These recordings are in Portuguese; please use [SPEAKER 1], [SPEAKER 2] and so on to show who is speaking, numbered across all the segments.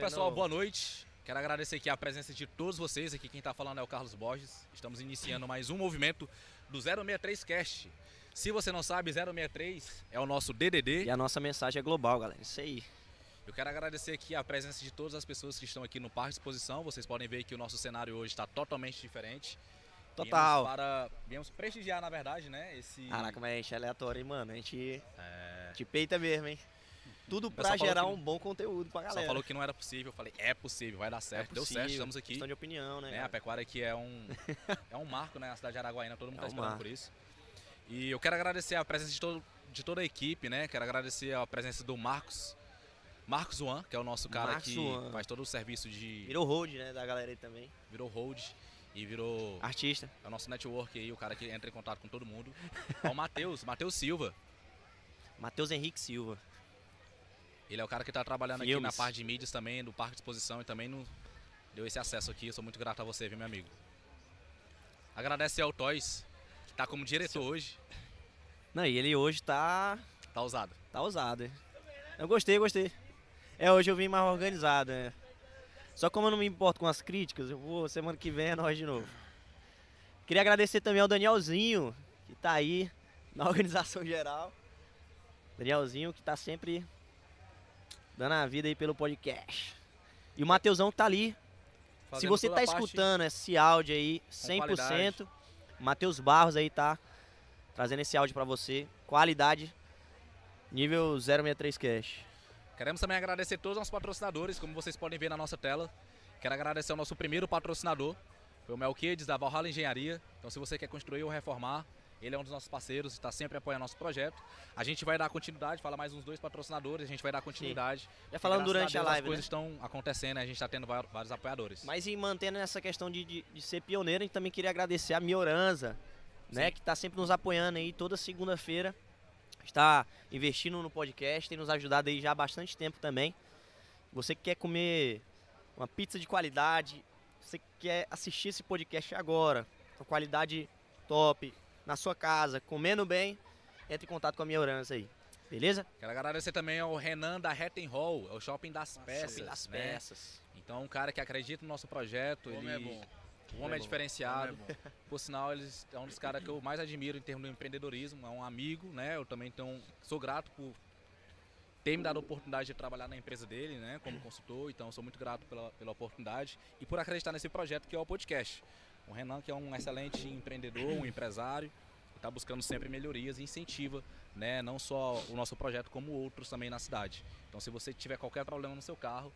[SPEAKER 1] pessoal, boa noite. Quero agradecer aqui a presença de todos vocês. Aqui quem está falando é o Carlos Borges. Estamos iniciando mais um movimento do 063 Cast. Se você não sabe, 063 é o nosso DDD.
[SPEAKER 2] E a nossa mensagem é global, galera. Isso aí.
[SPEAKER 1] Eu quero agradecer aqui a presença de todas as pessoas que estão aqui no Parque de Exposição. Vocês podem ver que o nosso cenário hoje está totalmente diferente.
[SPEAKER 2] Total.
[SPEAKER 1] Viemos, para, viemos prestigiar, na verdade, né? Esse...
[SPEAKER 2] Caraca, mas a gente é aleatório, hein, mano? A gente é... te peita mesmo, hein? Tudo pra gerar um bom conteúdo pra galera.
[SPEAKER 1] Só falou que não era possível, eu falei, é possível, vai dar certo. É Deu certo, estamos aqui.
[SPEAKER 2] Questão de opinião, né?
[SPEAKER 1] né? A pecuária aqui é um, é um marco, né? A cidade de Araguaína, todo mundo é tá esperando por isso. E eu quero agradecer a presença de, todo, de toda a equipe, né? Quero agradecer a presença do Marcos, Marcos Juan, que é o nosso cara Marcos que Juan. faz todo o serviço de.
[SPEAKER 2] Virou hold, né? Da galera aí também.
[SPEAKER 1] Virou hold e virou.
[SPEAKER 2] Artista.
[SPEAKER 1] É o nosso network aí, o cara que entra em contato com todo mundo. É o Matheus, Matheus Silva.
[SPEAKER 2] Matheus Henrique Silva.
[SPEAKER 1] Ele é o cara que está trabalhando Filmes. aqui na parte de mídias também, do Parque de Exposição e também no, deu esse acesso aqui. Eu sou muito grato a você, viu, meu amigo. Agradecer ao Toys, que está como diretor Sim. hoje.
[SPEAKER 2] Não, e ele hoje está
[SPEAKER 1] Tá ousado.
[SPEAKER 2] Tá ousado, é. Eu gostei, gostei. É, hoje eu vim mais organizado, né? Só como eu não me importo com as críticas, eu vou semana que vem é nós de novo. Queria agradecer também ao Danielzinho, que tá aí na organização geral. Danielzinho que tá sempre dando a vida aí pelo podcast. E o Mateusão tá ali. Fazendo Se você tá escutando esse áudio aí 100%, Matheus Barros aí tá trazendo esse áudio para você. Qualidade nível 063 Cash.
[SPEAKER 1] Queremos também agradecer todos os nossos patrocinadores, como vocês podem ver na nossa tela. Quero agradecer ao nosso primeiro patrocinador, foi o Melquides da Valhalla Engenharia. Então se você quer construir ou reformar, ele é um dos nossos parceiros, está sempre apoiando nosso projeto. A gente vai dar continuidade, fala mais uns dois patrocinadores, a gente vai dar continuidade. Sim.
[SPEAKER 2] Já falando durante a, Deus, a live,
[SPEAKER 1] As coisas né? estão acontecendo, a gente está tendo vários apoiadores.
[SPEAKER 2] Mas em mantendo essa questão de, de, de, ser pioneiro, a gente também queria agradecer a Mioranza, né, que está sempre nos apoiando aí toda segunda-feira. Está investindo no podcast, tem nos ajudado aí já há bastante tempo também. Você que quer comer uma pizza de qualidade, você que quer assistir esse podcast agora, com qualidade top, na sua casa, comendo bem, entre em contato com a minha herança aí. Beleza?
[SPEAKER 1] Quero agradecer também ao Renan da Retten Hall, é o Shopping das
[SPEAKER 2] Nossa,
[SPEAKER 1] Peças.
[SPEAKER 2] Shopping das
[SPEAKER 1] né?
[SPEAKER 2] Peças.
[SPEAKER 1] Então, um cara que acredita no nosso projeto.
[SPEAKER 3] O homem
[SPEAKER 1] ele...
[SPEAKER 3] é bom.
[SPEAKER 1] O homem é, é diferenciado. Homem é Por sinal, ele é um dos caras que eu mais admiro em termos de empreendedorismo. É um amigo, né? Eu também tenho, sou grato por ter me dado a oportunidade de trabalhar na empresa dele, né? Como consultor. Então, sou muito grato pela, pela oportunidade e por acreditar nesse projeto que é o podcast. O Renan, que é um excelente empreendedor, um empresário está buscando sempre melhorias e incentiva, né, não só o nosso projeto, como outros também na cidade. Então, se você tiver qualquer problema no seu carro,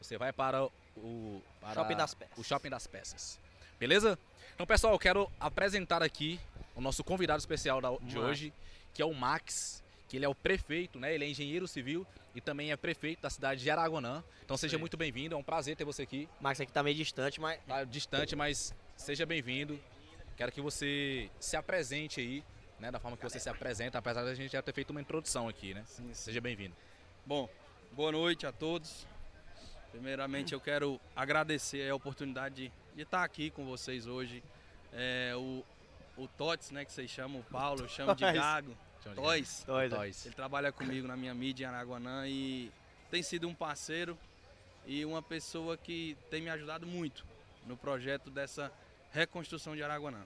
[SPEAKER 1] você vai para o, para
[SPEAKER 2] shopping das peças.
[SPEAKER 1] o Shopping das Peças. Beleza? Então, pessoal, eu quero apresentar aqui o nosso convidado especial de hoje, que é o Max, que ele é o prefeito, né? Ele é engenheiro civil e também é prefeito da cidade de Araguanã. Então seja Sim. muito bem-vindo, é um prazer ter você aqui.
[SPEAKER 2] Max aqui tá meio distante, mas
[SPEAKER 1] tá distante, mas seja bem-vindo. Quero que você se apresente aí, né, da forma que você se apresenta, apesar de a gente já ter feito uma introdução aqui, né? Sim, sim. Seja bem-vindo.
[SPEAKER 3] Bom, boa noite a todos. Primeiramente, eu quero agradecer a oportunidade de, de estar aqui com vocês hoje. É, o, o Tots, né, que vocês chamam, o Paulo, eu chamo de Gago. Toys.
[SPEAKER 2] Toys.
[SPEAKER 3] Ele trabalha comigo na minha mídia em Araguanã e tem sido um parceiro e uma pessoa que tem me ajudado muito no projeto dessa reconstrução de Araguanã.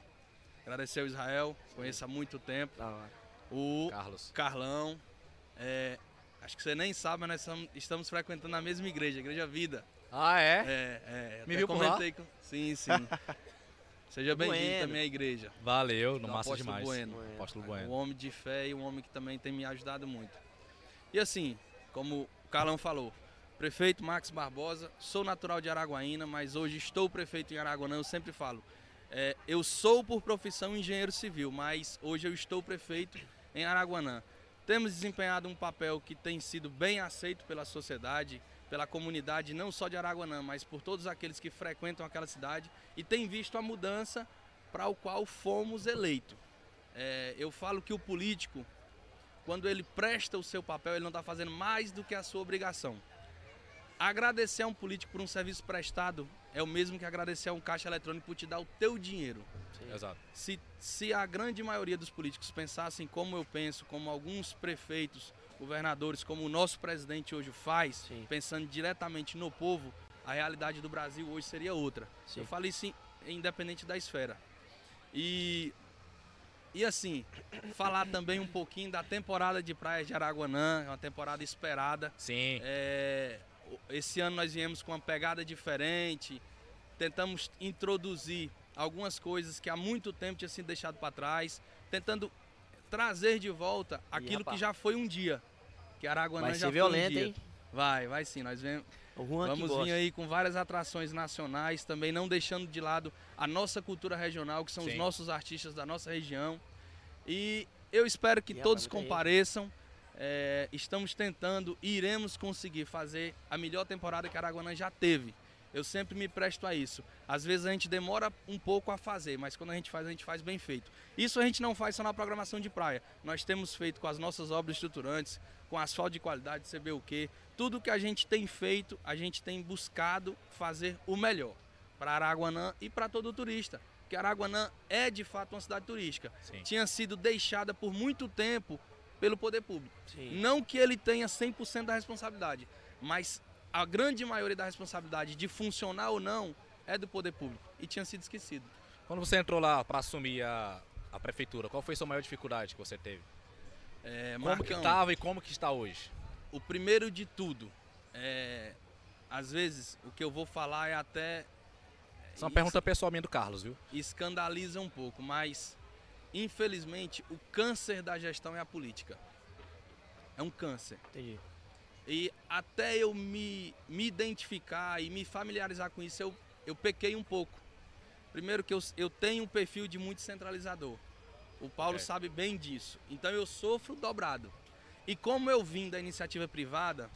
[SPEAKER 3] Agradecer ao Israel, conheço há muito tempo. O
[SPEAKER 1] Carlos.
[SPEAKER 3] Carlão. É, acho que você nem sabe, mas nós estamos frequentando a mesma igreja, Igreja Vida.
[SPEAKER 1] Ah, é?
[SPEAKER 3] É, é.
[SPEAKER 1] Me viu comentei
[SPEAKER 3] com... Sim, sim. Seja bem-vindo também à igreja.
[SPEAKER 1] Valeu, no massa demais. Bueno. bueno. Apóstolo
[SPEAKER 3] Bueno. Um homem de fé e um homem que também tem me ajudado muito. E assim, como o Carlão falou, prefeito Max Barbosa, sou natural de Araguaína, mas hoje estou prefeito em Araguanã, eu sempre falo, é, eu sou por profissão engenheiro civil, mas hoje eu estou prefeito em Araguanã. Temos desempenhado um papel que tem sido bem aceito pela sociedade, pela comunidade, não só de Araguanã, mas por todos aqueles que frequentam aquela cidade e tem visto a mudança para o qual fomos eleitos. É, eu falo que o político, quando ele presta o seu papel, ele não está fazendo mais do que a sua obrigação. Agradecer a um político por um serviço prestado é o mesmo que agradecer a um caixa eletrônico por te dar o teu dinheiro.
[SPEAKER 1] Sim. Exato.
[SPEAKER 3] Se, se a grande maioria dos políticos pensassem como eu penso, como alguns prefeitos governadores, como o nosso presidente hoje faz,
[SPEAKER 2] Sim.
[SPEAKER 3] pensando diretamente no povo, a realidade do Brasil hoje seria outra.
[SPEAKER 2] Sim.
[SPEAKER 3] Eu falei sim, independente da esfera. E e assim, falar também um pouquinho da temporada de praias de Araguanã, é uma temporada esperada.
[SPEAKER 1] Sim.
[SPEAKER 3] É, esse ano nós viemos com uma pegada diferente, tentamos introduzir algumas coisas que há muito tempo tinha sido deixado para trás, tentando trazer de volta aquilo que já foi um dia. Que Araguanã
[SPEAKER 2] Vai
[SPEAKER 3] já
[SPEAKER 2] ser
[SPEAKER 3] foi
[SPEAKER 2] violento,
[SPEAKER 3] um dia.
[SPEAKER 2] hein?
[SPEAKER 3] Vai, vai sim. Nós vemos, vamos vir aí com várias atrações nacionais, também não deixando de lado a nossa cultura regional, que são os
[SPEAKER 1] Sim.
[SPEAKER 3] nossos artistas da nossa região. E eu espero que
[SPEAKER 2] E,
[SPEAKER 3] todos compareçam. É, estamos tentando e iremos conseguir fazer a melhor temporada que Araguanã já teve. Eu sempre me presto a isso. Às vezes a gente demora um pouco a fazer, mas quando a gente faz, a gente faz bem feito. Isso a gente não faz só na programação de praia. Nós temos feito com as nossas obras estruturantes, com asfalto de qualidade, CBUQ. Tudo que a gente tem feito, a gente tem buscado fazer o melhor para Araguanã e para todo turista. Porque Araguanã é de fato uma cidade turística.
[SPEAKER 1] Sim.
[SPEAKER 3] Tinha sido deixada por muito tempo pelo poder público.
[SPEAKER 2] Sim.
[SPEAKER 3] Não que ele tenha 100% da responsabilidade, mas a grande maioria da responsabilidade de funcionar ou não é do poder público e tinha sido esquecido.
[SPEAKER 1] Quando você entrou lá para assumir a, a prefeitura, qual foi a sua maior dificuldade que você teve?
[SPEAKER 3] É,
[SPEAKER 1] Como que estava e como que está hoje?
[SPEAKER 3] o primeiro de tudo, é, às vezes o que eu vou falar é até
[SPEAKER 1] Isso é uma pergunta pessoal minha do Carlos, viu?
[SPEAKER 3] escandaliza um pouco, mas infelizmente o câncer da gestão é a política. É um câncer.
[SPEAKER 2] Entendi.
[SPEAKER 3] E até eu me, me identificar e me familiarizar com isso, eu, eu pequei um pouco. Primeiro que eu, eu tenho um perfil de muito centralizador. O Paulo
[SPEAKER 1] Ok.
[SPEAKER 3] sabe bem disso. Então eu sofro dobrado. E como eu vim da iniciativa privada,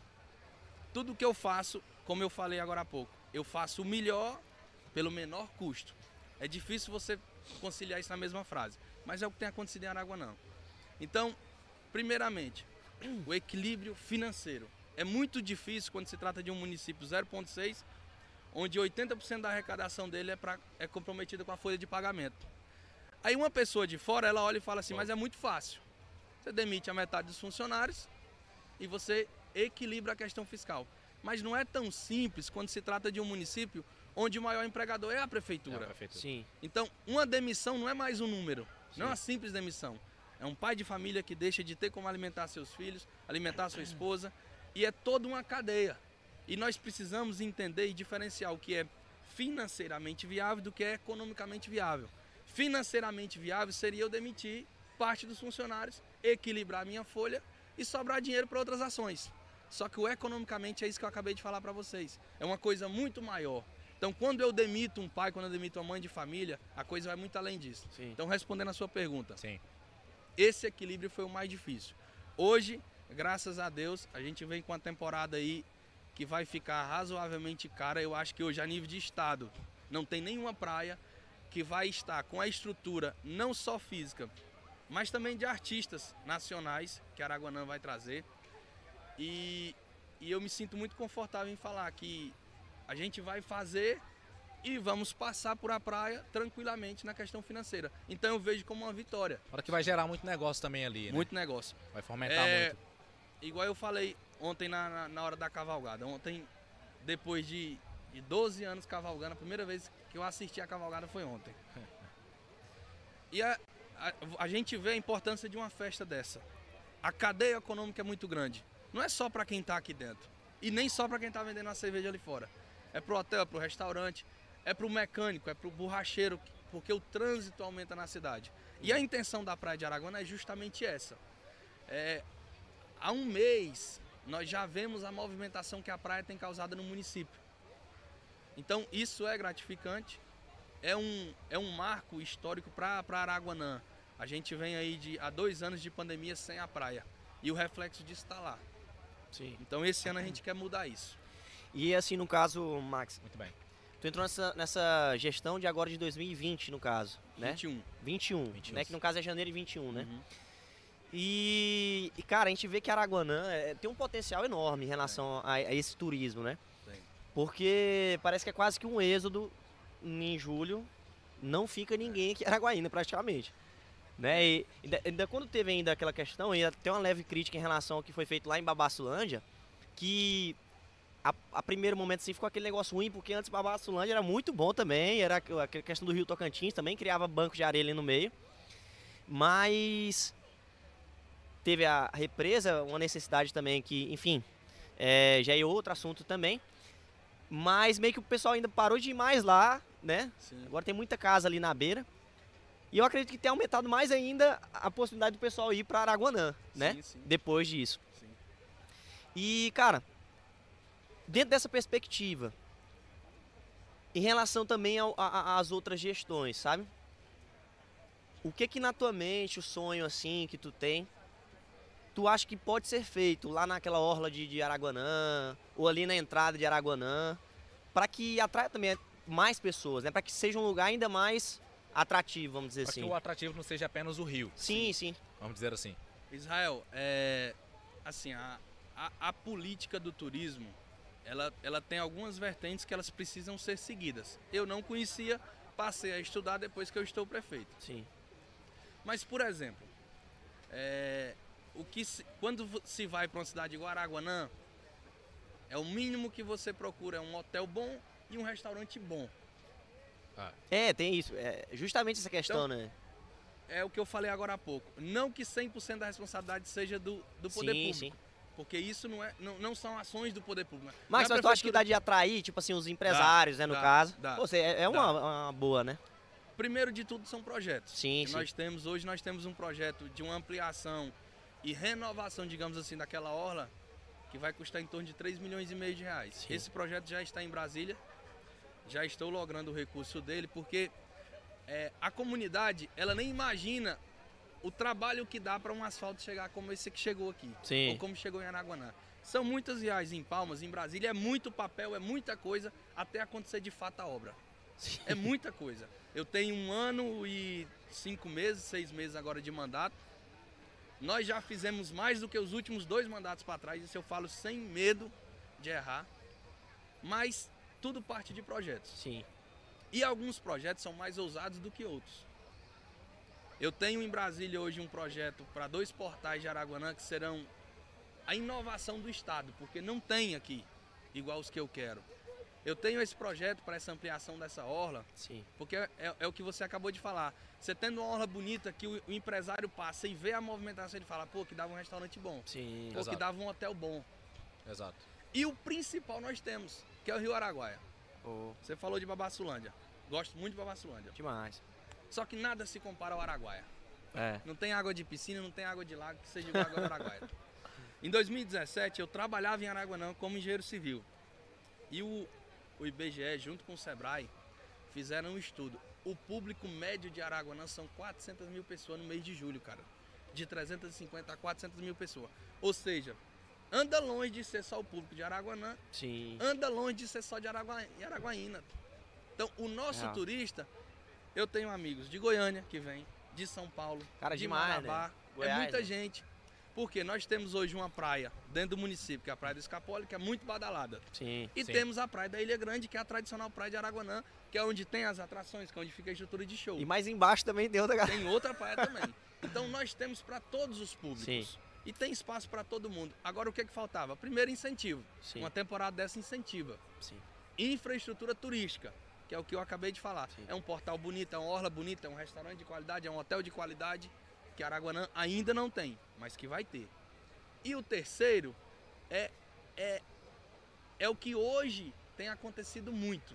[SPEAKER 3] tudo que eu faço, como eu falei agora há pouco, eu faço o melhor pelo menor custo. É difícil você conciliar isso na mesma frase, mas é o que tem acontecido em Araguanã. Então, primeiramente, o equilíbrio financeiro. É muito difícil quando se trata de um município 0,6, onde 80% da arrecadação dele é, pra, é comprometida com a folha de pagamento. Aí uma pessoa de fora, ela olha e fala assim, mas é muito fácil. Você demite a metade dos funcionários e você equilibra a questão fiscal. Mas não é tão simples quando se trata de um município onde o maior empregador é a prefeitura.
[SPEAKER 1] É, prefeitura.
[SPEAKER 2] Sim.
[SPEAKER 3] Então, uma demissão não é mais um número, não é
[SPEAKER 1] Sim.
[SPEAKER 3] uma simples demissão. É um pai de família que deixa de ter como alimentar seus filhos, alimentar sua esposa, e é toda uma cadeia. E nós precisamos entender e diferenciar o que é financeiramente viável do que é economicamente viável. Financeiramente viável seria eu demitir parte dos funcionários, equilibrar a minha folha e sobrar dinheiro para outras ações. Só que o economicamente é isso que eu acabei de falar para vocês. É uma coisa muito maior. Então, quando eu demito um pai, quando eu demito uma mãe de família, a coisa vai muito além disso.
[SPEAKER 2] Sim.
[SPEAKER 3] Então, respondendo a sua pergunta,
[SPEAKER 1] Sim.
[SPEAKER 3] esse equilíbrio foi o mais difícil. Hoje, graças a Deus, a gente vem com uma temporada aí que vai ficar razoavelmente cara. Eu acho que hoje, a nível de estado, não tem nenhuma praia que vai estar com a estrutura não só física, mas também de artistas nacionais que Araguanã vai trazer. E, e eu me sinto muito confortável em falar que a gente vai fazer e vamos passar por a praia tranquilamente na questão financeira. Então eu vejo como uma vitória.
[SPEAKER 1] Hora que vai gerar muito negócio também ali, né?
[SPEAKER 3] Muito negócio.
[SPEAKER 1] Vai fomentar
[SPEAKER 3] É,
[SPEAKER 1] muito.
[SPEAKER 3] Igual eu falei ontem na, na, na hora da cavalgada. Ontem, depois de, de 12 anos cavalgando, a primeira vez que eu assisti a cavalgada foi ontem. E a, a, a gente vê a importância de uma festa dessa. A cadeia econômica é muito grande. Não é só para quem está aqui dentro. E nem só para quem está vendendo a cerveja ali fora. É pro hotel, é pro restaurante, é pro mecânico, é pro borracheiro, porque o trânsito aumenta na cidade. E a intenção da Praia de Araguana é justamente essa. É, há um mês nós já vemos a movimentação que a praia tem causado no município. Então isso é gratificante, é um, é um marco histórico para Araguanã. A gente vem aí de há dois anos de pandemia sem a praia e o reflexo disso está lá.
[SPEAKER 2] Sim.
[SPEAKER 3] Então esse ano a gente quer mudar isso.
[SPEAKER 2] E assim, no caso, Max,
[SPEAKER 1] Muito bem.
[SPEAKER 2] tu entrou nessa, nessa gestão de agora de 2020, no caso, né?
[SPEAKER 3] 21.
[SPEAKER 2] 21,
[SPEAKER 1] 21.
[SPEAKER 2] né? Que no caso é janeiro de 21, né?
[SPEAKER 3] Uhum.
[SPEAKER 2] E, e, cara, a gente vê que Araguanã é, tem um potencial enorme em relação a, a esse turismo, né?
[SPEAKER 3] Tem.
[SPEAKER 2] Porque parece que é quase que um êxodo em julho, não fica ninguém aqui em Araguaína praticamente. Né? E ainda, ainda quando teve ainda aquela questão, ia ter uma leve crítica em relação ao que foi feito lá em Babassulândia, que a, a primeiro momento assim ficou aquele negócio ruim, porque antes Babassulândia era muito bom também, era aquela questão do Rio Tocantins, também criava banco de areia ali no meio. Mas teve a represa, uma necessidade também que, enfim, é, já é outro assunto também. Mas meio que o pessoal ainda parou de ir mais lá, né?
[SPEAKER 3] Sim.
[SPEAKER 2] Agora tem muita casa ali na beira. E eu acredito que tem aumentado mais ainda a possibilidade do pessoal ir para Araguanã, né?
[SPEAKER 3] Sim, sim,
[SPEAKER 2] Depois disso. E, cara, dentro dessa perspectiva, em relação também às outras gestões, sabe? O que que na tua mente, o sonho assim que tu tem, tu acha que pode ser feito lá naquela orla de, de Araguanã, ou ali na entrada de Araguanã, para que atraia também mais pessoas, né? Para que seja um lugar ainda mais atrativo, vamos dizer
[SPEAKER 1] Para que
[SPEAKER 2] assim.
[SPEAKER 1] o atrativo não seja apenas o rio,
[SPEAKER 2] Sim, sim.
[SPEAKER 1] vamos dizer assim.
[SPEAKER 3] Israel, é, assim, a, a, a política do turismo, ela, ela tem algumas vertentes que elas precisam ser seguidas. Eu não conhecia, passei a estudar depois que eu estou prefeito.
[SPEAKER 2] Sim.
[SPEAKER 3] Mas, por exemplo, é, o que se- quando se vai para uma cidade igual Araguanã, é o mínimo que você procura, é um hotel bom e um restaurante bom.
[SPEAKER 2] É, tem isso. É justamente essa questão, né?
[SPEAKER 3] É o que eu falei agora há pouco. Não que 100% da responsabilidade seja do, do poder
[SPEAKER 2] sim,
[SPEAKER 3] público.
[SPEAKER 2] sim.
[SPEAKER 3] Porque isso não, é, não, não são ações do poder público.
[SPEAKER 2] Mas
[SPEAKER 3] Na
[SPEAKER 2] mas tu acha que
[SPEAKER 3] prefeitura-
[SPEAKER 2] dá de atrair, tipo assim, os empresários, né, no
[SPEAKER 3] dá,
[SPEAKER 2] caso?
[SPEAKER 3] dá,
[SPEAKER 2] Pô, é, é uma, uma boa, né?
[SPEAKER 3] Primeiro de tudo são projetos.
[SPEAKER 2] Sim, sim.
[SPEAKER 3] Nós temos, hoje nós temos um projeto de uma ampliação e renovação, digamos assim, daquela orla, que vai custar em torno de 3 milhões e meio de reais.
[SPEAKER 2] Sim.
[SPEAKER 3] Esse projeto já está em Brasília, já estou logrando o recurso dele, porque é, a comunidade, ela nem imagina o trabalho que dá para um asfalto chegar como esse que chegou aqui.
[SPEAKER 2] Sim.
[SPEAKER 3] Ou como chegou em Araguaná. São muitas viagens em Palmas, em Brasília, é muito papel, é muita coisa até acontecer de fato a obra.
[SPEAKER 2] Sim.
[SPEAKER 3] É muita coisa. Eu tenho um ano e cinco meses, seis meses agora de mandato. Nós já fizemos mais do que os últimos dois mandatos para trás, isso eu falo sem medo de errar. Mas tudo parte de projetos.
[SPEAKER 2] Sim.
[SPEAKER 3] E alguns projetos são mais ousados do que outros. Eu tenho em Brasília hoje um projeto para dois portais de Araguanã que serão a inovação do estado, porque não tem aqui igual os que eu quero. Eu tenho esse projeto para essa ampliação dessa orla,
[SPEAKER 2] Sim.
[SPEAKER 3] porque é, é o que você acabou de falar. Você tendo uma orla bonita que o, o empresário passa e vê a movimentação, ele fala, pô, que dava um restaurante bom,
[SPEAKER 2] Sim.
[SPEAKER 3] pô, que
[SPEAKER 1] Exato.
[SPEAKER 3] dava um hotel bom.
[SPEAKER 1] Exato.
[SPEAKER 3] E o principal nós temos, que é o Rio Araguaia.
[SPEAKER 2] Pô,
[SPEAKER 3] Você falou de Babassulândia. Gosto muito de Babassulândia.
[SPEAKER 2] demais.
[SPEAKER 3] Só que nada se compara ao Araguaia.
[SPEAKER 2] É.
[SPEAKER 3] Não tem água de piscina, não tem água de lago que seja igual ao Araguaia. Em 2017, eu trabalhava em Araguanã como engenheiro civil. E o, o IBGE, junto com o Sebrae, fizeram um estudo. O público médio de Araguanã são 400 mil pessoas no mês de julho, cara. De 350 a 400 mil pessoas. Ou seja, anda longe de ser só o público de Araguanã,
[SPEAKER 2] Sim.
[SPEAKER 3] anda longe de ser só de Aragua- Araguaína. Então, o nosso
[SPEAKER 2] Real.
[SPEAKER 3] turista, eu tenho amigos de Goiânia que vem, de São Paulo,
[SPEAKER 2] Cara,
[SPEAKER 3] de
[SPEAKER 2] demais,
[SPEAKER 3] Marabá.
[SPEAKER 2] né? Goiás,
[SPEAKER 3] é muita
[SPEAKER 2] né?
[SPEAKER 3] gente. Porque nós temos hoje uma praia dentro do município, que é a Praia do Escapole, que é muito badalada.
[SPEAKER 2] Sim.
[SPEAKER 3] E
[SPEAKER 1] Sim.
[SPEAKER 3] temos a Praia da Ilha Grande, que é a tradicional praia de Araguanã, que é onde tem as atrações, que é onde fica a estrutura de show.
[SPEAKER 2] E mais embaixo também da galera.
[SPEAKER 3] Tem outra praia também. Então nós temos para todos os públicos.
[SPEAKER 2] Sim.
[SPEAKER 3] E tem espaço para todo mundo. Agora o que, que faltava? Primeiro incentivo.
[SPEAKER 2] Sim.
[SPEAKER 3] Uma temporada dessa incentiva.
[SPEAKER 2] Sim.
[SPEAKER 3] Infraestrutura turística, que é o que eu acabei de falar.
[SPEAKER 2] Sim.
[SPEAKER 3] É um portal bonito, é uma orla bonita, é um restaurante de qualidade, é um hotel de qualidade, que Araguanã ainda não tem, mas que vai ter. E o terceiro é, é, é o que hoje tem acontecido muito.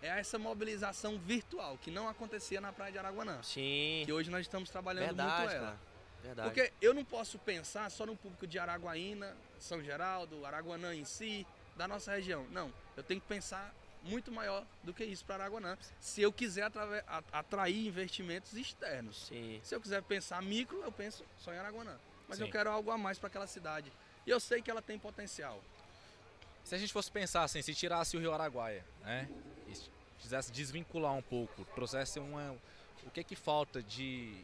[SPEAKER 3] É essa mobilização virtual, que não acontecia na Praia de Araguanã.
[SPEAKER 2] Sim.
[SPEAKER 3] Que hoje nós estamos trabalhando
[SPEAKER 2] Verdade,
[SPEAKER 3] muito ela.
[SPEAKER 2] cara. Verdade.
[SPEAKER 3] Porque eu não posso pensar só no público de Araguaína, São Geraldo, Araguanã em si, da nossa região. Não, eu tenho que pensar muito maior do que isso para Araguanã, se eu quiser atrair investimentos externos.
[SPEAKER 2] Sim.
[SPEAKER 3] Se eu quiser pensar micro, eu penso só em Araguanã. Mas eu
[SPEAKER 1] Sim.
[SPEAKER 3] quero algo a mais para aquela cidade. E eu sei que ela tem potencial.
[SPEAKER 1] Se a gente fosse pensar assim, se tirasse o Rio Araguaia, né? E se quisesse desvincular um pouco, trouxesse uma. O que que falta de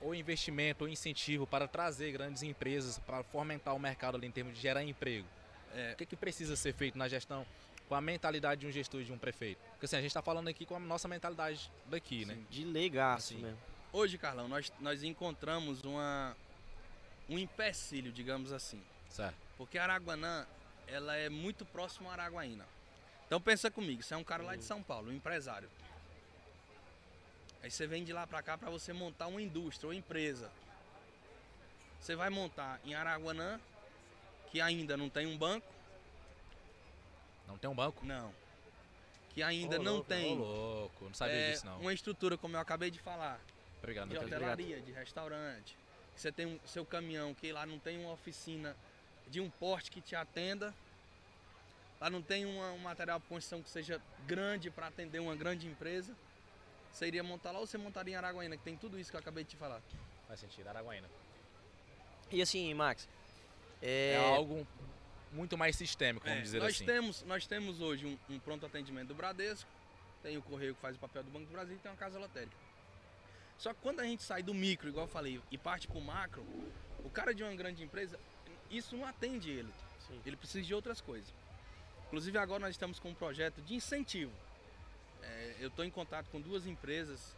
[SPEAKER 1] ou investimento ou incentivo para trazer grandes empresas para fomentar o mercado ali em termos de gerar emprego?
[SPEAKER 3] É,
[SPEAKER 1] O que que precisa ser feito na gestão com a mentalidade de um gestor e de um prefeito? Porque assim, a gente está falando aqui com a nossa mentalidade daqui, né?
[SPEAKER 3] Sim.
[SPEAKER 2] De legaço
[SPEAKER 1] Assim.
[SPEAKER 2] mesmo.
[SPEAKER 3] Hoje, Carlão, nós, nós encontramos uma, um empecilho, digamos assim.
[SPEAKER 1] Certo.
[SPEAKER 3] Porque Araguanã, ela é muito próximo a Araguaína. Então pensa comigo, você é um cara lá de São Paulo, um empresário. Aí você vem de lá pra cá pra você montar uma indústria, uma empresa. Você vai montar em Araguanã, que ainda não tem um banco.
[SPEAKER 1] Não tem um banco?
[SPEAKER 3] Não. Que ainda
[SPEAKER 2] Ô,
[SPEAKER 3] não
[SPEAKER 2] louco,
[SPEAKER 3] tem
[SPEAKER 1] Ô, louco, não sabia
[SPEAKER 3] é,
[SPEAKER 1] disso não.
[SPEAKER 3] uma estrutura, como eu acabei de falar,
[SPEAKER 1] Obrigado,
[SPEAKER 3] de
[SPEAKER 1] meu querido.
[SPEAKER 3] hotelaria, de restaurante. Que Você tem um, seu caminhão, que lá não tem uma oficina de um porte que te atenda. Lá não tem uma- um material de construção que seja grande para atender uma grande empresa. Você iria montar lá ou você montaria em Araguaína, que tem tudo isso que eu acabei de te falar.
[SPEAKER 1] Faz sentido, Araguaína.
[SPEAKER 2] E assim, Max,
[SPEAKER 1] É,
[SPEAKER 2] é,
[SPEAKER 1] algo muito mais sistêmico, vamos
[SPEAKER 3] É,
[SPEAKER 1] dizer
[SPEAKER 3] nós
[SPEAKER 1] assim.
[SPEAKER 3] Temos, nós temos hoje um, um pronto atendimento do Bradesco, tem o Correio que faz o papel do Banco do Brasil e tem uma casa lotérica. Só que quando a gente sai do micro, igual eu falei, e parte para o macro, o cara de uma grande empresa, isso não atende ele.
[SPEAKER 2] Sim.
[SPEAKER 3] Ele precisa de outras coisas. Inclusive agora nós estamos com um projeto de incentivo. É, eu estou em contato com duas empresas,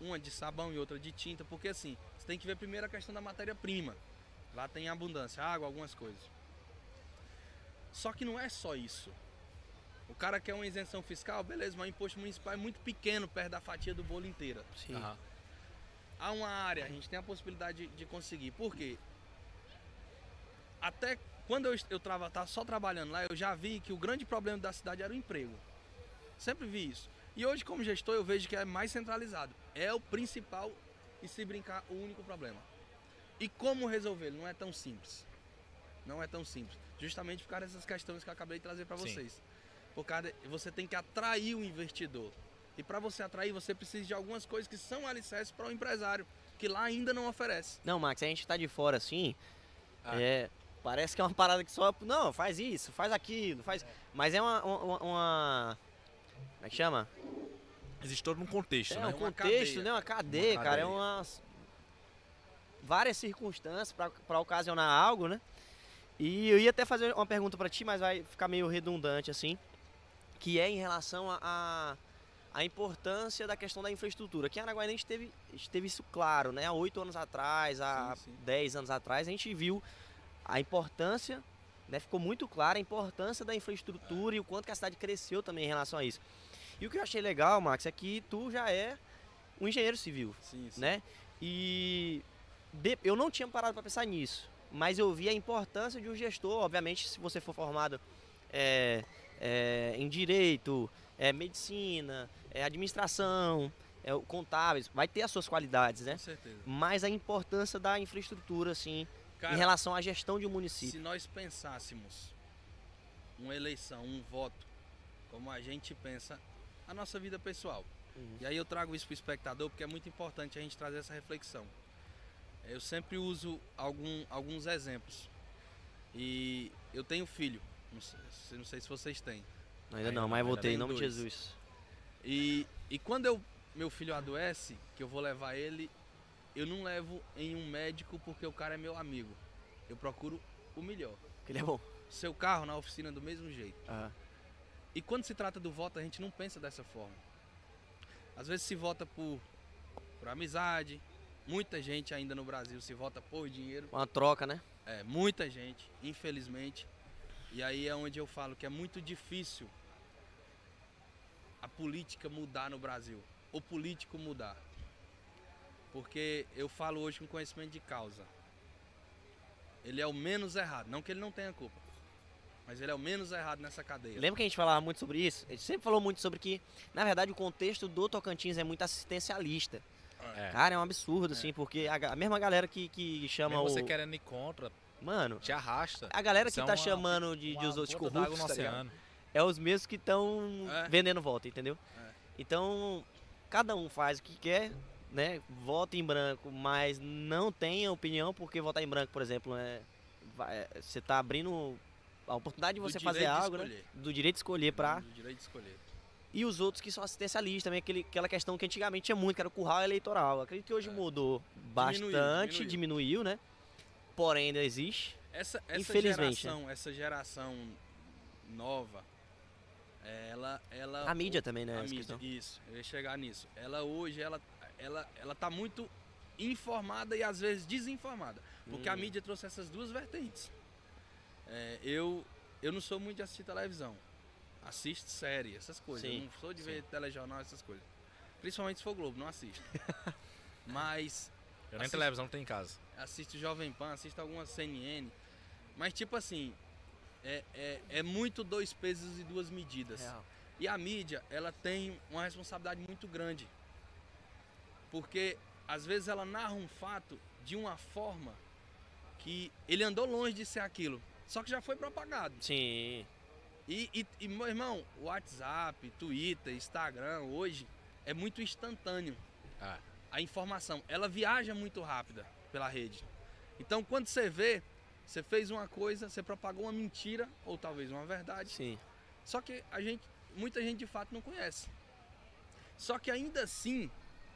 [SPEAKER 3] uma de sabão e outra de tinta, porque assim, você tem que ver primeiro a questão da matéria-prima. Lá tem abundância, água, algumas coisas. Só que não é só isso. O cara quer uma isenção fiscal, beleza, mas o imposto municipal é muito pequeno perto da fatia do bolo inteira.
[SPEAKER 2] sim.
[SPEAKER 1] Aham.
[SPEAKER 3] Há uma área, a gente tem a possibilidade de, de conseguir. Por quê? Até quando eu, eu trava, tava só trabalhando lá, eu já vi que o grande problema da cidade era o emprego. Sempre vi isso. E hoje, como gestor, eu vejo que é mais centralizado. É o principal e, se brincar, o único problema. E como resolver? Não é tão simples. Não é tão simples. Justamente por causa dessas questões que eu acabei de trazer para
[SPEAKER 1] Sim.
[SPEAKER 3] vocês. Por causa de- você tem que atrair o investidor. E para você atrair, você precisa de algumas coisas que são alicerces para o empresário, que lá ainda não oferece.
[SPEAKER 2] Não, Max, a gente tá de fora assim.
[SPEAKER 1] Ah.
[SPEAKER 2] É, parece que é uma parada que só. Não, faz isso, faz aquilo, faz. Mas é uma. uma, uma- como é que chama?
[SPEAKER 1] Existe todo um contexto,
[SPEAKER 2] É
[SPEAKER 1] né?
[SPEAKER 2] um
[SPEAKER 3] uma
[SPEAKER 2] contexto,
[SPEAKER 3] cadeia.
[SPEAKER 2] né? Uma cadeia,
[SPEAKER 1] Uma
[SPEAKER 2] cara. É
[SPEAKER 1] cadeia.
[SPEAKER 2] umas. Várias circunstâncias pra ocasionar algo, né? E eu ia até fazer uma pergunta pra ti, mas vai ficar meio redundante assim. Que é em relação a. a a importância da questão da infraestrutura. Aqui em Araguaína a gente teve, a gente teve isso claro, né? Há oito anos atrás, há dez anos atrás, a gente viu a importância, né? Ficou muito clara a importância da infraestrutura e o quanto que a cidade cresceu também em relação a isso. E o que eu achei legal, Max, é que tu já é um engenheiro civil,
[SPEAKER 3] Sim, sim.
[SPEAKER 2] né? E de- eu não tinha parado para pensar nisso, mas eu vi a importância de um gestor, obviamente, se você for formado é, é, em direito, é, medicina, é, administração, é, contábeis, vai ter as suas qualidades, né?
[SPEAKER 3] Com certeza.
[SPEAKER 2] Mas a importância da infraestrutura, assim,
[SPEAKER 3] Cara,
[SPEAKER 2] em relação à gestão de um
[SPEAKER 3] se
[SPEAKER 2] município.
[SPEAKER 3] nós pensássemos uma eleição, um voto, como a gente pensa a nossa vida pessoal.
[SPEAKER 2] Uhum.
[SPEAKER 3] E aí eu trago isso para o espectador porque é muito importante a gente trazer essa reflexão. Eu sempre uso algum, alguns exemplos. E eu tenho filho, não sei, não sei se vocês têm.
[SPEAKER 2] Ainda não, mas voltei em nome de
[SPEAKER 3] dois.
[SPEAKER 2] Jesus.
[SPEAKER 3] E, e quando eu, meu filho adoece, que eu vou levar ele, eu não levo em um médico porque o cara é meu amigo. Eu procuro o melhor.
[SPEAKER 2] Que ele é bom.
[SPEAKER 3] Seu carro na oficina do mesmo jeito.
[SPEAKER 2] Aham.
[SPEAKER 3] E quando se trata do voto, a gente não pensa dessa forma. Às vezes se vota por, por amizade. Muita gente ainda no Brasil se vota por dinheiro.
[SPEAKER 2] Uma troca, né?
[SPEAKER 3] É, muita gente, infelizmente. E aí é onde eu falo que é muito difícil a política mudar no Brasil. O político mudar. Porque eu falo hoje com conhecimento de causa. Ele é o menos errado. Não que ele não tenha culpa. Mas ele é o menos errado nessa cadeia.
[SPEAKER 2] Lembra que a gente falava muito sobre isso? A gente sempre falou muito sobre que, na verdade, o contexto do Tocantins é muito assistencialista.
[SPEAKER 1] É.
[SPEAKER 2] Cara, é um absurdo, assim, porque a, a mesma galera que, que chama
[SPEAKER 1] Mesmo
[SPEAKER 2] o.
[SPEAKER 1] você querendo ir contra,
[SPEAKER 2] Mano,
[SPEAKER 1] te arrasta.
[SPEAKER 2] a galera que
[SPEAKER 1] é
[SPEAKER 2] tá
[SPEAKER 1] uma-
[SPEAKER 2] chamando de, de
[SPEAKER 1] d'água
[SPEAKER 2] corruptos,
[SPEAKER 1] no
[SPEAKER 2] tá
[SPEAKER 1] oceano.
[SPEAKER 2] é os mesmos que estão
[SPEAKER 3] É.
[SPEAKER 2] vendendo voto, entendeu?
[SPEAKER 3] É.
[SPEAKER 2] Então, cada um faz o que quer, né? Vota em branco, mas não tem opinião, porque votar em branco, por exemplo, é. vai- é, Você tá abrindo a oportunidade de você fazer
[SPEAKER 3] de
[SPEAKER 2] algo, né?
[SPEAKER 3] escolher.
[SPEAKER 2] Do direito de escolher pra. E os outros que são assistencialistas, também aquele, aquela questão que antigamente tinha muito, que era o curral eleitoral. Acredito que hoje
[SPEAKER 3] É.
[SPEAKER 2] mudou bastante,
[SPEAKER 3] diminuiu.
[SPEAKER 2] diminuiu, né? Porém ainda existe.
[SPEAKER 3] Essa, essa
[SPEAKER 2] Infelizmente, né?
[SPEAKER 3] geração, essa geração nova, ela, ela
[SPEAKER 2] A mídia também, né?
[SPEAKER 3] a mídia,
[SPEAKER 2] questão.
[SPEAKER 3] isso, eu ia chegar nisso. Ela hoje, ela, ela, ela tá muito informada e às vezes desinformada. Porque a
[SPEAKER 2] Hum.
[SPEAKER 3] mídia trouxe essas duas vertentes. É, eu, eu não sou muito de assistir televisão. Assisto série, essas coisas.
[SPEAKER 2] Sim,
[SPEAKER 3] eu não sou de
[SPEAKER 2] sim.
[SPEAKER 3] ver telejornal, essas coisas. Principalmente se for Globo, não assisto. Mas
[SPEAKER 1] Eu nem
[SPEAKER 3] Assiste-
[SPEAKER 1] televisão não tenho em casa.
[SPEAKER 3] assisto Jovem Pan, assisto algumas CNN. Mas tipo assim, é, é, é muito dois pesos e duas medidas.
[SPEAKER 2] Real.
[SPEAKER 3] E a mídia, ela tem uma responsabilidade muito grande. Porque às vezes ela narra um fato de uma forma que ele andou longe de ser aquilo, só que já foi propagado.
[SPEAKER 2] Sim.
[SPEAKER 3] E, e, e, meu irmão, WhatsApp, Twitter, Instagram, hoje é muito instantâneo
[SPEAKER 1] Ah,
[SPEAKER 3] a informação. Ela viaja muito rápida pela rede. Então, quando você vê, você fez uma coisa, você propagou uma mentira ou talvez uma verdade.
[SPEAKER 2] Sim.
[SPEAKER 3] Só que a gente, muita gente de fato não conhece. Só que ainda assim,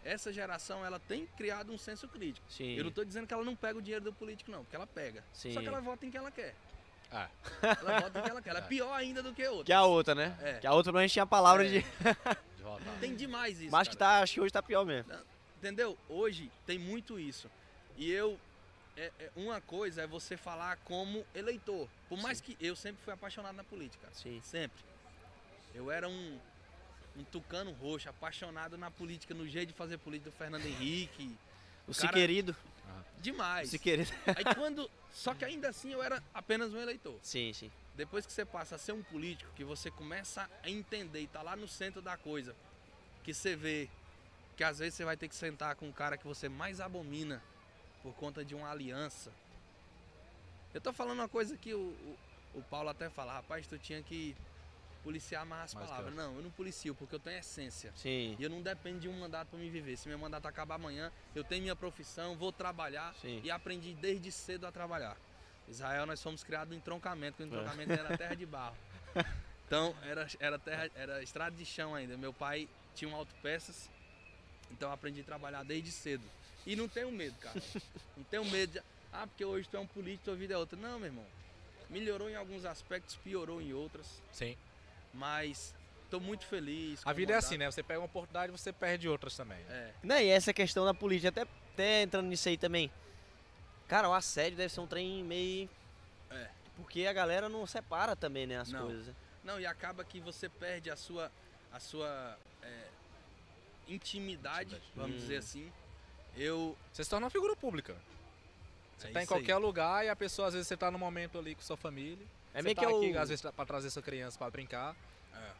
[SPEAKER 3] essa geração ela tem criado um senso crítico.
[SPEAKER 2] Sim.
[SPEAKER 3] Eu não estou dizendo que ela não pega o dinheiro do político não, porque ela pega.
[SPEAKER 2] Sim.
[SPEAKER 3] Só que ela vota em quem ela quer.
[SPEAKER 1] Ah,
[SPEAKER 3] Ela vota em quem ela quer. Ela é pior ainda do que outra.
[SPEAKER 2] Que a outra, né?
[SPEAKER 3] É.
[SPEAKER 2] Que a outra, pelo menos, tinha a palavra
[SPEAKER 3] É.
[SPEAKER 2] de.
[SPEAKER 1] de votar.
[SPEAKER 3] Tem demais isso.
[SPEAKER 2] Mas que tá, acho que hoje tá pior mesmo.
[SPEAKER 3] Entendeu? Hoje tem muito isso. E eu. é- é- uma coisa é você falar como eleitor. Por mais que eu sempre fui apaixonado na política.
[SPEAKER 2] Sim.
[SPEAKER 3] Sempre. Eu era um, um tucano roxo, apaixonado na política, no jeito de fazer política do Fernando Henrique.
[SPEAKER 2] O
[SPEAKER 3] cara- Demais.
[SPEAKER 2] Siquerido.
[SPEAKER 3] Aí quando. Só que ainda assim eu era apenas um eleitor.
[SPEAKER 2] Sim, sim.
[SPEAKER 3] Depois que você passa a ser um político, que você começa a entender e tá lá no centro da coisa, que você vê que às vezes você vai ter que sentar com o cara que você mais abomina por conta de uma aliança. Eu tô falando uma coisa que o, o, o Paulo até fala, rapaz, tu tinha que policiar mais as palavras.
[SPEAKER 1] claro.
[SPEAKER 3] Não, eu não policio, porque eu tenho essência.
[SPEAKER 2] Sim.
[SPEAKER 3] E eu não dependo de um mandato para me viver. Se meu mandato acabar amanhã, eu tenho minha profissão, vou trabalhar
[SPEAKER 2] Sim.
[SPEAKER 3] e aprendi desde cedo a trabalhar. Israel, nós fomos criados em entroncamento, quando o entroncamento era terra de barro. Então, era, era, terra, era estrada de chão ainda. Meu pai tinha um autopeças, então eu aprendi a trabalhar desde cedo. E não tenho medo, cara. Não tenho medo de, ah, porque hoje tu é um político, tua vida é outra. Não, meu irmão. Melhorou em alguns aspectos, piorou em outros,
[SPEAKER 1] Sim.
[SPEAKER 3] Mas tô muito feliz. com
[SPEAKER 1] A
[SPEAKER 3] o
[SPEAKER 1] vida é assim, né? Você pega uma oportunidade você perde outras também.
[SPEAKER 3] É.
[SPEAKER 2] Não, e essa questão da política, até, até entrando nisso aí também. Cara, o assédio deve ser um trem meio.
[SPEAKER 3] É.
[SPEAKER 2] Porque a galera não separa também, né, as
[SPEAKER 3] Não.
[SPEAKER 2] coisas. né?
[SPEAKER 3] Não, e acaba que você perde a sua, a sua é, intimidade,
[SPEAKER 1] Intimidade.
[SPEAKER 3] vamos
[SPEAKER 2] Hum.
[SPEAKER 3] dizer assim. Eu.
[SPEAKER 1] Você se torna uma figura pública. Você
[SPEAKER 3] é
[SPEAKER 1] tá em
[SPEAKER 3] isso aí.
[SPEAKER 1] qualquer lugar e a pessoa, às vezes, você tá no momento ali com sua família.
[SPEAKER 2] É meio
[SPEAKER 1] tá
[SPEAKER 2] que
[SPEAKER 1] aqui,
[SPEAKER 2] o-
[SPEAKER 1] às vezes, pra trazer sua criança pra brincar.
[SPEAKER 3] É.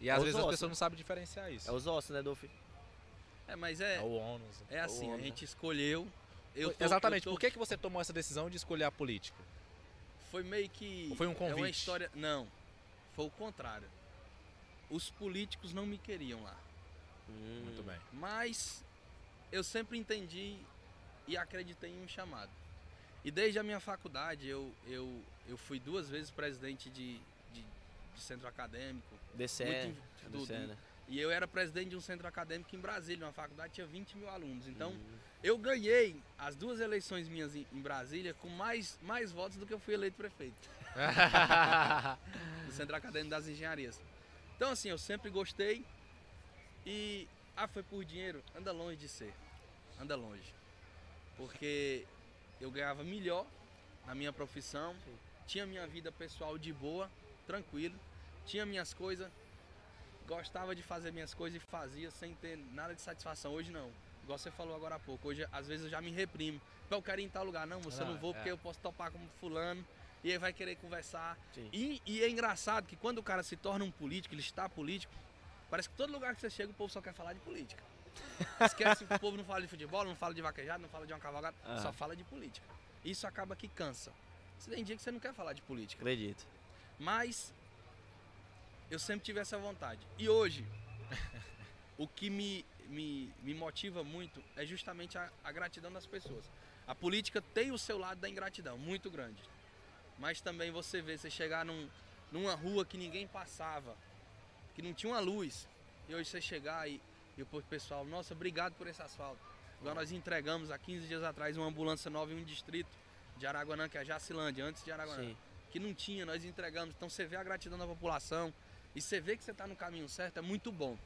[SPEAKER 1] E
[SPEAKER 2] É
[SPEAKER 1] às
[SPEAKER 2] os
[SPEAKER 1] vezes as
[SPEAKER 2] ossos,
[SPEAKER 1] pessoas
[SPEAKER 2] né?
[SPEAKER 1] não sabem diferenciar isso.
[SPEAKER 2] É os ossos, né, Dolph?
[SPEAKER 3] É, mas
[SPEAKER 1] É
[SPEAKER 3] é,
[SPEAKER 1] o ônus.
[SPEAKER 3] é assim,
[SPEAKER 2] o
[SPEAKER 3] a gente escolheu. Eu tô-
[SPEAKER 1] Exatamente.
[SPEAKER 3] eu tô-
[SPEAKER 1] Por que, que você tomou essa decisão de escolher a política?
[SPEAKER 3] Foi meio que.
[SPEAKER 1] Ou foi um
[SPEAKER 3] É uma
[SPEAKER 1] convite?
[SPEAKER 3] história. Não. Foi o contrário. Os políticos não me queriam lá.
[SPEAKER 2] Hum.
[SPEAKER 1] Muito bem.
[SPEAKER 3] Mas eu sempre entendi e acreditei em um chamado. E desde a minha faculdade, eu, eu, eu fui duas vezes presidente de, de, de centro acadêmico.
[SPEAKER 2] DCE.
[SPEAKER 3] muito.
[SPEAKER 2] DCE, né?
[SPEAKER 3] E eu era presidente de um centro acadêmico em Brasília, uma faculdade tinha 20 mil alunos. Então,
[SPEAKER 2] Hum.
[SPEAKER 3] eu ganhei as duas eleições minhas em, em Brasília com mais, mais votos do que eu fui eleito prefeito do Centro Acadêmico das Engenharias. Então, assim, eu sempre gostei. E, ah, foi por dinheiro? Anda longe de ser. Anda longe. Porque eu ganhava melhor na minha profissão, tinha minha vida pessoal de boa, tranquilo, tinha minhas coisas, gostava de fazer minhas coisas e fazia sem ter nada de satisfação. Hoje não. Igual você falou agora há pouco. Hoje, às vezes, eu já me reprimo. Eu quero ir em tal lugar. Não, você
[SPEAKER 1] Não,
[SPEAKER 3] não vou
[SPEAKER 1] é.
[SPEAKER 3] porque eu posso topar como fulano. E aí vai querer conversar.
[SPEAKER 2] Sim.
[SPEAKER 3] E, e é engraçado que quando o cara se torna um político, ele está político, parece que todo lugar que você chega o povo só quer falar de política. Esquece que o povo não fala de futebol, não fala de vaquejado, não fala de uma cavalgada,
[SPEAKER 2] Aham.
[SPEAKER 3] só fala de política. Isso acaba que cansa. Você tem dia que você não quer falar de política.
[SPEAKER 2] Acredito.
[SPEAKER 3] Mas eu sempre tive essa vontade. E hoje, o que me, me, me motiva muito é justamente a, a gratidão das pessoas. A política tem o seu lado da ingratidão, muito grande. Mas também você vê, você chegar num, numa rua que ninguém passava, que não tinha uma luz, e hoje você chegar e, e o pessoal, nossa, obrigado por esse asfalto. Igual nós entregamos há 15 dias atrás uma ambulância nova em um distrito de Araguanã, que é a Jacilândia, antes de Araguanã
[SPEAKER 2] Sim.
[SPEAKER 3] que não tinha, nós entregamos. Então você vê a gratidão da população e você vê que você está no caminho certo, é muito bom.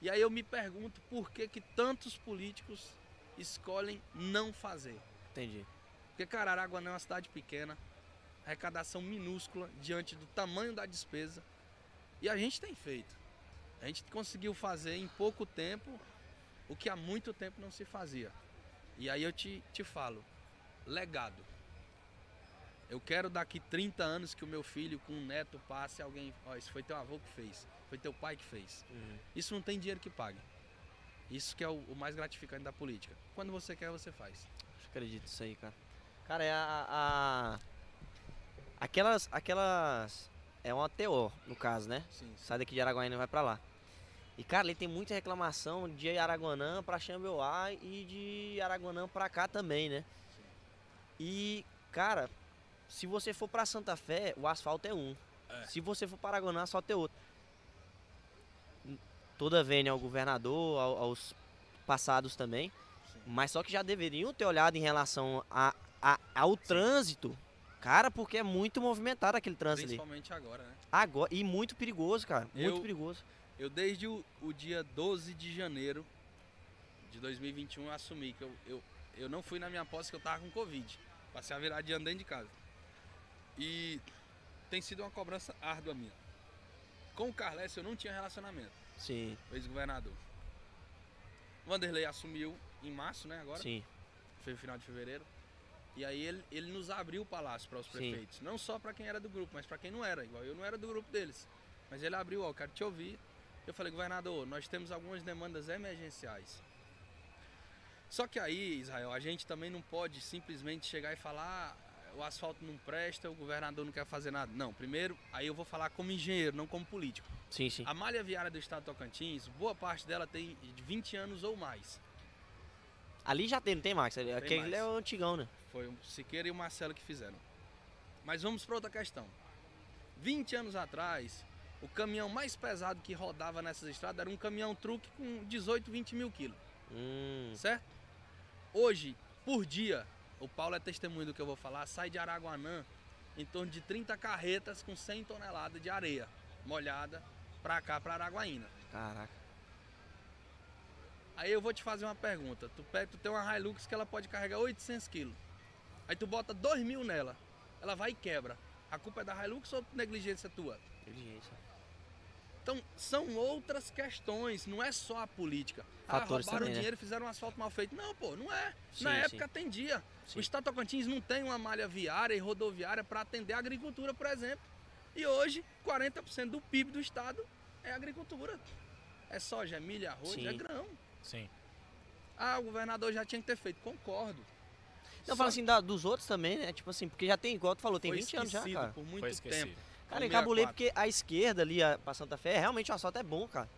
[SPEAKER 3] E aí eu me pergunto por que, que tantos políticos escolhem não fazer.
[SPEAKER 2] Entendi.
[SPEAKER 3] Porque, cara, Araguanã é uma cidade pequena, arrecadação minúscula diante do tamanho da despesa. E a gente tem feito. A gente conseguiu fazer em pouco tempo o que há muito tempo não se fazia. E aí eu te, te falo, legado. Eu quero daqui 30 anos que o meu filho com um neto passe alguém, ó, isso foi teu avô que fez, foi teu pai que fez.
[SPEAKER 2] Uhum.
[SPEAKER 3] Isso não tem dinheiro que pague. Isso que é o, o mais gratificante da política. Quando você quer, você faz.
[SPEAKER 2] Acredito nisso aí, cara. Cara, é a, a- Aquelas. Aquelas. É uma TO, no caso, né?
[SPEAKER 3] Sim, sim.
[SPEAKER 2] Sai daqui de Araguaína e vai pra lá. E, cara, ele tem muita reclamação de Araguanã pra Xambioá e de Araguanã pra cá também, né? E, cara, se você for pra Santa Fé, o asfalto é um.
[SPEAKER 3] É.
[SPEAKER 2] Se você for para Araguanã, o asfalto é outro. Toda vênia ao governador, ao- aos passados também.
[SPEAKER 3] Sim.
[SPEAKER 2] Mas só que já deveriam ter olhado em relação a, a- ao trânsito. Cara, porque é muito movimentado aquele trânsito ali.
[SPEAKER 3] Principalmente agora, né?
[SPEAKER 2] Agora, e muito perigoso, cara. Muito
[SPEAKER 3] Eu-
[SPEAKER 2] perigoso.
[SPEAKER 3] Eu desde o, o dia 12 de janeiro de 2021 eu assumi que eu, eu, eu não fui na minha posse que eu tava com Covid. Passei a virar de ano dentro de casa. E tem sido uma cobrança árdua minha. Com o Carles eu não tinha relacionamento,
[SPEAKER 2] Sim,
[SPEAKER 3] o ex-governador. Vanderlei assumiu em março, né, agora?
[SPEAKER 2] sim.
[SPEAKER 3] Foi no final de fevereiro. E aí ele, ele nos abriu o palácio para os
[SPEAKER 2] Sim.
[SPEAKER 3] prefeitos. Não só para quem era do grupo, mas para quem não era. Igual eu não era do grupo deles. Mas ele abriu, ó, eu quero te ouvir. Eu falei, governador, nós temos algumas demandas emergenciais. Só que aí, Israel, a gente também não pode simplesmente chegar e falar "Ah, o asfalto não presta, o governador não quer fazer nada. Não, primeiro, aí eu vou falar como engenheiro, não como político.
[SPEAKER 2] Sim, sim.
[SPEAKER 3] A malha viária do estado de Tocantins, boa parte dela tem de 20 anos ou mais.
[SPEAKER 2] Ali já tem, não tem, Max? Aquele
[SPEAKER 3] mais.
[SPEAKER 2] é o antigão, né?
[SPEAKER 3] Foi o Siqueira e o Marcelo que fizeram. Mas vamos para outra questão. 20 anos atrás, o caminhão mais pesado que rodava nessas estradas era um caminhão truque com 18, 20 mil quilos,
[SPEAKER 2] Hum,
[SPEAKER 3] certo? Hoje, por dia, o Paulo é testemunho do que eu vou falar, sai de Araguanã em torno de 30 carretas com 100 toneladas de areia molhada para cá, para Araguaína.
[SPEAKER 2] caraca.
[SPEAKER 3] Aí eu vou te fazer uma pergunta. Tu, pega, tu tem uma Hilux que ela pode carregar 800 quilos. Aí tu bota 2 mil nela. Ela vai e quebra. A culpa é da Hilux ou negligência tua?
[SPEAKER 2] Inteligência.
[SPEAKER 3] Então, são outras questões, não é só a política.
[SPEAKER 2] Fatores
[SPEAKER 3] ah, roubaram
[SPEAKER 2] também, né?
[SPEAKER 3] dinheiro e fizeram um asfalto mal feito. Não, pô, não é.
[SPEAKER 2] Sim,
[SPEAKER 3] Na
[SPEAKER 2] sim.
[SPEAKER 3] época atendia.
[SPEAKER 2] Sim.
[SPEAKER 3] O Estado Tocantins não tem uma malha viária e rodoviária para atender a agricultura, por exemplo. E hoje, 40% do PIB do Estado é agricultura. É soja, é milho, é arroz,
[SPEAKER 2] Sim.
[SPEAKER 3] é grão.
[SPEAKER 1] Sim.
[SPEAKER 3] Ah, o governador já tinha que ter feito. Concordo.
[SPEAKER 2] Não,
[SPEAKER 3] Só
[SPEAKER 2] fala assim da- dos outros também, né? Tipo assim, porque já tem, igual tu falou, tem
[SPEAKER 3] foi
[SPEAKER 2] 20 anos já, cara.
[SPEAKER 3] por
[SPEAKER 1] Foi
[SPEAKER 3] muito
[SPEAKER 1] esquecido.
[SPEAKER 3] tempo.
[SPEAKER 2] Cara,
[SPEAKER 3] 64.
[SPEAKER 2] porque a esquerda ali, a, pra Santa Fé, realmente o asfalto é bom, cara.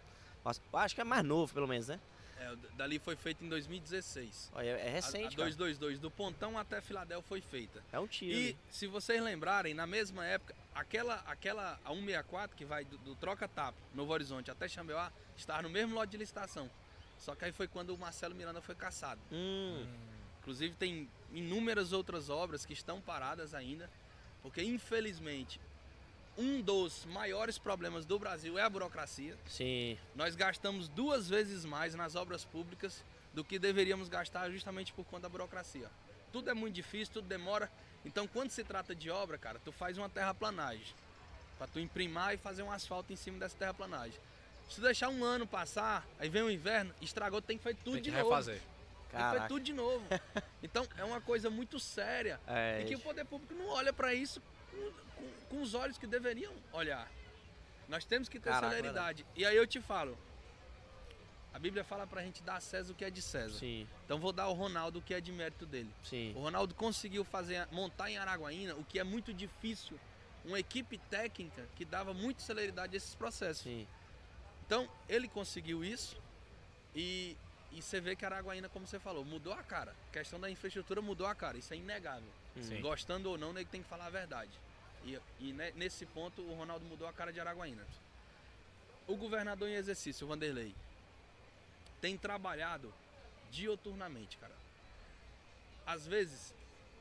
[SPEAKER 2] Acho que é mais novo, pelo menos, né?
[SPEAKER 3] É, dali foi feito em 2016.
[SPEAKER 2] Olha, é
[SPEAKER 3] A-
[SPEAKER 2] recente,
[SPEAKER 3] a
[SPEAKER 2] cara.
[SPEAKER 3] 222, do Pontão até Filadélfia foi feita.
[SPEAKER 2] É um tiro.
[SPEAKER 3] E
[SPEAKER 2] ali.
[SPEAKER 3] se vocês lembrarem, na mesma época, aquela, aquela a 164 que vai do, do Troca-Tap, Novo Horizonte até Xambeuá, estava no mesmo lote de licitação. Só que aí foi quando o Marcelo Miranda foi caçado.
[SPEAKER 2] Hum,
[SPEAKER 3] Inclusive tem inúmeras outras obras que estão paradas ainda, porque infelizmente um dos maiores problemas do Brasil é a burocracia.
[SPEAKER 2] sim.
[SPEAKER 3] Nós gastamos duas vezes mais nas obras públicas do que deveríamos gastar justamente por conta da burocracia. Tudo é muito difícil, tudo demora. Então, quando se trata de obra, cara, tu faz uma terraplanagem para tu imprimar e fazer um asfalto em cima dessa terraplanagem. Se tu deixar um ano passar, aí vem o inverno, estragou, tem que fazer tudo
[SPEAKER 1] Tem que
[SPEAKER 3] de novo.
[SPEAKER 1] refazer.
[SPEAKER 3] Tem que fazer
[SPEAKER 2] Caraca.
[SPEAKER 3] tudo de novo. Então, é uma coisa muito séria
[SPEAKER 2] É,
[SPEAKER 3] e que o poder público não olha para isso com, com- com os olhos que deveriam olhar. Nós temos que ter
[SPEAKER 2] Caraca,
[SPEAKER 3] celeridade. E aí eu te falo, a Bíblia fala pra gente dar a César o que é de César.
[SPEAKER 2] sim,
[SPEAKER 3] Então vou dar ao Ronaldo o que é de mérito dele.
[SPEAKER 2] sim.
[SPEAKER 3] O Ronaldo conseguiu fazer montar em Araguaína o que é muito difícil, uma equipe técnica que dava muita celeridade a esses processos.
[SPEAKER 2] Sim.
[SPEAKER 3] Então ele conseguiu isso e, e você vê que Araguaína, como você falou, mudou a cara. A questão da infraestrutura mudou a cara, isso é inegável.
[SPEAKER 1] Sim.
[SPEAKER 3] Gostando ou não, ele tem que falar a verdade. E, e ne- nesse ponto o Ronaldo mudou a cara de Araguaína. O governador em exercício, o Vanderlei, tem trabalhado dioturnamente, cara. Às vezes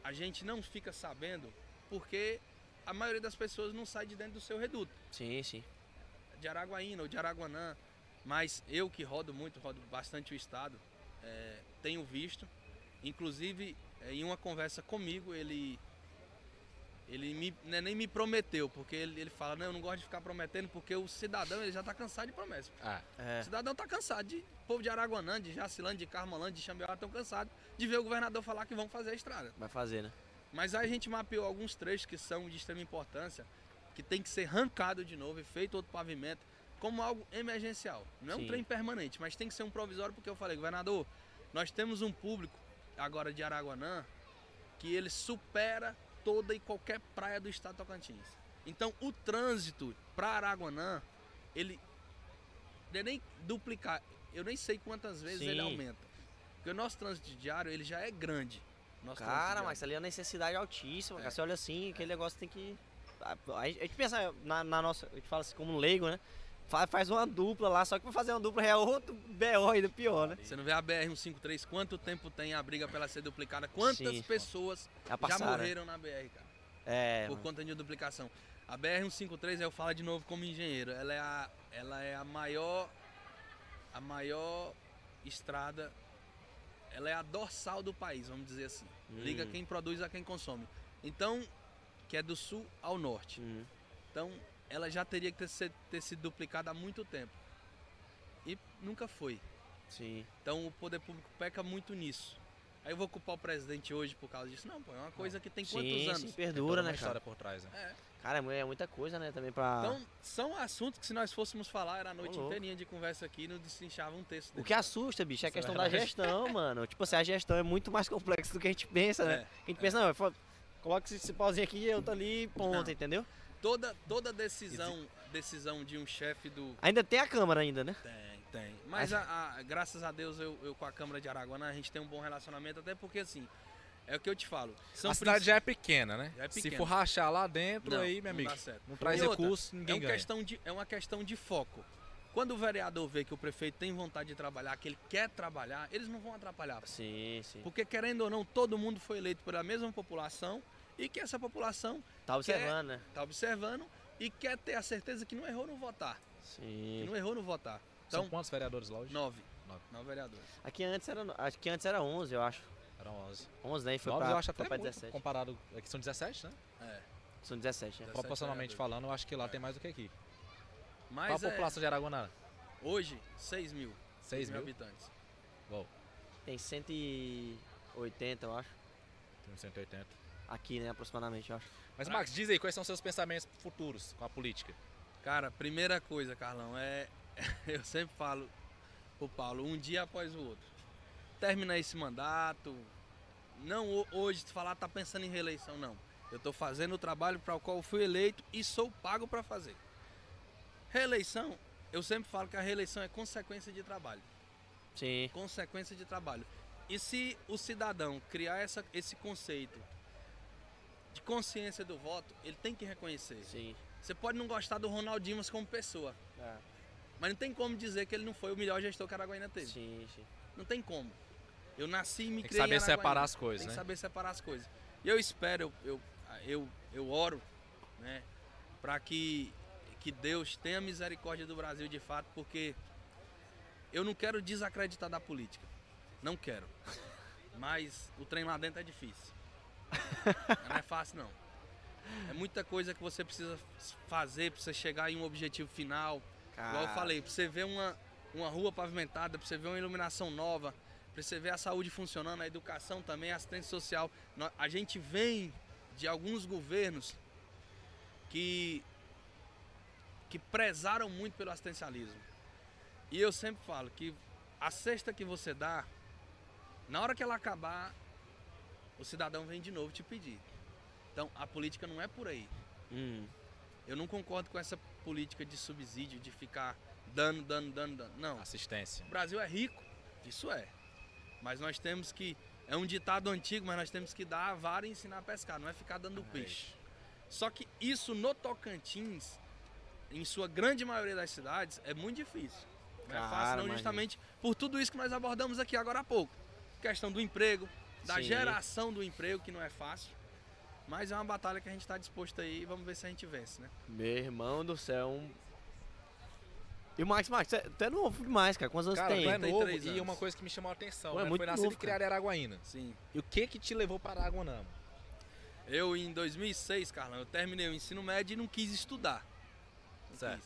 [SPEAKER 3] a gente não fica sabendo porque a maioria das pessoas não sai de dentro do seu reduto
[SPEAKER 2] Sim, sim.
[SPEAKER 3] de Araguaína ou de Araguanã. Mas eu que rodo muito, rodo bastante o estado, é, tenho visto, inclusive é, em uma conversa comigo, ele ele me, né, nem me prometeu, porque ele, ele fala, não, eu não gosto de ficar prometendo, porque o cidadão ele já está cansado de promessas.
[SPEAKER 1] Ah,
[SPEAKER 2] É.
[SPEAKER 3] O cidadão está cansado de. O povo de Araguanã, de Jacilândia, de Carmolândia, de Xambioá estão cansados de ver o governador falar que vão fazer a estrada.
[SPEAKER 2] Vai fazer, né?
[SPEAKER 3] Mas aí a gente mapeou alguns trechos que são de extrema importância, que tem que ser arrancado de novo e feito outro pavimento, como algo emergencial. Não é um trem permanente, mas tem que ser um provisório, porque eu falei, governador, nós temos um público agora de Araguanã que ele supera toda e qualquer praia do estado de Tocantins. Então o trânsito para Araguanã, ele não é nem duplicar, eu nem sei quantas vezes ele
[SPEAKER 2] Sim.
[SPEAKER 3] aumenta. Porque o nosso trânsito diário, ele já é grande.
[SPEAKER 2] Cara, mas ali é uma necessidade altíssima.
[SPEAKER 3] É.
[SPEAKER 2] Cara. Você olha assim, aquele negócio tem que. A a gente a gente pensa na, na nossa. A gente fala assim como leigo, né? Fa- Faz uma dupla lá, só que pra fazer uma dupla é outro BO ainda pior, né?
[SPEAKER 3] Você não vê a BR-153, quanto tempo tem a briga pra ela ser duplicada? Quantas
[SPEAKER 2] Sim.
[SPEAKER 3] pessoas
[SPEAKER 2] Já
[SPEAKER 3] já
[SPEAKER 2] né?
[SPEAKER 3] morreram na BR, cara?
[SPEAKER 2] É,
[SPEAKER 3] por
[SPEAKER 2] mano.
[SPEAKER 3] conta de duplicação. A BR-153, eu falo de novo como engenheiro, ela é a, ela é a maior a maior estrada, ela é a dorsal do país, vamos dizer assim. Liga
[SPEAKER 2] Hum.
[SPEAKER 3] quem produz a quem consome. Então, que é do sul ao norte.
[SPEAKER 2] Hum.
[SPEAKER 3] Então, ela já teria que ter, se- ter sido duplicada há muito tempo. E nunca foi.
[SPEAKER 2] Sim.
[SPEAKER 3] Então o poder público peca muito nisso. Aí eu vou culpar o presidente hoje por causa disso. Não, pô, é uma coisa que tem quantos
[SPEAKER 2] sim,
[SPEAKER 3] anos?
[SPEAKER 2] sim, perdura,
[SPEAKER 1] uma
[SPEAKER 2] né, cara?
[SPEAKER 1] por trás, né?
[SPEAKER 3] É.
[SPEAKER 2] Cara, é muita coisa, né, também pra.
[SPEAKER 3] Então, são assuntos que se nós fôssemos falar, era a noite
[SPEAKER 2] Ô,
[SPEAKER 3] inteirinha de conversa aqui e não destrinchava um texto.
[SPEAKER 2] o
[SPEAKER 3] desse.
[SPEAKER 2] que assusta, bicho, é a
[SPEAKER 1] é
[SPEAKER 2] questão da
[SPEAKER 1] verdade.
[SPEAKER 2] gestão, mano. Tipo assim, a gestão é muito mais complexa do que a gente pensa, né?
[SPEAKER 3] É.
[SPEAKER 2] A gente pensa, não, coloca esse, pauzinho aqui eu tô ali, ponto,
[SPEAKER 3] Não.
[SPEAKER 2] entendeu?
[SPEAKER 3] Toda, toda decisão, decisão de um chefe do.
[SPEAKER 2] Ainda tem a Câmara ainda, né?
[SPEAKER 3] Tem, tem. Mas a- a- graças a Deus eu, eu com a Câmara de Araguana a gente tem um bom relacionamento, até porque assim, é o que eu te falo. São
[SPEAKER 1] a cidade
[SPEAKER 3] princ-
[SPEAKER 1] já é pequena, né?
[SPEAKER 3] Já é
[SPEAKER 1] Se
[SPEAKER 3] pequena.
[SPEAKER 1] for rachar lá dentro,
[SPEAKER 3] Não,
[SPEAKER 1] aí, meu
[SPEAKER 3] não
[SPEAKER 1] amigo,
[SPEAKER 3] dá certo.
[SPEAKER 1] não traz
[SPEAKER 3] E outra,
[SPEAKER 1] recurso,
[SPEAKER 3] É,
[SPEAKER 1] ninguém
[SPEAKER 3] um
[SPEAKER 1] ganha.
[SPEAKER 3] questão de, é uma questão de foco. Quando o vereador vê que o prefeito tem vontade de trabalhar, que ele quer trabalhar, eles não vão atrapalhar.
[SPEAKER 2] Sim, sim.
[SPEAKER 3] Porque querendo ou não, todo mundo foi eleito pela mesma população e que essa população
[SPEAKER 2] Tá observando, né?
[SPEAKER 3] está observando e quer ter a certeza que não errou no votar. Que
[SPEAKER 2] Sim.
[SPEAKER 3] não errou no votar.
[SPEAKER 1] São
[SPEAKER 3] Então,
[SPEAKER 1] quantos vereadores lá hoje?
[SPEAKER 3] nove.
[SPEAKER 1] Nove.
[SPEAKER 3] Nove vereadores.
[SPEAKER 2] Aqui antes era, acho que antes era 11, eu acho.
[SPEAKER 1] Eram 11.
[SPEAKER 2] 11, né? E foi
[SPEAKER 1] Nove
[SPEAKER 2] pra,
[SPEAKER 1] eu acho
[SPEAKER 2] foi
[SPEAKER 1] até
[SPEAKER 2] pra
[SPEAKER 1] muito,
[SPEAKER 2] 17.
[SPEAKER 1] comparado... Aqui são 17, né?
[SPEAKER 3] É.
[SPEAKER 2] São 17, né?
[SPEAKER 3] 17
[SPEAKER 1] Proporcionalmente
[SPEAKER 3] vereadores.
[SPEAKER 1] falando, eu acho que lá tem mais do que aqui.
[SPEAKER 3] Mas
[SPEAKER 1] Qual a
[SPEAKER 3] é,
[SPEAKER 1] população de Araguaná?
[SPEAKER 3] hoje, 6 mil.
[SPEAKER 1] 6 mil?
[SPEAKER 3] habitantes.
[SPEAKER 1] Uou,
[SPEAKER 2] Tem 180, eu acho.
[SPEAKER 1] tem 180.
[SPEAKER 2] Aqui, né? Aproximadamente, eu acho.
[SPEAKER 1] Mas, Max, diz aí, quais são seus pensamentos futuros com a política?
[SPEAKER 3] Cara, primeira coisa, Carlão, é. Eu sempre falo pro Paulo, um dia após o outro. Terminar esse mandato. Não ho- hoje falar tá pensando em reeleição, não. Eu tô fazendo o trabalho para o qual eu fui eleito e sou pago para fazer. Reeleição, eu sempre falo que a reeleição é consequência de trabalho.
[SPEAKER 2] Sim.
[SPEAKER 3] Consequência de trabalho. E se o cidadão criar essa, esse conceito de consciência do voto, ele tem que reconhecer.
[SPEAKER 2] Sim.
[SPEAKER 3] Você pode não gostar do Ronaldo Dimas como pessoa,
[SPEAKER 2] É.
[SPEAKER 3] mas não tem como dizer que ele não foi o melhor gestor que a Araguaína teve.
[SPEAKER 2] Sim, sim.
[SPEAKER 3] Não tem como. Eu nasci e me
[SPEAKER 1] Tem que
[SPEAKER 3] criei
[SPEAKER 1] saber
[SPEAKER 3] em Araguaína.
[SPEAKER 1] separar as coisas,
[SPEAKER 3] Tem
[SPEAKER 1] né?
[SPEAKER 3] que saber separar as coisas. E eu espero, eu, eu, eu, eu oro, né, para que, que Deus tenha misericórdia do Brasil de fato, porque eu não quero desacreditar da política. Não quero. Mas o trem lá dentro é difícil. Não é fácil não. É muita coisa que você precisa fazer para você chegar em um objetivo final. Igual eu falei, pra você ver uma, uma rua pavimentada, pra você ver uma iluminação nova, pra você ver a saúde funcionando, a educação também, a assistência social. A gente vem de alguns governos que, que prezaram muito pelo assistencialismo. E eu sempre falo que a cesta que você dá, na hora que ela acabar, o cidadão vem de novo te pedir. Então a política não é por aí.
[SPEAKER 2] Hum.
[SPEAKER 3] Eu não concordo com essa política de subsídio, de ficar dando, dando, dando, dando. Não.
[SPEAKER 1] Assistência.
[SPEAKER 3] O Brasil é rico, isso é. Mas nós temos que. É um ditado antigo, mas nós temos que dar a vara e ensinar a pescar, não é ficar dando peixe. Só que isso no Tocantins, em sua grande maioria das cidades, é muito difícil. Não é fácil, não, justamente por tudo isso que nós abordamos aqui agora há pouco. Questão do emprego, da
[SPEAKER 2] Sim.
[SPEAKER 3] geração do emprego, que não é fácil. Mas é uma batalha que a gente está disposto aí e vamos ver se a gente vence, né?
[SPEAKER 2] Meu irmão do céu, um... E o Max, Max, tu é novo demais, cara. Quantos anos
[SPEAKER 1] Cara,
[SPEAKER 2] tem?
[SPEAKER 1] tu é novo
[SPEAKER 3] 33
[SPEAKER 1] e
[SPEAKER 3] anos.
[SPEAKER 1] uma coisa que me chamou a atenção,
[SPEAKER 2] Pô, é
[SPEAKER 1] né?
[SPEAKER 2] muito
[SPEAKER 1] Foi nascido
[SPEAKER 2] novo,
[SPEAKER 1] e criado em Araguaína.
[SPEAKER 3] Sim.
[SPEAKER 1] E o que que te levou para Araguanã?
[SPEAKER 3] Eu, em 2006, Carlão, eu terminei o ensino médio e não quis estudar. Não
[SPEAKER 1] Certo.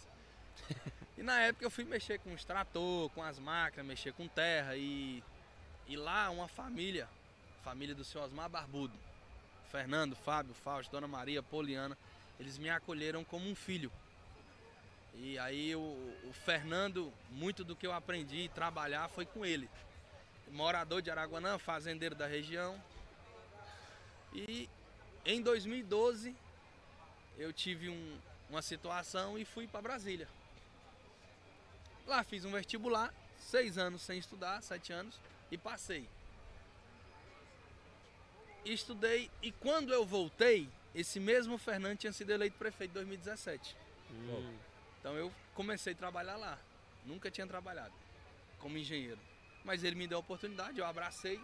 [SPEAKER 3] quis. E na época eu fui mexer com os trator, com as máquinas, mexer com terra e, e lá uma família, família do seu Osmar Barbudo, Fernando, Fábio, Fausto, Dona Maria, Poliana, eles me acolheram como um filho. E aí o, o Fernando, muito do que eu aprendi trabalhar foi com ele. Morador de Araguanã, fazendeiro da região. E em 2012 eu tive um- uma situação e fui para Brasília. Lá fiz um vestibular, seis anos sem estudar, sete anos, e passei. Estudei e quando eu voltei, esse mesmo Fernando tinha sido eleito prefeito em 2017.
[SPEAKER 2] Hum.
[SPEAKER 3] Então eu comecei a trabalhar lá. Nunca tinha trabalhado como engenheiro. Mas ele me deu a oportunidade, eu abracei.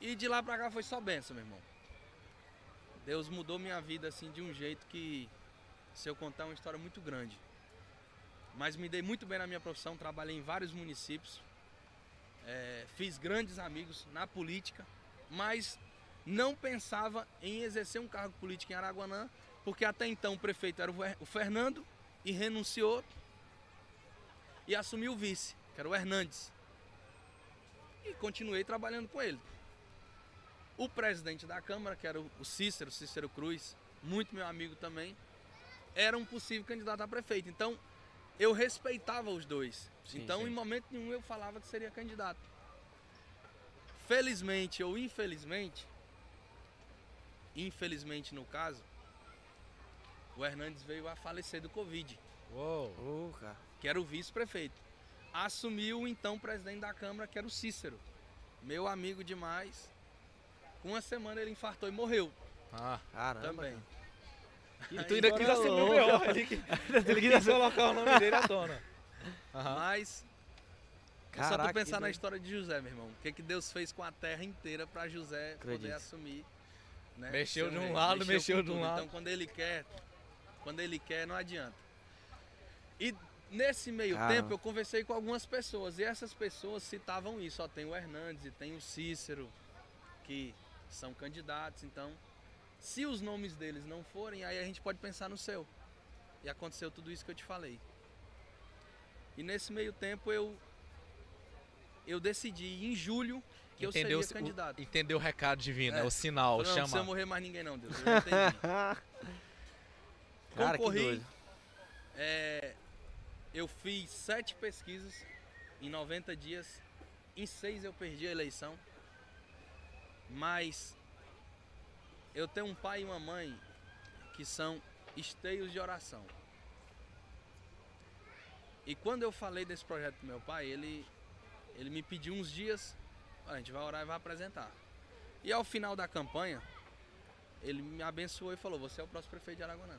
[SPEAKER 3] E de lá pra cá foi só benção, meu irmão. Deus mudou minha vida assim de um jeito que se eu contar é uma história muito grande. Mas me dei muito bem na minha profissão, trabalhei em vários municípios. É, fiz grandes amigos na política, mas não pensava em exercer um cargo político em Araguanã, porque até então o prefeito era o Fer- o Fernando e renunciou e assumiu o vice, que era o Hernandes. E continuei trabalhando com ele. O presidente da Câmara, que era o o Cícero, Cícero Cruz, muito meu amigo também, era um possível candidato a prefeito. Então, eu respeitava os dois.
[SPEAKER 2] Sim,
[SPEAKER 3] então,
[SPEAKER 2] sim.
[SPEAKER 3] em momento nenhum, eu falava que seria candidato. Felizmente ou infelizmente, infelizmente no caso, o Hernandes veio a falecer do Covid,
[SPEAKER 1] Uou.
[SPEAKER 2] Cara.
[SPEAKER 3] que era o vice-prefeito. Assumiu o então presidente da Câmara, que era o Cícero. Meu amigo demais. Com uma semana ele infartou e morreu
[SPEAKER 1] Ah,
[SPEAKER 2] Caramba.
[SPEAKER 3] também.
[SPEAKER 1] e tu ainda quis assumir o meu, ele quis colocar o nome dele à tona. Aham.
[SPEAKER 3] Mas é só
[SPEAKER 2] Caraca,
[SPEAKER 3] tu pensar na história de José, meu irmão. O que, que Deus fez com a terra inteira para José poder
[SPEAKER 2] Acredito.
[SPEAKER 3] assumir. né,
[SPEAKER 1] Mexeu de um
[SPEAKER 3] rei.
[SPEAKER 1] lado, mexeu
[SPEAKER 3] com
[SPEAKER 1] de um
[SPEAKER 3] tudo.
[SPEAKER 1] lado.
[SPEAKER 3] Então quando ele quer, quando ele quer, não adianta. E nesse meio
[SPEAKER 2] Caramba.
[SPEAKER 3] tempo eu conversei com algumas pessoas e essas pessoas citavam isso. Ó, tem o Hernandes e tem o Cícero, que são candidatos. Então, se os nomes deles não forem, aí a gente pode pensar no seu. E aconteceu tudo isso que eu te falei. E nesse meio tempo eu eu decidi em julho que eu
[SPEAKER 1] Entendeu,
[SPEAKER 3] seria candidato.
[SPEAKER 1] o, entendeu o recado divino,
[SPEAKER 3] É.
[SPEAKER 1] é o sinal,
[SPEAKER 3] não, não precisa morrer mais ninguém não, Deus. Eu entendi.
[SPEAKER 2] Cara, que
[SPEAKER 3] Concorri.
[SPEAKER 2] doido.
[SPEAKER 3] É, eu fiz sete pesquisas em 90 dias. Em seis eu perdi a eleição. Mas eu tenho um pai e uma mãe que são esteios de oração. E quando eu falei desse projeto pro meu pai, ele, ele me pediu uns dias, "Olha, a gente vai orar e vai apresentar. E ao final da campanha, ele me abençoou e falou, você é o próximo prefeito de Araguanã.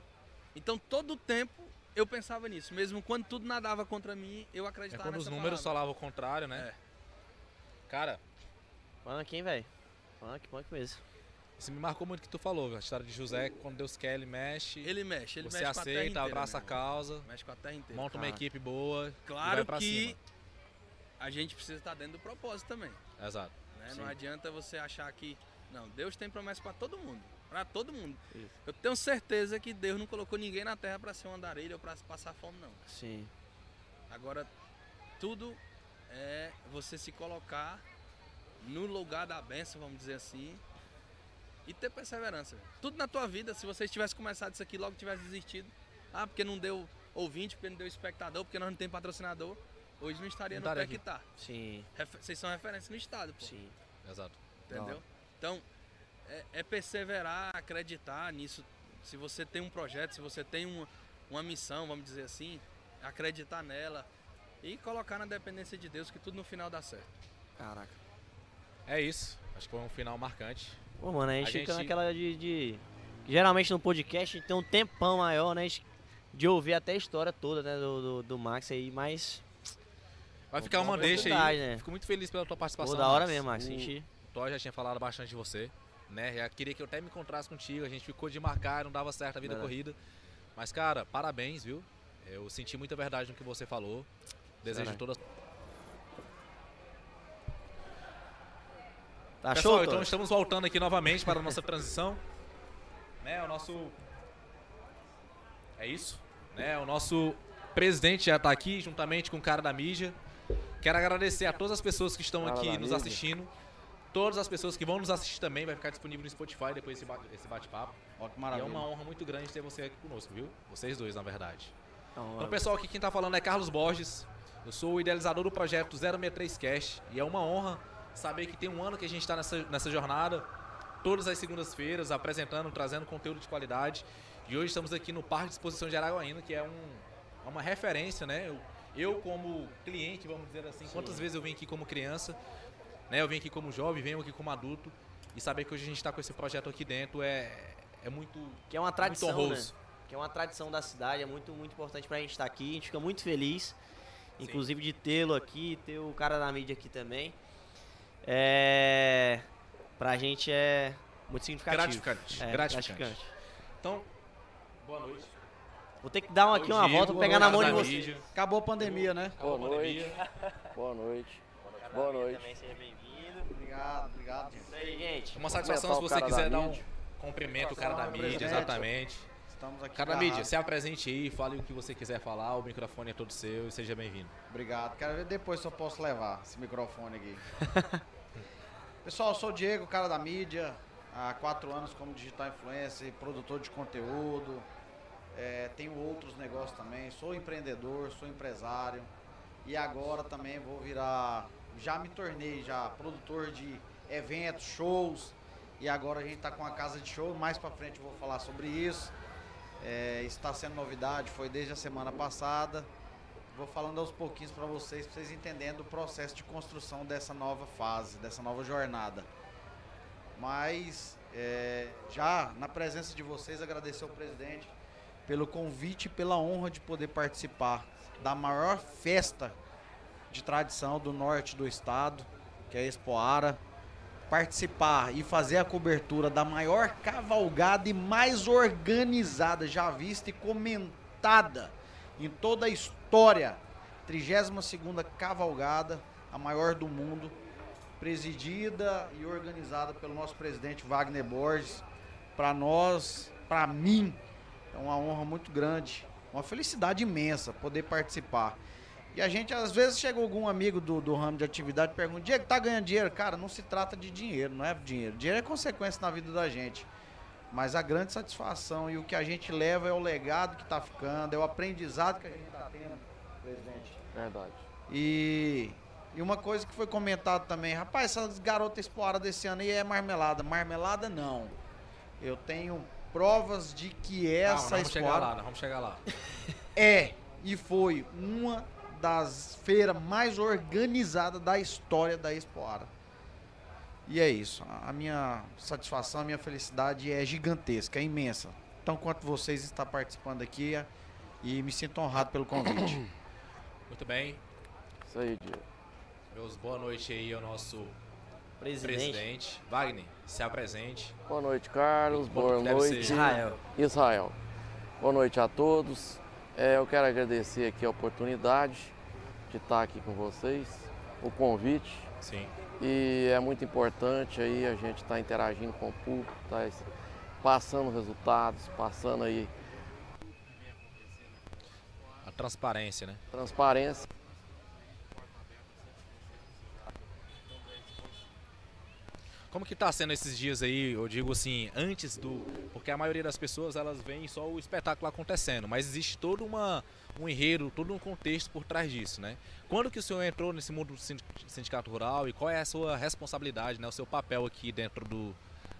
[SPEAKER 3] Então todo o tempo eu pensava nisso, mesmo quando tudo nadava contra mim, eu
[SPEAKER 1] É
[SPEAKER 3] acreditava
[SPEAKER 1] quando os números
[SPEAKER 3] palavra.
[SPEAKER 1] falavam o contrário, né? Cara,
[SPEAKER 2] Funk, hein, velho? Funk, funk mesmo.
[SPEAKER 1] isso me marcou muito o que tu falou, velho. a história de José, quando Deus quer, ele mexe.
[SPEAKER 3] Ele mexe, ele
[SPEAKER 1] você
[SPEAKER 3] mexe terra
[SPEAKER 1] aceita,
[SPEAKER 3] inteira,
[SPEAKER 1] abraça a causa,
[SPEAKER 3] Mexe com a terra inteira.
[SPEAKER 1] monta uma
[SPEAKER 2] Cara.
[SPEAKER 1] equipe boa. e
[SPEAKER 3] Claro
[SPEAKER 1] vai pra
[SPEAKER 3] que
[SPEAKER 1] cima.
[SPEAKER 3] A gente precisa estar dentro do propósito também.
[SPEAKER 1] Exato.
[SPEAKER 3] né? Não adianta você achar que. Não, Deus tem promessa para todo mundo. Para todo mundo.
[SPEAKER 2] Isso.
[SPEAKER 3] Eu tenho certeza que Deus não colocou ninguém na terra para ser um andarilho ou para passar fome, não.
[SPEAKER 2] Sim.
[SPEAKER 3] Agora, tudo é você se colocar no lugar da benção, vamos dizer assim, e ter perseverança. Tudo na tua vida, se você tivesse começado isso aqui, logo tivesse desistido, ah, porque não deu ouvinte, porque não deu espectador, porque nós não temos patrocinador, hoje não estaria
[SPEAKER 1] Não
[SPEAKER 3] no pé
[SPEAKER 1] estaria
[SPEAKER 3] que tá.
[SPEAKER 2] Sim.
[SPEAKER 3] Vocês são referência no estado, pô.
[SPEAKER 2] Sim.
[SPEAKER 1] Exato.
[SPEAKER 3] Entendeu? Então, é, é perseverar, acreditar nisso. Se você tem um projeto, se você tem uma, uma missão, vamos dizer assim, acreditar nela e colocar na dependência de Deus que tudo no final dá certo.
[SPEAKER 2] Caraca.
[SPEAKER 1] É isso. Acho que foi um final marcante.
[SPEAKER 2] Pô, mano, a gente
[SPEAKER 1] A
[SPEAKER 2] fica
[SPEAKER 1] gente-
[SPEAKER 2] naquela de, de- Geralmente no podcast a gente tem um tempão maior, né? De ouvir até a história toda, né? Do, do, do Max aí, mas.
[SPEAKER 1] Vai ficar
[SPEAKER 2] uma
[SPEAKER 1] deixa aí.
[SPEAKER 2] né?
[SPEAKER 1] Fico muito feliz pela tua participação.
[SPEAKER 2] Pô, da hora
[SPEAKER 1] Max.
[SPEAKER 2] mesmo, Max.
[SPEAKER 1] O
[SPEAKER 2] gente.
[SPEAKER 1] Thor já tinha falado bastante de você, né? Já queria que eu até me encontrasse contigo. A gente ficou de marcar, não dava certo a vida
[SPEAKER 2] Verdade.
[SPEAKER 1] corrida. Mas, cara, parabéns, viu? Eu senti muita verdade no que você falou. Desejo toda.
[SPEAKER 2] Tá
[SPEAKER 1] Pessoal,
[SPEAKER 2] show,
[SPEAKER 1] então
[SPEAKER 2] Todd?
[SPEAKER 1] estamos voltando aqui novamente para a nossa transição. Né, o nosso. É isso? Né, o nosso presidente já está aqui, juntamente com o cara da mídia. Quero agradecer a todas as pessoas que estão aqui nos assistindo. Todas as pessoas que vão nos assistir também, vai ficar disponível no Spotify depois esse ba- esse bate-papo.
[SPEAKER 4] Ó, que
[SPEAKER 1] E é
[SPEAKER 4] maravilha.
[SPEAKER 1] uma honra muito grande ter você aqui conosco, viu? Vocês dois, na verdade.
[SPEAKER 2] Então,
[SPEAKER 1] pessoal, aqui quem tá falando é Carlos Borges. Eu sou o idealizador do projeto 063 Cast e é uma honra saber que tem um ano que a gente está nessa, nessa jornada, todas as segundas-feiras, apresentando, trazendo conteúdo de qualidade. E hoje estamos aqui no Parque de Exposição de Araguaína, que é um, é uma referência, né? Eu, como cliente, vamos dizer assim, quantas vezes eu vim aqui como criança, né? Eu vim aqui como jovem, venho aqui como adulto. E saber que hoje a gente está com esse projeto aqui dentro é, é muito,
[SPEAKER 2] que é uma tradição,
[SPEAKER 1] muito
[SPEAKER 2] né?
[SPEAKER 1] honroso.
[SPEAKER 2] Que é uma tradição da cidade, é muito, muito importante pra gente estar aqui. A gente fica muito feliz, inclusive de tê-lo aqui, ter o cara da mídia aqui também. É. Pra gente é muito significativo.
[SPEAKER 1] Gratificante.
[SPEAKER 2] É,
[SPEAKER 1] gratificante. Então, boa noite.
[SPEAKER 2] Vou ter que dar aqui uma volta pegar na mão de
[SPEAKER 1] mídia.
[SPEAKER 4] Acabou a pandemia, né?
[SPEAKER 5] Boa
[SPEAKER 1] Acabou a
[SPEAKER 5] noite.
[SPEAKER 1] pandemia.
[SPEAKER 5] Boa noite. Boa noite.
[SPEAKER 2] Também seja bem-vindo.
[SPEAKER 4] Obrigado, obrigado.
[SPEAKER 2] Isso aí, gente.
[SPEAKER 1] Uma satisfação se você quiser
[SPEAKER 5] da
[SPEAKER 1] dar um cumprimento o cara da mídia, exatamente.
[SPEAKER 4] Estamos aqui.
[SPEAKER 1] Cara da mídia, se apresente aí, fale o que você quiser falar, o microfone é todo seu e seja bem-vindo.
[SPEAKER 4] Obrigado. Quero ver depois se eu posso levar esse microfone aqui. Pessoal, eu sou o Diego, cara da mídia. Há quatro anos como digital influencer, produtor de conteúdo. É, tenho outros negócios também. Sou empreendedor, sou empresário. E agora também vou virar. Já me tornei já produtor de eventos, shows. E agora a gente está com a casa de show. Mais pra frente eu vou falar sobre isso. É, está sendo novidade, foi desde a semana passada. Vou falando aos pouquinhos para vocês, para vocês entenderem o processo de construção dessa nova fase, dessa nova jornada. Mas é, já na presença de vocês, agradecer ao presidente pelo convite e pela honra de poder participar da maior festa de tradição do norte do estado, que é a Expoara. Participar e fazer a cobertura da maior cavalgada e mais organizada já vista e comentada em toda a história. 32ª cavalgada, a maior do mundo, presidida e organizada pelo nosso presidente Wagner Borges. Para nós, para mim, é uma honra muito grande, uma felicidade imensa poder participar. E a gente, às vezes, chega algum amigo do, do ramo de atividade e pergunta: Diego, tá ganhando dinheiro? Cara, não se trata de dinheiro, não é dinheiro. Dinheiro é consequência na vida da gente. Mas a grande satisfação e o que a gente leva é o legado que tá ficando, é o aprendizado que a gente tá tendo, presidente.
[SPEAKER 5] Verdade.
[SPEAKER 4] E, e uma coisa que foi comentado também, rapaz, essas garotas exploradas desse ano aí é marmelada. Marmelada não. Eu tenho provas de que essa
[SPEAKER 1] nós vamos chegar
[SPEAKER 4] Expoara
[SPEAKER 1] lá, nós vamos chegar lá.
[SPEAKER 4] é e foi uma das feiras mais organizadas da história da Expoara. E é isso. A a minha satisfação, a minha felicidade é gigantesca, é imensa. Então, quanto vocês estão participando aqui é- e me sinto honrado pelo convite.
[SPEAKER 1] Muito bem,
[SPEAKER 5] Isso aí, Diego.
[SPEAKER 1] meus boa noite aí ao nosso
[SPEAKER 2] Presidente.
[SPEAKER 1] presidente. Wagner, se apresente.
[SPEAKER 5] Boa noite, Carlos. Boa noite?
[SPEAKER 2] Israel.
[SPEAKER 5] Israel. Boa noite a todos. É, eu quero agradecer aqui a oportunidade de estar aqui com vocês, o convite.
[SPEAKER 1] Sim.
[SPEAKER 5] E é muito importante aí a gente estar interagindo com o público, tá passando resultados, passando aí
[SPEAKER 1] A transparência, né?
[SPEAKER 5] transparência.
[SPEAKER 1] Como que tá sendo esses dias aí, eu digo assim, antes do... Porque a maioria das pessoas, elas veem só o espetáculo acontecendo, mas existe todo uma, um enredo, todo um contexto por trás disso, né? Quando que o senhor entrou nesse mundo do sin- sindicato rural e qual é a sua responsabilidade, né? O seu papel aqui dentro do,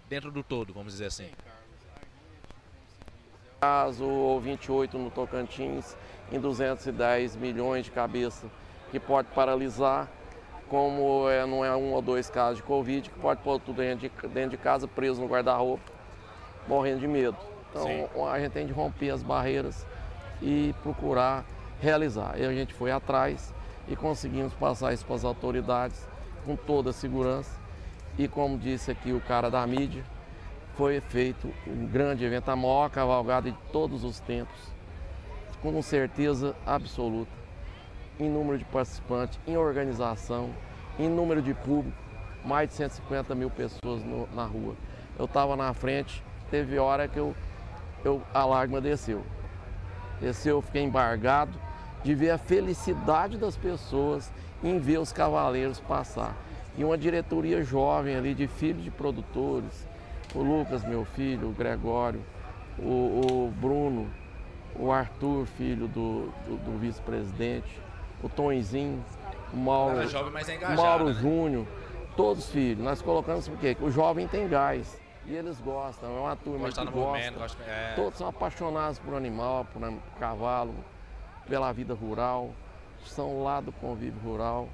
[SPEAKER 1] dentro do todo, vamos dizer assim?
[SPEAKER 5] caso, ou 28 no Tocantins, em 210 milhões de cabeça, que pode paralisar, como é, não é um ou dois casos de Covid, que pode pôr tudo dentro de, dentro de casa, preso no guarda-roupa, morrendo de medo. Então
[SPEAKER 1] Sim.
[SPEAKER 5] a gente tem de romper as barreiras e procurar realizar. E a gente foi atrás e conseguimos passar isso para as autoridades com toda a segurança. E como disse aqui o cara da mídia, foi feito um grande evento, a maior cavalgada de todos os tempos, com certeza absoluta em número de participantes, em organização, em número de público, mais de 150 mil pessoas no, na rua. Eu estava na frente, teve hora que eu, eu, a lágrima desceu. Desceu, eu fiquei embargado de ver a felicidade das pessoas em ver os cavaleiros passar. E uma diretoria jovem ali de filhos de produtores, o Lucas, meu filho, o Gregório, o, o Bruno, o Arthur, filho do, do, do vice-presidente, o Tonzinho, o Mauro,
[SPEAKER 1] jovem, mas é engajado,
[SPEAKER 5] Mauro
[SPEAKER 1] né?
[SPEAKER 5] Júnior, todos filhos. Nós colocamos porque o jovem tem gás e eles gostam, é uma turma
[SPEAKER 1] Gostar
[SPEAKER 5] que gosta.
[SPEAKER 1] movimento, gosta, é,
[SPEAKER 5] Todos são apaixonados por animal, por cavalo, pela vida rural, são lá do convívio rural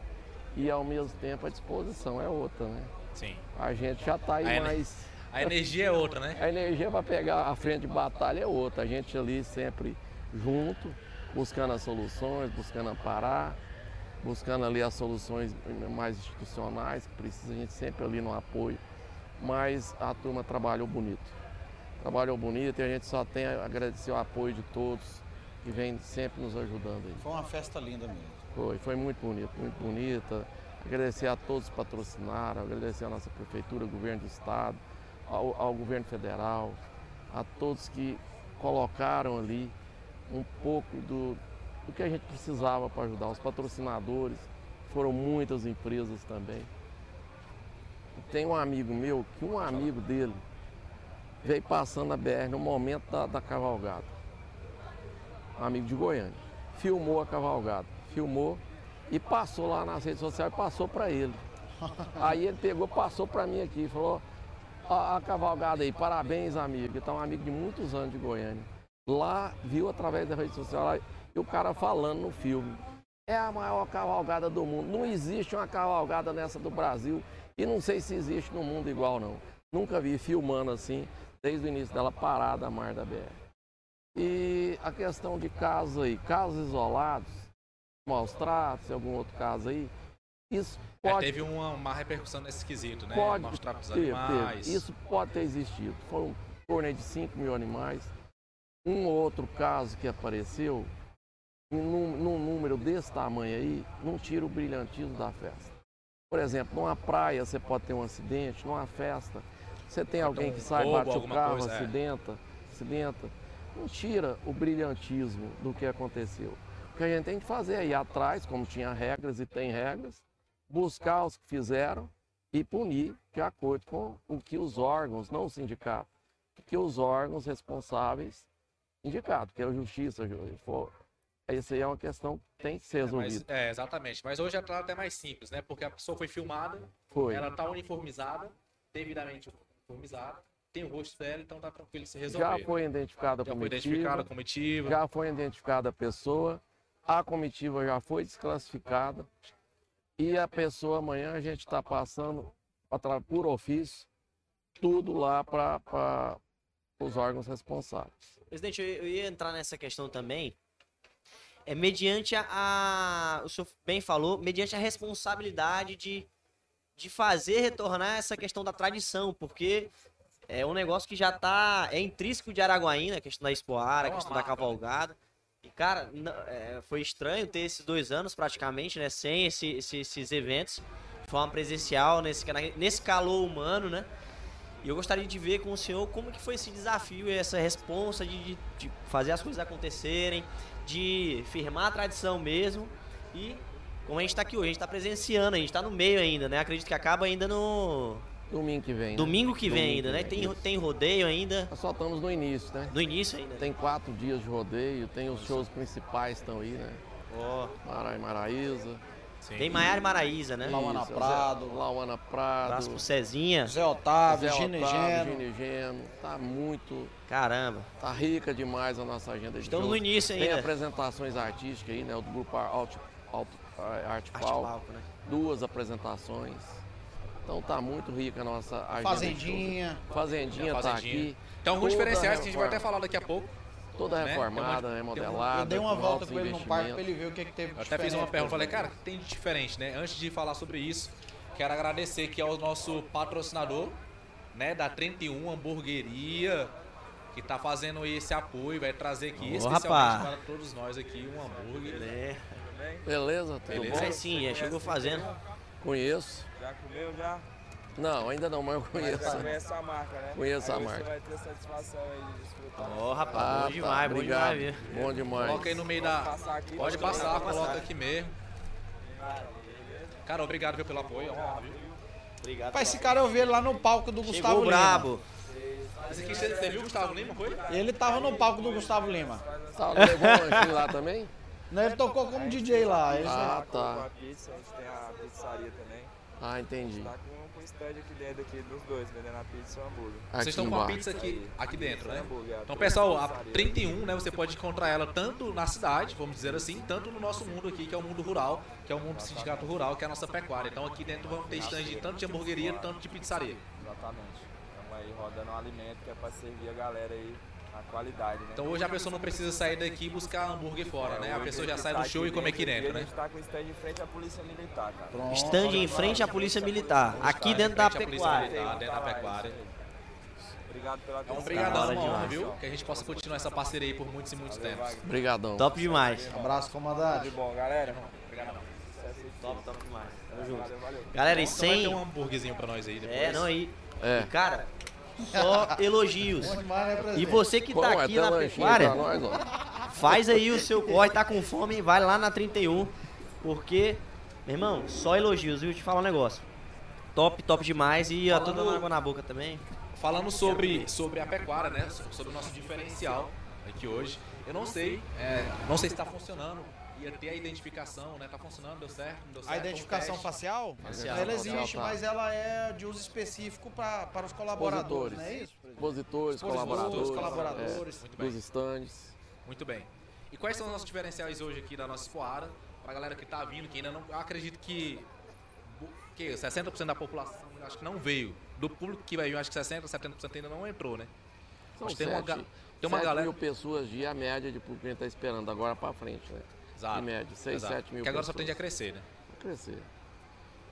[SPEAKER 5] e ao mesmo tempo a disposição é outra, né?
[SPEAKER 1] sim.
[SPEAKER 5] A gente já está aí
[SPEAKER 1] A
[SPEAKER 5] mais.
[SPEAKER 1] A energia é outra, né?
[SPEAKER 5] A energia para pegar a frente de batalha é outra. A gente ali sempre junto, buscando as soluções, buscando amparar, buscando ali as soluções mais institucionais, que precisa a gente sempre ali no apoio. Mas a turma trabalhou bonito. Trabalhou bonito e a gente só tem a agradecer o apoio de todos que vem sempre nos ajudando aí.
[SPEAKER 4] Foi uma festa linda mesmo.
[SPEAKER 5] Foi, foi muito bonito, muito bonita. Agradecer a todos que patrocinaram, agradecer a nossa prefeitura, governo do estado, ao, ao governo federal, a todos que colocaram ali um pouco do, do que a gente precisava para ajudar. Os patrocinadores, foram muitas empresas também. Tem um amigo meu que um amigo dele veio passando a BR no momento da, da cavalgada. Um amigo de Goiânia. Filmou a cavalgada, filmou e passou lá nas redes sociais, passou para ele. Aí ele pegou, passou para mim aqui falou: a, a cavalgada aí, parabéns, amigo. Então, um amigo de muitos anos de Goiânia. Lá, viu através da rede social e o cara falando no filme. É a maior cavalgada do mundo. Não existe uma cavalgada nessa do Brasil. E não sei se existe no mundo igual, não. Nunca vi filmando assim, desde o início dela parada a Mar da BR. E a questão de casos aí, casos isolados, maus tratos, algum outro caso aí, isso
[SPEAKER 1] É,
[SPEAKER 5] pode
[SPEAKER 1] teve uma, uma repercussão nesse quesito, né?
[SPEAKER 5] Pode
[SPEAKER 1] Maus tratos animais.
[SPEAKER 5] teve. Isso pode ter existido. Foi um torneio de 5 mil animais. Um ou outro caso que apareceu, num, num número desse tamanho aí, não tira o brilhantismo da festa. Por exemplo, numa praia você pode ter um acidente, numa festa, você tem alguém que sai, bate o carro,
[SPEAKER 1] coisa, é.
[SPEAKER 5] acidenta, acidenta. Não tira o brilhantismo do que aconteceu. O que a gente tem que fazer é ir atrás, como tinha regras e tem regras, buscar os que fizeram e punir de acordo com o que os órgãos, não o sindicato, o que os órgãos responsáveis indicaram, porque a justiça, ju- for, isso aí é uma questão que tem que ser
[SPEAKER 1] É, mas-
[SPEAKER 5] resolvida.
[SPEAKER 1] é, exatamente. Mas hoje é até mais simples, né? Porque a pessoa foi filmada,
[SPEAKER 5] Foi.
[SPEAKER 1] ela tá uniformizada, devidamente uniformizada, tem o rosto dela, então tá tranquilo se resolver.
[SPEAKER 5] Já foi identificada a
[SPEAKER 1] Já foi
[SPEAKER 5] comitiva,
[SPEAKER 1] identificada a comitiva.
[SPEAKER 5] já foi identificada a pessoa, a comitiva já foi desclassificada e a pessoa amanhã a gente está passando por ofício tudo lá para os órgãos responsáveis.
[SPEAKER 2] Presidente, eu, ia entrar nessa questão também. É mediante a, a- O senhor bem falou, mediante a responsabilidade de, de fazer retornar essa questão da tradição, porque é um negócio que já tá. É intrínseco de Araguaína, a questão da Espoara, a questão da cavalgada. E, cara, n- é, foi estranho ter esses dois anos praticamente, né? Sem esse- esse- esses eventos. De forma presencial, nesse, nesse calor humano, né? E eu gostaria de ver com o senhor como que foi esse desafio e essa responsa de, de- de fazer as coisas acontecerem, de firmar a tradição mesmo. E como a gente está aqui hoje, a gente está presenciando, a gente está no meio ainda, né? Acredito que acaba ainda no
[SPEAKER 5] Domingo que vem. né?
[SPEAKER 2] domingo que vem
[SPEAKER 5] Domingo
[SPEAKER 2] ainda, né?
[SPEAKER 5] que
[SPEAKER 2] Tem,
[SPEAKER 5] vem,
[SPEAKER 2] tem rodeio ainda,
[SPEAKER 5] Nós só estamos no início, né?
[SPEAKER 2] no início ainda.
[SPEAKER 5] Tem quatro dias de rodeio, tem os shows principais estão aí, né?
[SPEAKER 2] Ó,
[SPEAKER 5] Mara e Maraíza.
[SPEAKER 1] Sim.
[SPEAKER 2] tem Maiara e Maraíza, né?
[SPEAKER 4] Lauana Prado.
[SPEAKER 5] Lauana
[SPEAKER 2] Abraço
[SPEAKER 5] Prado.
[SPEAKER 2] pro Cezinha.
[SPEAKER 4] Zé Otávio,
[SPEAKER 5] Zé
[SPEAKER 4] Gino
[SPEAKER 5] Otávio,
[SPEAKER 4] Geno.
[SPEAKER 5] Gino e Geno. Tá muito,
[SPEAKER 2] Caramba.
[SPEAKER 5] tá rica demais a nossa agenda de
[SPEAKER 2] Estamos no início
[SPEAKER 5] Tem
[SPEAKER 2] ainda.
[SPEAKER 5] apresentações artísticas aí, né? O do grupo Arte, Arte, Arte Palco.
[SPEAKER 2] palco, né?
[SPEAKER 5] Duas apresentações. Então tá muito rica a nossa agenda. de
[SPEAKER 4] Fazendinha.
[SPEAKER 5] Fazendinha, tá
[SPEAKER 1] Fazendinha.
[SPEAKER 5] aqui.
[SPEAKER 1] Então, alguns diferenciais que a gente vai até falar daqui a pouco.
[SPEAKER 5] Toda
[SPEAKER 1] né?
[SPEAKER 5] reformada,
[SPEAKER 1] uma-
[SPEAKER 5] remodelada.
[SPEAKER 4] Eu dei uma volta com ele no parque pra ele ver o que, que teve de
[SPEAKER 1] Eu até fiz uma pergunta, falei,
[SPEAKER 4] né?
[SPEAKER 1] cara, o que tem de diferente, né? Antes de falar sobre isso, quero agradecer aqui ao nosso patrocinador, né, da 31 Hamburgueria, que tá fazendo esse apoio, vai trazer aqui
[SPEAKER 2] Ô,
[SPEAKER 1] especialmente
[SPEAKER 2] rapaz.
[SPEAKER 1] para todos nós aqui um hambúrguer.
[SPEAKER 2] É,
[SPEAKER 5] Beleza? Tudo
[SPEAKER 1] Beleza.
[SPEAKER 2] aí sim, é, chegou fazendo.
[SPEAKER 5] bom? Conheço.
[SPEAKER 6] Já comeu já?
[SPEAKER 5] Não, ainda não, mas eu
[SPEAKER 6] Mas
[SPEAKER 5] conheço.
[SPEAKER 6] conhece a marca, né?
[SPEAKER 5] Conheço
[SPEAKER 6] Aí
[SPEAKER 5] a
[SPEAKER 6] você
[SPEAKER 5] marca.
[SPEAKER 6] vai ter satisfação aí de desfrutar.
[SPEAKER 2] Ó, rapaz,
[SPEAKER 5] Ah,
[SPEAKER 2] bom
[SPEAKER 5] tá,
[SPEAKER 2] demais, bom
[SPEAKER 5] obrigado.
[SPEAKER 2] demais?
[SPEAKER 5] Bom demais.
[SPEAKER 1] Coloca aí no meio da.
[SPEAKER 6] Passar aqui,
[SPEAKER 1] Pode passar,
[SPEAKER 6] passar.
[SPEAKER 1] coloca aqui mesmo. Cara, obrigado viu, pelo apoio. é?
[SPEAKER 2] Obrigado.
[SPEAKER 4] Rapaz, esse cara eu vi ele lá no palco do Gustavo
[SPEAKER 2] Chegou
[SPEAKER 4] Lima.
[SPEAKER 2] brabo.
[SPEAKER 1] Esse aqui você, você viu o Gustavo Lima, foi?
[SPEAKER 4] Ele tava no palco do Gustavo Lima.
[SPEAKER 5] Tá, levou um lá também?
[SPEAKER 4] Não, ele tocou como DJ lá. Ele-
[SPEAKER 5] Ah,
[SPEAKER 6] Com a
[SPEAKER 5] tá.
[SPEAKER 6] pizza, a gente tem a pizzaria também.
[SPEAKER 5] Ah, entendi.
[SPEAKER 6] Tá com stand aqui dentro aqui dos dois, vendendo a pizza e o hambúrguer.
[SPEAKER 1] Vocês estão com a pizza aqui, aqui dentro, né? Então, pessoal, a
[SPEAKER 6] pizzaria.
[SPEAKER 1] 31, né, você pode encontrar ela tanto na cidade, vamos dizer assim, tanto no nosso mundo aqui, que é o mundo rural, que é o mundo do sindicato rural, que é a nossa pecuária. Então, aqui dentro vamos ter stand de tanto de hamburgueria, tanto de pizzaria.
[SPEAKER 6] Exatamente. Estamos aí rodando um alimento que é pra servir a galera aí a qualidade, né?
[SPEAKER 1] Então, hoje a pessoa não precisa sair daqui e buscar hambúrguer fora, né? A pessoa já
[SPEAKER 6] gente
[SPEAKER 1] sai
[SPEAKER 6] tá
[SPEAKER 1] do show e come aqui dentro,
[SPEAKER 6] A
[SPEAKER 1] né?
[SPEAKER 6] gente tá com o stand em frente à Polícia Militar, cara.
[SPEAKER 4] Pronto.
[SPEAKER 2] Stand em frente à Polícia Militar, aqui dentro da pecuária.
[SPEAKER 1] Militar, dentro da pecuária.
[SPEAKER 6] Obrigado pela
[SPEAKER 1] É um
[SPEAKER 6] atenção.
[SPEAKER 1] brigadão,
[SPEAKER 2] demais.
[SPEAKER 1] viu? Que a gente possa continuar essa parceria aí por muitos e muitos tempos.
[SPEAKER 5] Obrigadão.
[SPEAKER 2] Top demais.
[SPEAKER 4] Abraço, comandante.
[SPEAKER 6] Tudo bom, galera?
[SPEAKER 2] Top, top demais.
[SPEAKER 6] Valeu, valeu.
[SPEAKER 2] Galera, e
[SPEAKER 1] Então vai ter
[SPEAKER 2] sem.
[SPEAKER 1] um hambúrguerzinho pra nós aí depois.
[SPEAKER 2] É, não aí.
[SPEAKER 5] É.
[SPEAKER 2] E, cara, só elogios.
[SPEAKER 4] Né,
[SPEAKER 2] E você que tá aqui na pecuária, faz aí o seu corre, tá com fome, vai lá na 31. Porque, meu irmão, só elogios, viu? Te falar um negócio. Top, top demais. E tô dando água na boca também.
[SPEAKER 1] Falando sobre, sobre a pecuária, né? so- Sobre o nosso diferencial aqui hoje. Eu não sei, é, não sei se está funcionando. Ia ter a identificação, né? Tá funcionando, deu certo, não deu certo.
[SPEAKER 4] A identificação facial,
[SPEAKER 1] Facial.
[SPEAKER 4] ela existe,
[SPEAKER 5] tá.
[SPEAKER 4] mas ela é de uso específico pra, para os colaboradores,
[SPEAKER 5] Expositores.
[SPEAKER 4] não é isso?
[SPEAKER 5] Expositores,
[SPEAKER 4] Expositores,
[SPEAKER 5] colaboradores.
[SPEAKER 4] colaboradores.
[SPEAKER 5] É, dos estandes.
[SPEAKER 1] Muito bem. E quais são os nossos diferenciais hoje aqui da nossa escoara? Pra galera que tá vindo, que ainda não. Eu acredito que. que 60% da população acho que não veio. Do público que vai vir, acho que 60%, 70% ainda não entrou, né?
[SPEAKER 5] São
[SPEAKER 1] Mas tem uma, tem uma galera.
[SPEAKER 5] mil pessoas dia, a média de público que a gente tá esperando agora pra frente, né?
[SPEAKER 1] Exato.
[SPEAKER 5] Em média, 6,
[SPEAKER 1] exato.
[SPEAKER 5] 7 mil
[SPEAKER 1] Que agora só
[SPEAKER 5] pessoas.
[SPEAKER 1] tende a crescer, né?
[SPEAKER 5] Crescer.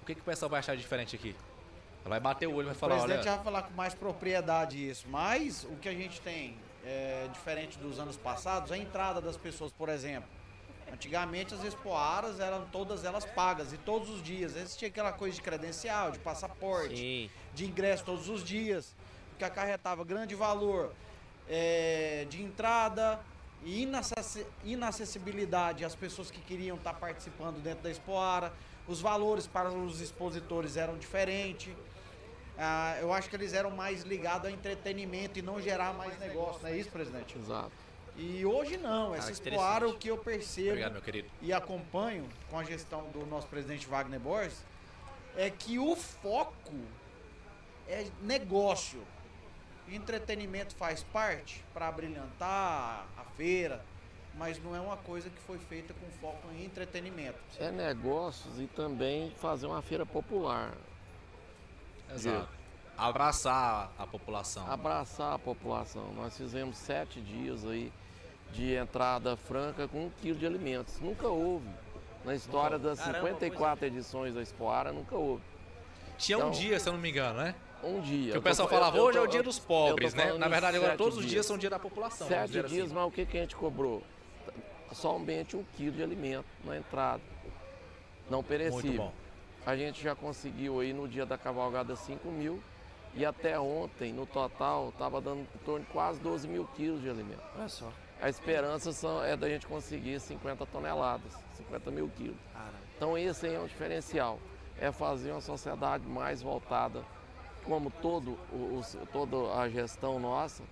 [SPEAKER 1] O que, que o pessoal vai achar de diferente aqui? Ela vai bater o olho e vai
[SPEAKER 4] O
[SPEAKER 1] falar,
[SPEAKER 4] presidente
[SPEAKER 1] olha.
[SPEAKER 4] já vai falar com mais propriedade isso, mas o que a gente tem, é, diferente dos anos passados, a entrada das pessoas, por exemplo. Antigamente as expoaras eram todas elas pagas e todos os dias. Existia aquela coisa de credencial, de passaporte,
[SPEAKER 2] Sim.
[SPEAKER 4] de ingresso todos os dias, que acarretava grande valor é, de entrada e inacessi- inacessibilidade às pessoas que queriam estar participando dentro da Expoara. Os valores para os expositores eram diferentes. Ah, eu acho que eles eram mais ligados ao entretenimento e não gerar mais negócio, não é isso, presidente?
[SPEAKER 5] Exato.
[SPEAKER 4] E hoje não, essa Expoara, o que eu percebo
[SPEAKER 1] Obrigado, meu querido.
[SPEAKER 4] e acompanho com a gestão do nosso presidente Wagner Borges é que o foco é negócio. Entretenimento faz parte para brilhantar a feira, mas não é uma coisa que foi feita com foco em entretenimento.
[SPEAKER 5] É negócios e também fazer uma feira popular.
[SPEAKER 1] Exato. Abraçar a população.
[SPEAKER 5] Abraçar a população. Nós fizemos sete dias aí de entrada franca com um quilo de alimentos. Nunca houve. Na história das
[SPEAKER 2] Caramba,
[SPEAKER 5] 54 edições da Expoara, nunca houve.
[SPEAKER 1] Tinha um
[SPEAKER 5] Então-
[SPEAKER 1] dia, se eu não me engano, né?
[SPEAKER 5] Um dia.
[SPEAKER 1] Que o pessoal falava, hoje é o dia dos pobres, né? Na verdade, agora todos os dias
[SPEAKER 5] dias.
[SPEAKER 1] são dia da população.
[SPEAKER 5] Sete dias,
[SPEAKER 1] assim.
[SPEAKER 5] mas o que, que a gente cobrou? Somente um quilo de alimento na entrada. Não perecível.
[SPEAKER 1] Muito bom.
[SPEAKER 5] A gente já conseguiu aí no dia da cavalgada 5 mil e até ontem, no total, estava dando em torno de quase 12 mil quilos de alimento.
[SPEAKER 2] Olha só.
[SPEAKER 5] A esperança são- é da gente conseguir 50 toneladas, 50 mil quilos. Então esse aí é um diferencial, é fazer uma sociedade mais voltada, como todo o, toda a gestão nossa,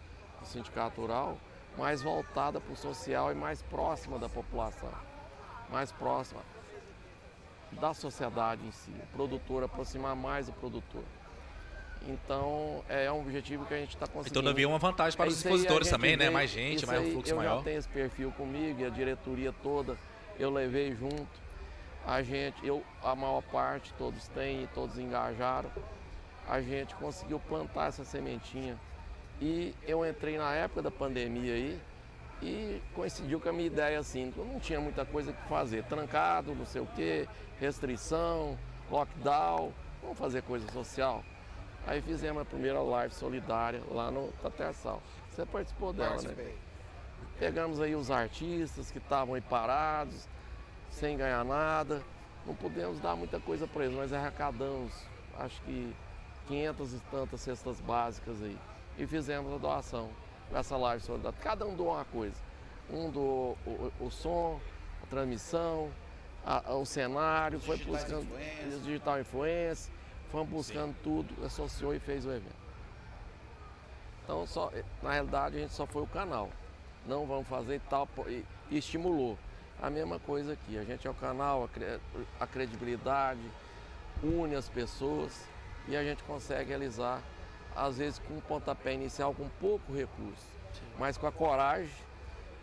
[SPEAKER 5] do sindicato rural, mais voltada para o social e mais próxima da população, mais próxima da sociedade em si, o produtor, aproximar mais o produtor. Então é um objetivo que a gente está conseguindo.
[SPEAKER 1] todavia uma vantagem para
[SPEAKER 5] É
[SPEAKER 1] os expositores também, né?
[SPEAKER 5] veio-
[SPEAKER 1] Mais gente, mais um fluxo
[SPEAKER 5] eu
[SPEAKER 1] maior.
[SPEAKER 5] já tenho esse perfil comigo e a diretoria toda eu levei junto. A gente, eu, a maior parte, todos têm e todos engajaram. A gente conseguiu plantar essa sementinha. E eu entrei na época da pandemia aí e coincidiu com a minha ideia assim, eu não tinha muita coisa que fazer. Trancado, não sei o quê, restrição, lockdown, vamos fazer coisa social. Aí fizemos a primeira live solidária lá no Tatersal. Você participou dela, né? Pegamos aí os artistas que estavam aí parados, sem ganhar nada. Não pudemos dar muita coisa para eles, mas arrecadamos, acho que 500 e tantas cestas básicas aí. E fizemos a doação com essa live solidária. Cada um doou uma coisa. Um doou o, o- o som, a transmissão, a- a- o cenário, foi
[SPEAKER 4] Digitais
[SPEAKER 5] buscando
[SPEAKER 4] influência.
[SPEAKER 5] digital influência, fomos buscando tudo, associou e fez o evento. Então, só, na realidade, a gente só foi o canal. Não vamos fazer tal, e, e estimulou. A mesma coisa aqui, a gente é o canal, a, a credibilidade, une as pessoas e a gente consegue realizar, às vezes com um pontapé inicial, com pouco recurso, mas com a coragem,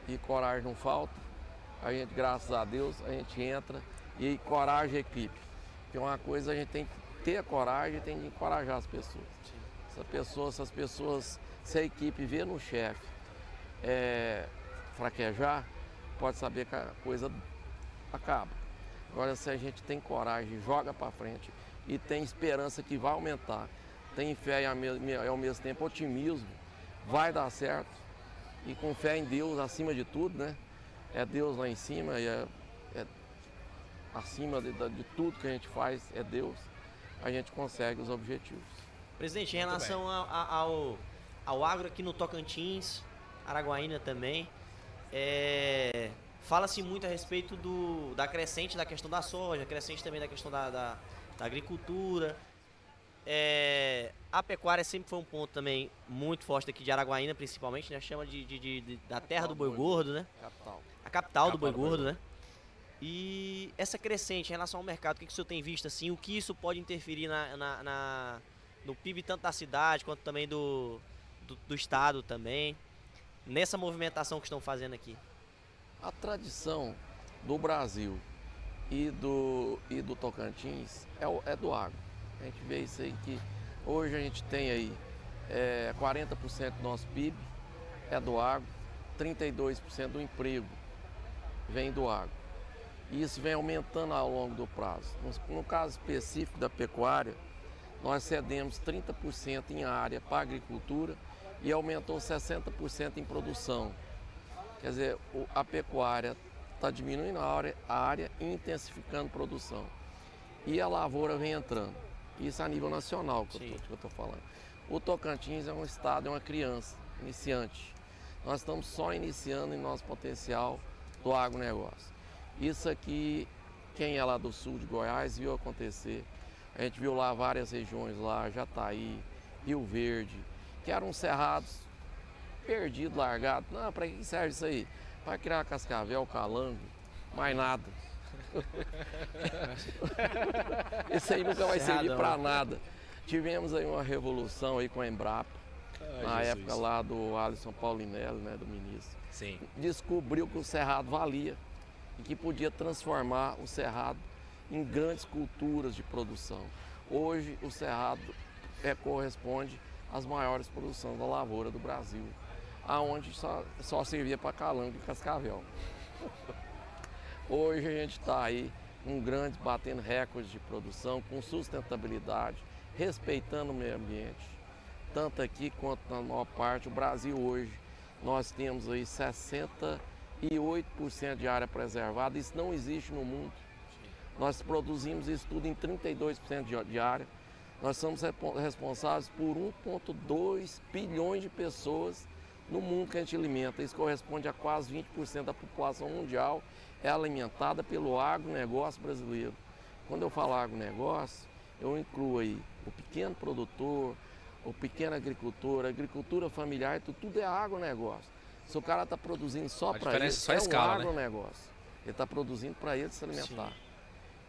[SPEAKER 5] e coragem não falta, a gente, graças a Deus, a gente entra e coragem equipe. Porque uma coisa a gente tem que ter a coragem e tem que encorajar as pessoas. Essa pessoa, essas pessoas, se a equipe vê no chefe é, fraquejar, pode saber que a coisa acaba. Agora, se a gente tem coragem, joga para frente e tem esperança que vai aumentar, tem fé e ao me- ao mesmo tempo otimismo, vai dar certo. E com fé em Deus acima de tudo, né? É Deus lá em cima e é, é acima de, de tudo que a gente faz, é Deus. A gente consegue os objetivos.
[SPEAKER 2] Presidente, em relação a- a- ao, ao agro aqui no Tocantins, Araguaína também, é, fala-se muito a respeito do, da crescente da questão da soja, crescente também da questão da, da, da agricultura. É, a pecuária sempre foi um ponto também muito forte aqui de Araguaína, principalmente, né? Chama de, de- de- de- da terra do boi gordo, né?
[SPEAKER 5] Capital.
[SPEAKER 2] A capital do boi
[SPEAKER 1] Capital do boi
[SPEAKER 2] gordo, né? E essa crescente em relação ao mercado, o que, que o senhor tem visto assim? O que isso pode interferir na, na- na- no PIB tanto da cidade quanto também do, do, do estado também? Nessa movimentação que estão fazendo aqui.
[SPEAKER 5] A tradição do Brasil e do, e do Tocantins é, é do agro. A gente vê isso aí que hoje a gente tem aí é, 40% do nosso PIB é do agro, 32% do emprego vem do agro. E isso vem aumentando ao longo do prazo. No, no caso específico da pecuária, nós cedemos 30% em área para a agricultura e aumentou 60% em produção. Quer dizer, a pecuária está diminuindo a área, a área intensificando produção. E a lavoura vem entrando. Isso a nível nacional que
[SPEAKER 2] Sim.
[SPEAKER 5] eu estou falando. O Tocantins é um estado, é uma criança, iniciante. Nós estamos só iniciando em nosso potencial do agronegócio. Isso aqui, quem é lá do sul de Goiás viu acontecer. A gente viu lá várias regiões lá, Jataí, Rio Verde, que eram cerrados perdido, largado. Não, para que serve isso aí? Para criar cascavel, calango, mais nada. isso aí nunca vai servir para nada. Tivemos aí uma revolução aí com a Embrapa, na época lá do Alisson Paulinelli, né, do ministro.
[SPEAKER 1] Sim.
[SPEAKER 5] Descobriu que o cerrado valia e que podia transformar o cerrado em grandes culturas de produção. Hoje o cerrado é, corresponde às maiores produções da lavoura do Brasil, aonde só, só servia para calango e cascavel. Hoje a gente está aí com grandes, batendo recordes de produção, com sustentabilidade, respeitando o meio ambiente, tanto aqui quanto na maior parte. O Brasil hoje, nós temos aí 68% de área preservada, isso não existe no mundo. Nós produzimos isso tudo em 32% de- área. Nós somos responsáveis por 1,2 bilhões de pessoas no mundo que a gente alimenta. Isso corresponde a quase 20% da população mundial é alimentada pelo agronegócio brasileiro. Quando eu falo agronegócio, eu incluo aí o pequeno produtor, o pequeno agricultor, a agricultura familiar, tudo, tudo é agronegócio. Se o cara está produzindo só para ele,
[SPEAKER 1] é só
[SPEAKER 5] é
[SPEAKER 1] escala,
[SPEAKER 5] um
[SPEAKER 1] né?
[SPEAKER 5] agronegócio. Ele está produzindo para ele se alimentar.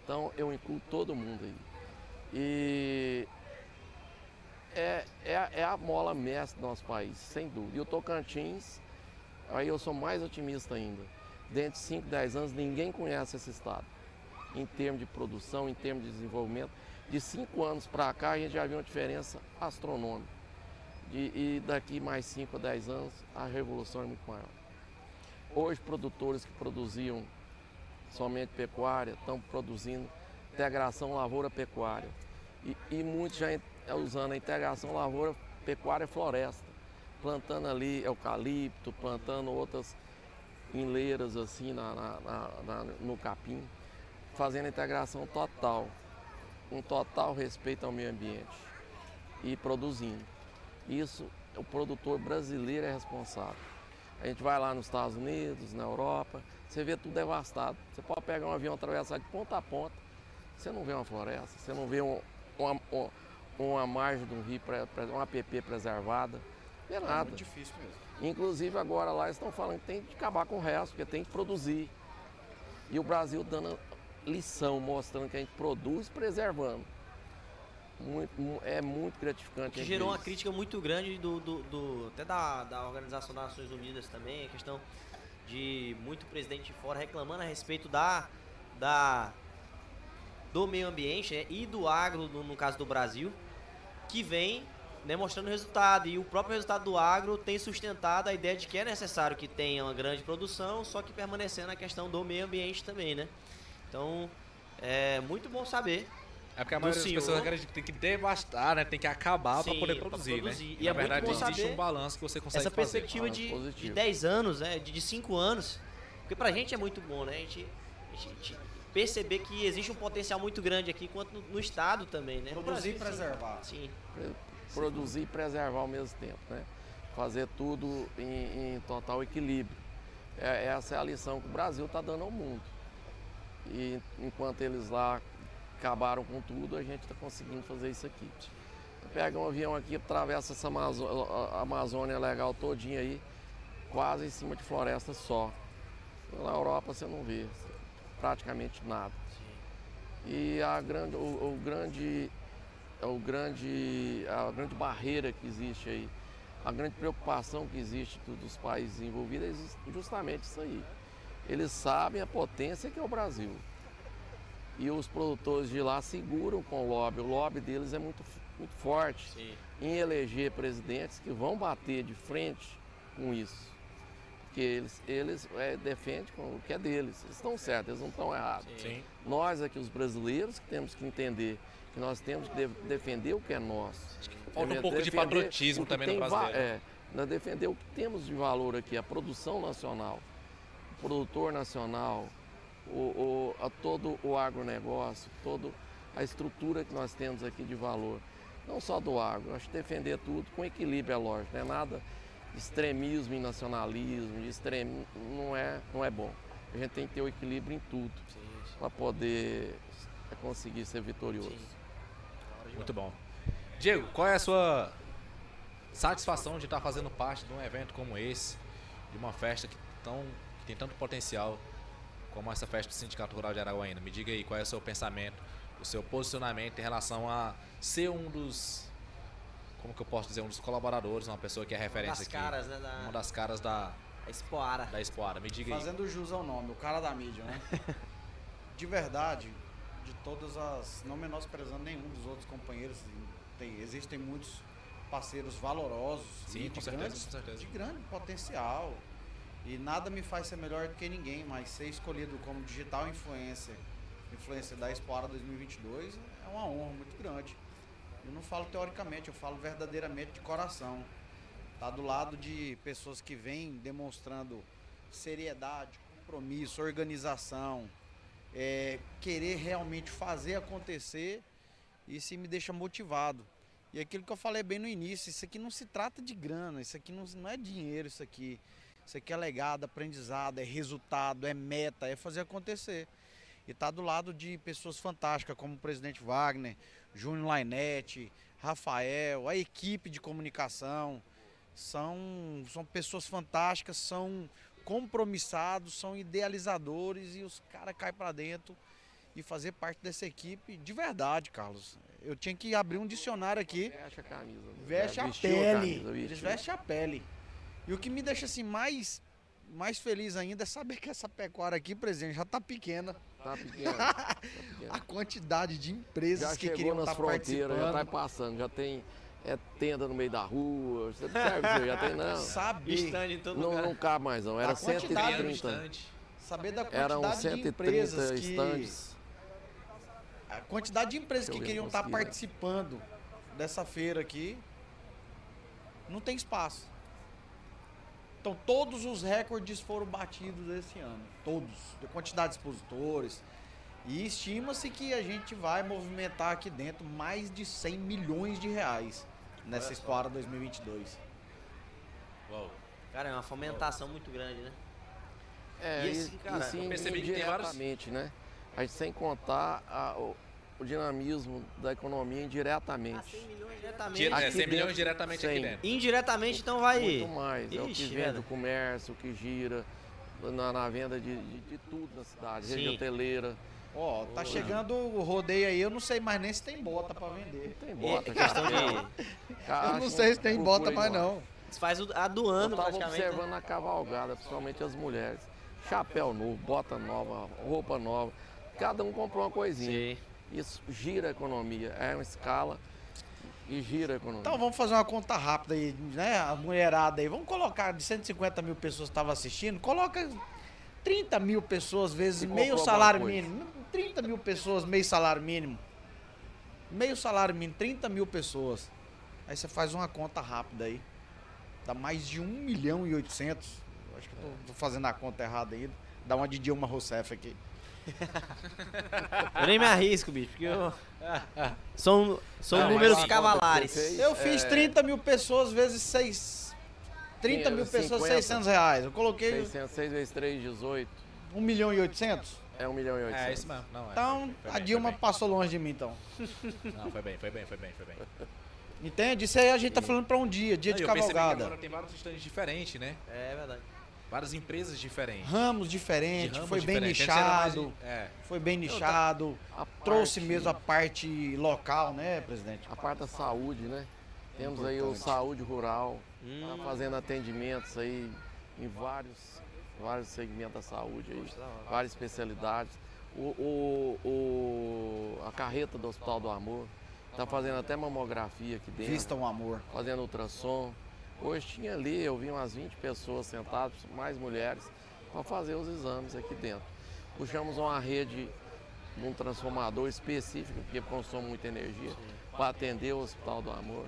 [SPEAKER 5] Então eu incluo todo mundo aí. E é, é, a- é a mola mestre do nosso país, sem dúvida. E o Tocantins, aí eu sou mais otimista ainda. Dentro de 5, 10 anos, ninguém conhece esse estado. Em termos de produção, em termos de desenvolvimento. De 5 anos para cá, a gente já viu uma diferença astronômica. De- e daqui mais 5 a 10 anos, a revolução é muito maior. Hoje, produtores que produziam somente pecuária estão produzindo integração lavoura-pecuária. E, e muitos já é usando a integração lavoura, pecuária e floresta, plantando ali eucalipto, plantando outras enleiras assim na, na, na, no capim, fazendo integração total, um total respeito ao meio ambiente. E produzindo. Isso o produtor brasileiro é responsável. A gente vai lá nos Estados Unidos, na Europa, você vê tudo devastado. Você pode pegar um avião atravessar de ponta a ponta, você não vê uma floresta, você não vê um, uma, uma margem de um rio, uma APP preservada, vê é nada. É
[SPEAKER 4] muito difícil mesmo.
[SPEAKER 5] Inclusive agora lá estão falando que tem que acabar com o resto, porque tem que produzir. E o Brasil dando lição, mostrando que a gente produz preservando. Muito, é muito gratificante.
[SPEAKER 2] Que gerou uma crítica muito grande do, do, do, até da, da Organização das Nações Unidas também, a questão de muito presidente de fora reclamando a respeito da, da do meio ambiente né, e do agro, no, no caso do Brasil, que vem né, mostrando resultado. E o próprio resultado do agro tem sustentado a ideia de que é necessário que tenha uma grande produção, só que permanecendo a questão do meio ambiente também, né? Então, é muito bom saber.
[SPEAKER 1] É porque a maioria das pessoas acredita que tem que devastar, né? Tem que acabar para poder produzir, produzir, né?
[SPEAKER 2] E, e é na verdade
[SPEAKER 1] existe um balanço que você consegue
[SPEAKER 2] Essa perspectiva de, de 10 anos, né? De, de 5 anos. Porque pra gente é muito bom, né? A gente, a gente perceber que existe um potencial muito grande aqui, quanto no, no estado também, né?
[SPEAKER 4] Produzir e preservar.
[SPEAKER 2] Sim
[SPEAKER 5] produzir e preservar ao mesmo tempo, né? Fazer tudo em, em total equilíbrio. É, essa é a lição que o Brasil está dando ao mundo. E enquanto eles lá acabaram com tudo, a gente está conseguindo fazer isso aqui. Pega um avião aqui, atravessa essa Amazônia legal todinha aí, quase em cima de floresta só. Na Europa você não vê praticamente nada. E a grande, o, o grande é o grande, a grande barreira que existe aí, a grande preocupação que existe dos países envolvidos é justamente isso aí. Eles sabem a potência que é o Brasil. E os produtores de lá seguram com o lobby. O lobby deles é muito, muito forte Sim. em eleger presidentes que vão bater de frente com isso. Porque eles, eles é, defendem o que é deles. Eles estão certos, eles não estão errados.
[SPEAKER 1] Sim.
[SPEAKER 5] Nós aqui, os brasileiros, que temos que entender que nós temos que defender o que é nosso.
[SPEAKER 1] Falta um pouco de patriotismo também no brasileiro.
[SPEAKER 5] É, nós defender o que temos de valor aqui, a produção nacional, o produtor nacional, o, o, a todo o agronegócio, toda a estrutura que nós temos aqui de valor. Não só do agro, acho que defender tudo com equilíbrio, é lógico, não é nada de extremismo e nacionalismo, de extremo, não é, não é bom. A gente tem que ter o equilíbrio em tudo para poder conseguir ser vitorioso. Sim.
[SPEAKER 1] Muito bom. Diego, qual é a sua satisfação de estar fazendo parte de um evento como esse, de uma festa que, tão, que tem tanto potencial como essa festa do Sindicato Rural de Araguaína? Me diga aí qual é o seu pensamento, o seu posicionamento em relação a ser um dos como que eu posso dizer, um dos colaboradores, uma pessoa que é referência
[SPEAKER 2] uma das
[SPEAKER 1] aqui.
[SPEAKER 2] Caras, né, da...
[SPEAKER 1] Uma das caras da.
[SPEAKER 2] Da Expoara.
[SPEAKER 1] Da Expoara, me diga
[SPEAKER 4] Fazendo
[SPEAKER 1] aí.
[SPEAKER 4] jus ao nome, o cara da mídia, né? De verdade, de todas as. Não menosprezando nenhum dos outros companheiros. Tem, existem muitos parceiros valorosos
[SPEAKER 1] Sim,
[SPEAKER 4] de,
[SPEAKER 1] certeza,
[SPEAKER 4] grande,
[SPEAKER 1] certeza.
[SPEAKER 4] de grande potencial. E nada me faz ser melhor do que ninguém, mas ser escolhido como digital influencer, influencer da Expoara 2022 é uma honra muito grande. Eu não falo teoricamente, eu falo verdadeiramente de coração. Tá do lado de pessoas que vêm demonstrando seriedade, compromisso, organização, é, querer realmente fazer acontecer, isso me deixa motivado. E aquilo que eu falei bem no início, isso aqui não se trata de grana, isso aqui não, não é dinheiro, isso aqui. Isso aqui é legado, aprendizado, é resultado, é meta, é fazer acontecer. E tá do lado de pessoas fantásticas como o presidente Wagner, Júnior Lainete, Rafael, a equipe de comunicação. São, são pessoas fantásticas, são compromissados, são idealizadores e os caras caem para dentro e fazer parte dessa equipe de verdade, Carlos. Eu tinha que abrir um dicionário aqui.
[SPEAKER 5] Veste a camisa.
[SPEAKER 4] Veste a pele. A camisa, Eles vestem a pele. E o que me deixa assim mais mais feliz ainda é saber que essa pecuária aqui, presidente, já está pequena.
[SPEAKER 5] Tá pequena. Tá
[SPEAKER 4] a quantidade de empresas
[SPEAKER 5] já
[SPEAKER 4] que queriam
[SPEAKER 5] nas
[SPEAKER 4] tá
[SPEAKER 5] fronteiras, já está passando, já tem é tenda no meio da rua, você observa, já tem não.
[SPEAKER 4] Saber.
[SPEAKER 5] não, não cabe mais não, era 130.
[SPEAKER 4] Saber da quantidade Eram 130 de empresas que...
[SPEAKER 5] estandes.
[SPEAKER 4] A quantidade de empresas que queriam estar tá participando dessa feira aqui, não tem espaço. Então todos os recordes foram batidos esse ano, todos, de quantidade de expositores. E estima-se que a gente vai movimentar aqui dentro mais de 100 milhões de reais nessa Expoara 2022.
[SPEAKER 1] Uau.
[SPEAKER 2] Cara, é uma fomentação muito grande, né?
[SPEAKER 5] É,
[SPEAKER 2] E assim, cara,
[SPEAKER 5] e sim,
[SPEAKER 1] eu percebi que tem vários-
[SPEAKER 5] né? A gente sem contar a- o, o dinamismo da economia indiretamente.
[SPEAKER 2] Ah, 100 milhões diretamente.
[SPEAKER 1] Dire- é,
[SPEAKER 5] Aqui
[SPEAKER 1] 100 milhões
[SPEAKER 5] dentro,
[SPEAKER 1] diretamente aqui
[SPEAKER 5] 100.
[SPEAKER 1] dentro.
[SPEAKER 2] Indiretamente, então vai.
[SPEAKER 5] Muito mais. é o que
[SPEAKER 2] Ixi,
[SPEAKER 5] vende
[SPEAKER 2] velho.
[SPEAKER 5] o comércio, o que gira na, na venda de, de, de tudo na cidade. Rede hoteleira.
[SPEAKER 4] Ó, tá chegando o rodeio aí, eu não sei mais nem se tem bota pra vender.
[SPEAKER 5] Tem
[SPEAKER 2] É
[SPEAKER 5] bota,
[SPEAKER 2] questão
[SPEAKER 5] cara.
[SPEAKER 2] de.
[SPEAKER 4] Eu não sei se tem bota mais não.
[SPEAKER 2] Faz o- a do
[SPEAKER 5] Eu
[SPEAKER 2] ano,
[SPEAKER 5] tava
[SPEAKER 2] praticamente. né?
[SPEAKER 5] observando a cavalgada, principalmente as mulheres. Chapéu novo, bota nova, roupa nova. Cada um comprou uma coisinha.
[SPEAKER 2] Sim.
[SPEAKER 5] Isso gira a economia. É uma escala e gira a economia.
[SPEAKER 4] Então vamos fazer uma conta rápida aí, né? A mulherada aí. Vamos colocar de 150 mil pessoas que estavam assistindo, coloca 30 mil pessoas vezes meio salário mínimo. 30 mil pessoas, meio salário mínimo. Meio salário mínimo, 30 mil pessoas. Aí você faz uma conta rápida aí. Dá mais de 1 milhão e 800. Eu Acho que eu tô, tô fazendo a conta errada aí. Dá uma de Dilma Rousseff aqui.
[SPEAKER 2] Eu nem me arrisco, bicho, porque eu. São, são
[SPEAKER 1] Não,
[SPEAKER 2] números
[SPEAKER 1] sim,
[SPEAKER 2] cavalares.
[SPEAKER 5] fez-
[SPEAKER 4] Eu fiz
[SPEAKER 5] É.
[SPEAKER 4] 30 mil pessoas vezes 6. 30 mil pessoas,
[SPEAKER 5] 50.
[SPEAKER 4] 600 reais. Eu coloquei
[SPEAKER 5] 600, 6 vezes 3, 18.
[SPEAKER 4] 1 milhão e 800.
[SPEAKER 5] É 1 milhão e 800.
[SPEAKER 1] É, isso mesmo. Não, é,
[SPEAKER 4] Então,
[SPEAKER 1] foi
[SPEAKER 4] a
[SPEAKER 1] bem,
[SPEAKER 4] Dilma passou longe de mim, então.
[SPEAKER 1] bem. Não, foi bem, foi bem, foi bem, foi bem.
[SPEAKER 4] Entende? Isso aí a gente tá falando pra um dia, dia
[SPEAKER 1] Não,
[SPEAKER 4] de
[SPEAKER 1] eu percebi que
[SPEAKER 4] cavalgada.
[SPEAKER 1] agora tem vários estandes diferentes, né?
[SPEAKER 2] É verdade.
[SPEAKER 1] Várias empresas diferentes.
[SPEAKER 4] Ramos diferentes,
[SPEAKER 1] ramos
[SPEAKER 4] foi bem
[SPEAKER 1] diferentes. Mais
[SPEAKER 4] nichado.
[SPEAKER 1] em- É.
[SPEAKER 4] Foi bem nichado.
[SPEAKER 5] A
[SPEAKER 4] Trouxe
[SPEAKER 5] parte-
[SPEAKER 4] mesmo a parte local, né, presidente?
[SPEAKER 5] A parte da saúde, né? Temos aí o saúde rural,
[SPEAKER 2] Hum,
[SPEAKER 5] tá fazendo atendimentos aí em vários, vários segmentos da saúde aí, várias especialidades. O, o- o- a carreta do Hospital do Amor tá fazendo até mamografia aqui dentro,
[SPEAKER 4] Vista um amor.
[SPEAKER 5] fazendo ultrassom. Hoje tinha ali, eu vi umas 20 pessoas sentadas, mais mulheres, para fazer os exames aqui dentro. Puxamos uma rede num transformador específico, porque consome muita energia, para atender o Hospital do Amor.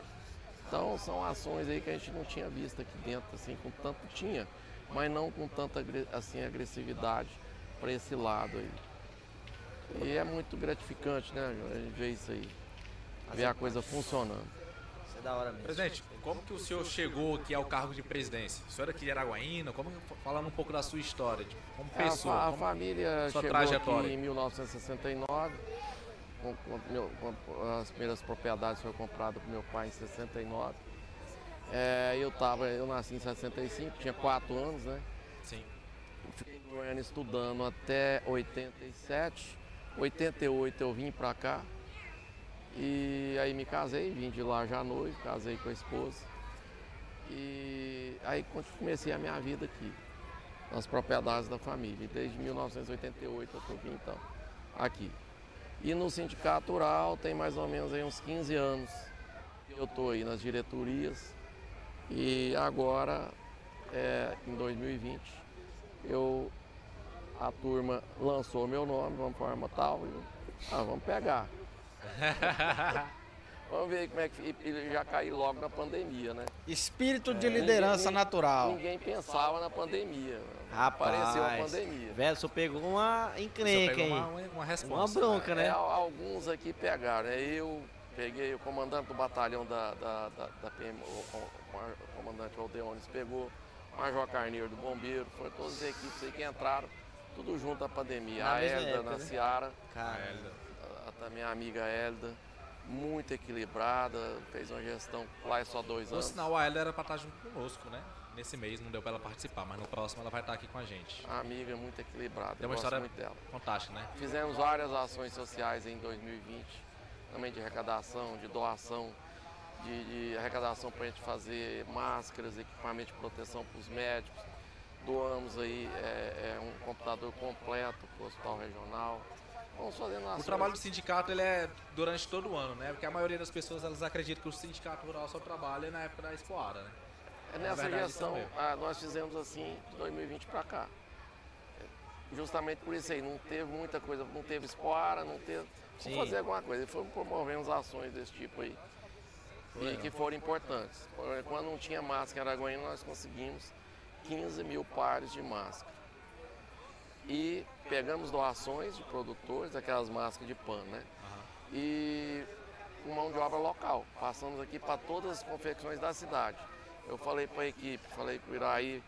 [SPEAKER 5] Então são ações aí que a gente não tinha visto aqui dentro, assim, com tanto tinha, mas não com tanta assim, agressividade para esse lado aí. E é muito gratificante, né, a gente ver isso aí, ver a coisa funcionando.
[SPEAKER 2] É da hora mesmo.
[SPEAKER 1] Presidente, como que o senhor chegou aqui ao cargo de presidência? O senhor era aqui de Araguaína? Como, falando um pouco da sua história, de, como
[SPEAKER 5] É, a
[SPEAKER 1] pessoa.
[SPEAKER 5] a,
[SPEAKER 1] como-
[SPEAKER 5] família
[SPEAKER 1] sua
[SPEAKER 5] chegou
[SPEAKER 1] trajetória?
[SPEAKER 5] aqui em 1969. com- com meu- com- as primeiras propriedades foram compradas por meu pai em 69. É, eu, tava, eu nasci em 65, tinha 4 anos, né?
[SPEAKER 1] Sim.
[SPEAKER 5] Fiquei em Goiânia estudando até 87. 88 eu vim pra cá. E aí me casei, vim de lá já noivo, casei com a esposa. E aí comecei a minha vida aqui, nas propriedades da família. Desde 1988 eu estou então, aqui. E no sindicato rural tem mais ou menos aí uns 15 anos que eu estou aí nas diretorias. E agora, é, em 2020, eu, a turma lançou meu nome, vamos forma tal, e eu, ah, vamos pegar. vamos ver como é que e- e já caí logo na pandemia, né?
[SPEAKER 4] Espírito de liderança
[SPEAKER 5] Ninguém-
[SPEAKER 4] natural.
[SPEAKER 5] Ninguém pensava na pandemia.
[SPEAKER 2] Rapaz.
[SPEAKER 5] Apareceu a pandemia.
[SPEAKER 2] Velho, você pegou uma encrenca,
[SPEAKER 1] pegou
[SPEAKER 2] hein?
[SPEAKER 1] uma, uma, uma
[SPEAKER 2] Uma
[SPEAKER 1] resposta.
[SPEAKER 2] bronca,
[SPEAKER 5] É,
[SPEAKER 2] né?
[SPEAKER 5] al- alguns aqui pegaram. né? Eu peguei o comandante do batalhão da, da, da, da PM, o, o- o comandante Aldeones pegou, o Major Carneiro do Bombeiro, foram todas as equipes aí que entraram, tudo junto à pandemia.
[SPEAKER 2] Na
[SPEAKER 5] a Elda,
[SPEAKER 2] época,
[SPEAKER 5] na
[SPEAKER 2] né?
[SPEAKER 5] Seara,
[SPEAKER 2] Cara,
[SPEAKER 5] a, a também a amiga Elda, muito equilibrada, fez uma gestão, lá é só dois
[SPEAKER 1] Por
[SPEAKER 5] anos.
[SPEAKER 1] sinal, a Ela era pra estar junto conosco, né? Nesse mês não deu pra ela participar, mas no próximo ela vai estar aqui com a gente.
[SPEAKER 5] A amiga muito equilibrada,
[SPEAKER 1] Tem
[SPEAKER 5] eu
[SPEAKER 1] uma história-
[SPEAKER 5] muito dela.
[SPEAKER 1] Fantástica, né?
[SPEAKER 5] Fizemos várias ações sociais em 2020, também de arrecadação, de doação, de, de arrecadação para a gente fazer máscaras, equipamento de proteção para os médicos. Doamos aí é, é, um computador completo para o hospital regional. Vamos
[SPEAKER 1] O trabalho do sindicato ele é durante todo o ano, né? Porque a maioria das pessoas elas acreditam que o sindicato rural só trabalha na época da Expoara, né?
[SPEAKER 5] É nessa
[SPEAKER 1] verdade,
[SPEAKER 5] gestão, ah, nós fizemos assim de 2020 para cá. É, Justamente por isso aí, não teve muita coisa, não teve espoara, não teve. Vamos fazer alguma coisa. E fomos promovendo ações desse tipo aí. e que foram importantes. Quando não tinha máscara em Araguaína, nós conseguimos 15 mil pares de máscara. E pegamos doações de produtores, aquelas máscaras de pano, né? Uhum. E com mão de obra local. Passamos aqui para todas as confecções da cidade. Eu falei para a equipe, falei para o Iraí,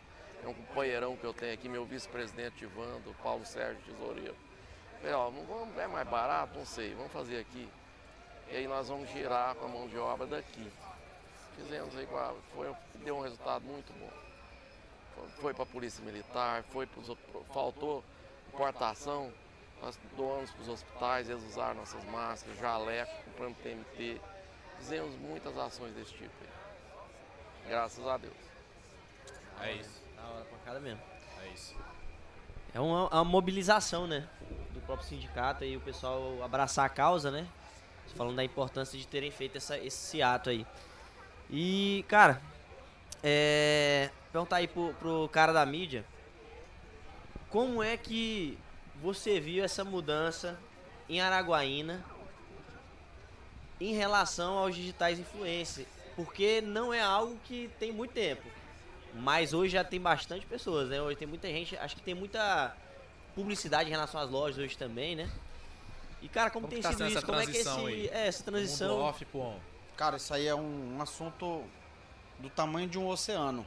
[SPEAKER 5] é um companheirão que eu tenho aqui, meu vice-presidente Ivando, Paulo Sérgio Tesoureiro. Falei, ó, não vamos, é mais barato? Não sei, vamos fazer aqui. E aí nós vamos girar com a mão de obra daqui. Fizemos aí, foi, deu um resultado muito bom. Foi para a Polícia Militar, foi pros, faltou importação, nós doamos para os hospitais, eles usaram nossas máscaras, jaleco, comprando TMT. Fizemos muitas ações desse tipo aí. Graças a Deus.
[SPEAKER 1] É isso.
[SPEAKER 2] Da hora pra cada mesmo.
[SPEAKER 1] É isso.
[SPEAKER 2] É uma, uma, mobilização, né? Do próprio sindicato e o pessoal abraçar a causa, né? Falando da importância de terem feito essa, esse ato aí. E, cara, é, perguntar aí pro, pro cara da mídia, como é que você viu essa mudança em Araguaína em relação aos digitais influencers? Porque não é algo que tem muito tempo. Mas hoje já tem bastante pessoas, né? Hoje tem muita gente, acho que tem muita publicidade em relação às lojas hoje também, né? E cara, como, como tem tá sido isso? Como é que esse, aí? é essa transição?
[SPEAKER 1] Off, pô.
[SPEAKER 4] Cara, isso aí é um, um assunto do tamanho de um oceano.